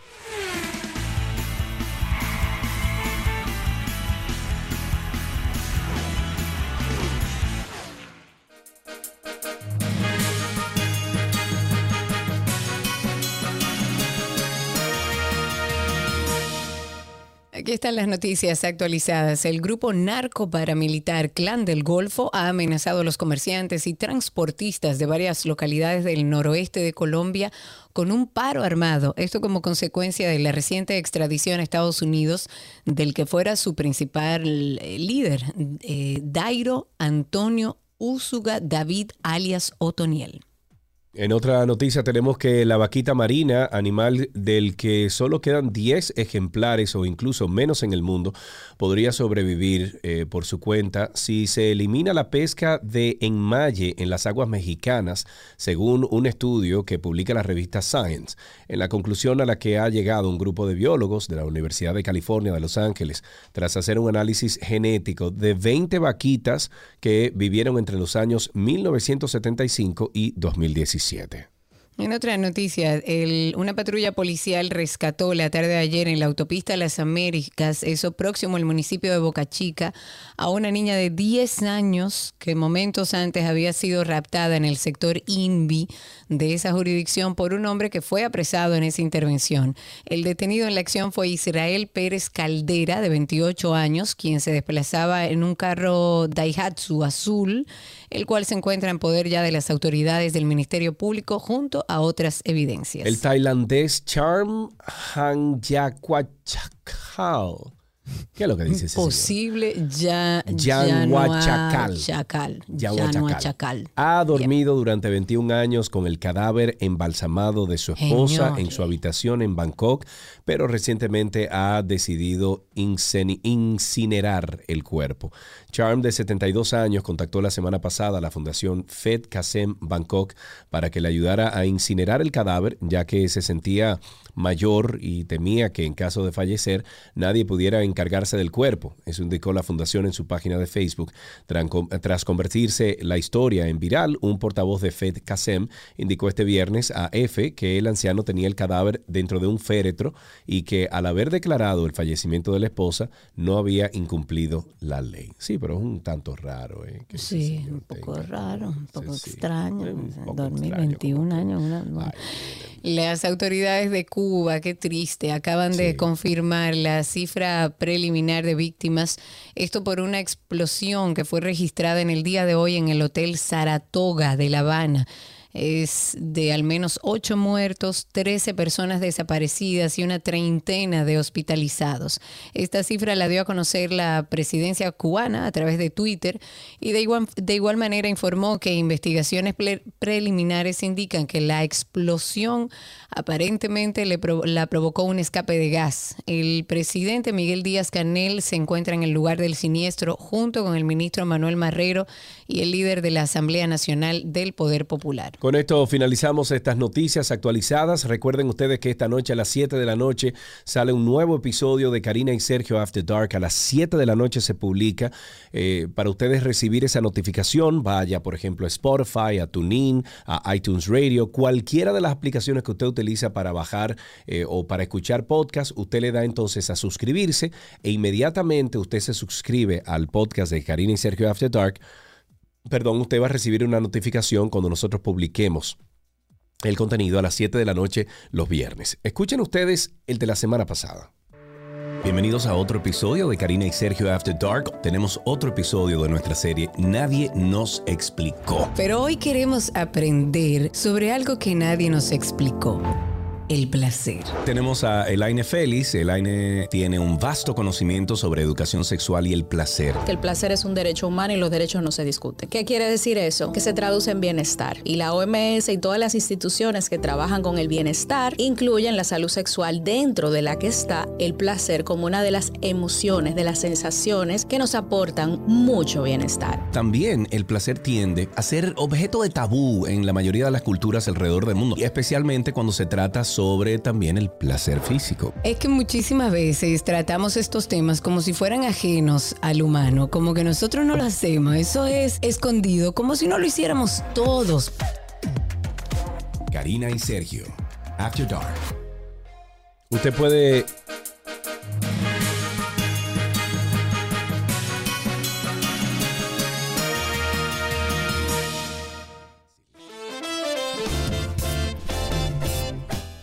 Aquí están las noticias actualizadas. El grupo narco paramilitar Clan del Golfo ha amenazado a los comerciantes y transportistas de varias localidades del noroeste de Colombia con un paro armado. Esto como consecuencia de la reciente extradición a Estados Unidos del que fuera su principal eh, líder, eh, Dairo Antonio Úsuga David alias Otoniel. En otra noticia tenemos que la vaquita marina, animal del que solo quedan 10 ejemplares o incluso menos en el mundo, podría sobrevivir eh, por su cuenta si se elimina la pesca de enmalle en las aguas mexicanas, según un estudio que publica la revista Science. En la conclusión a la que ha llegado un grupo de biólogos de la Universidad de California de Los Ángeles, tras hacer un análisis genético de 20 vaquitas que vivieron entre los años 1975 y 2017. En otra noticia, una patrulla policial rescató la tarde de ayer en la autopista Las Américas, eso próximo al municipio de Boca Chica, a una niña de 10 años que momentos antes había sido raptada en el sector INVI de esa jurisdicción por un hombre que fue apresado en esa intervención. El detenido en la acción fue Israel Pérez Caldera, de 28 años, quien se desplazaba en un carro Daihatsu azul, el cual se encuentra en poder ya de las autoridades del Ministerio Público junto a otras evidencias. El tailandés Charm Hanyakwachakal. ¿Qué es lo que dice ese señor? Posible ya. Chacal. Yanhuachacal. Ha dormido durante 21 años con el cadáver embalsamado de su esposa en su habitación en Bangkok, pero recientemente ha decidido incinerar el cuerpo. Charm, de 72 años, contactó la semana pasada a la fundación Fed Kasem Bangkok para que le ayudara a incinerar el cadáver, ya que se sentía mayor y temía que en caso de fallecer nadie pudiera encargarse del cuerpo. Eso indicó la fundación en su página de Facebook. Tras convertirse la historia en viral, un portavoz de Fed Kasem indicó este viernes a F que el anciano tenía el cadáver dentro de un féretro y que al haber declarado el fallecimiento de la esposa no había incumplido la ley. Sí, pero es un tanto raro. ¿eh? que Sí, un poco tenga- raro, un poco extraño. un poco Dormir extraño, 21 años. una-. Las autoridades de Cuba, qué triste, acaban de confirmar la cifra preliminar de víctimas. Esto por una explosión que fue registrada en el día de hoy en el Hotel Saratoga de La Habana. Es de al menos ocho muertos, 13 personas desaparecidas y una treintena de hospitalizados. Esta cifra la dio a conocer la presidencia cubana a través de Twitter y de igual, de igual manera informó que investigaciones preliminares indican que la explosión aparentemente le la provocó un escape de gas. El presidente Miguel Díaz Canel se encuentra en el lugar del siniestro junto con el ministro Manuel Marrero y el líder de la Asamblea Nacional del Poder Popular. Con esto finalizamos estas noticias actualizadas. Recuerden ustedes que esta noche a las 7 de la noche sale un nuevo episodio de Karina y Sergio After Dark. A las 7 de la noche se publica. Eh, para ustedes recibir esa notificación, vaya por ejemplo a Spotify, a TuneIn, a iTunes Radio, cualquiera de las aplicaciones que usted utiliza para bajar eh, o para escuchar podcast, usted le da entonces a suscribirse e inmediatamente usted se suscribe al podcast de Karina y Sergio After Dark perdón, usted va a recibir una notificación cuando nosotros publiquemos el contenido a las 7 de la noche los viernes. Escuchen ustedes el de la semana pasada. Bienvenidos a otro episodio de Karina y Sergio After Dark. Tenemos otro episodio de nuestra serie Nadie nos explicó. Pero hoy queremos aprender sobre algo que nadie nos explicó. El placer. Tenemos a Elaine Félix. Elaine tiene un vasto conocimiento sobre educación sexual y el placer. que el placer es un derecho humano y los derechos no se discuten. ¿Qué quiere decir eso? Que se traduce en bienestar. Y la OMS y todas las instituciones que trabajan con el bienestar incluyen la salud sexual dentro de la que está el placer como una de las emociones, de las sensaciones que nos aportan mucho bienestar. También el placer tiende a ser objeto de tabú en la mayoría de las culturas alrededor del mundo, y especialmente cuando se trata sobre también el placer físico. Es que muchísimas veces tratamos estos temas como si fueran ajenos al humano, como que nosotros no lo hacemos, eso es escondido, como si no lo hiciéramos todos. Karina y Sergio, After Dark. Usted puede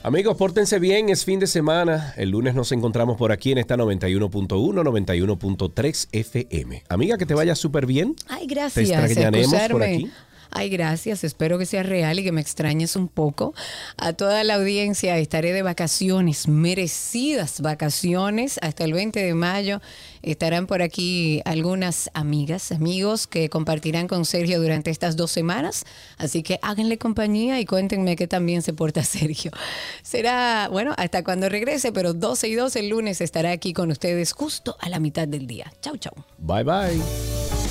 Amigos, pórtense bien, es fin de semana. El lunes nos encontramos por aquí en esta 91.1, 91.3 FM. Amiga, que te vaya súper bien. Ay, Te gracias. extrañaremos por aquí. Ay, gracias. Espero que sea real y que me extrañes un poco. A toda la audiencia estaré de vacaciones, merecidas vacaciones, hasta el 20 de mayo. Estarán por aquí algunas amigas, amigos que compartirán con Sergio durante estas dos semanas. Así que háganle compañía y cuéntenme qué también se porta Sergio. Será, bueno, hasta cuando regrese, pero 12 y 2 el lunes estará aquí con ustedes justo a la mitad del día. Chau, chau. Bye bye.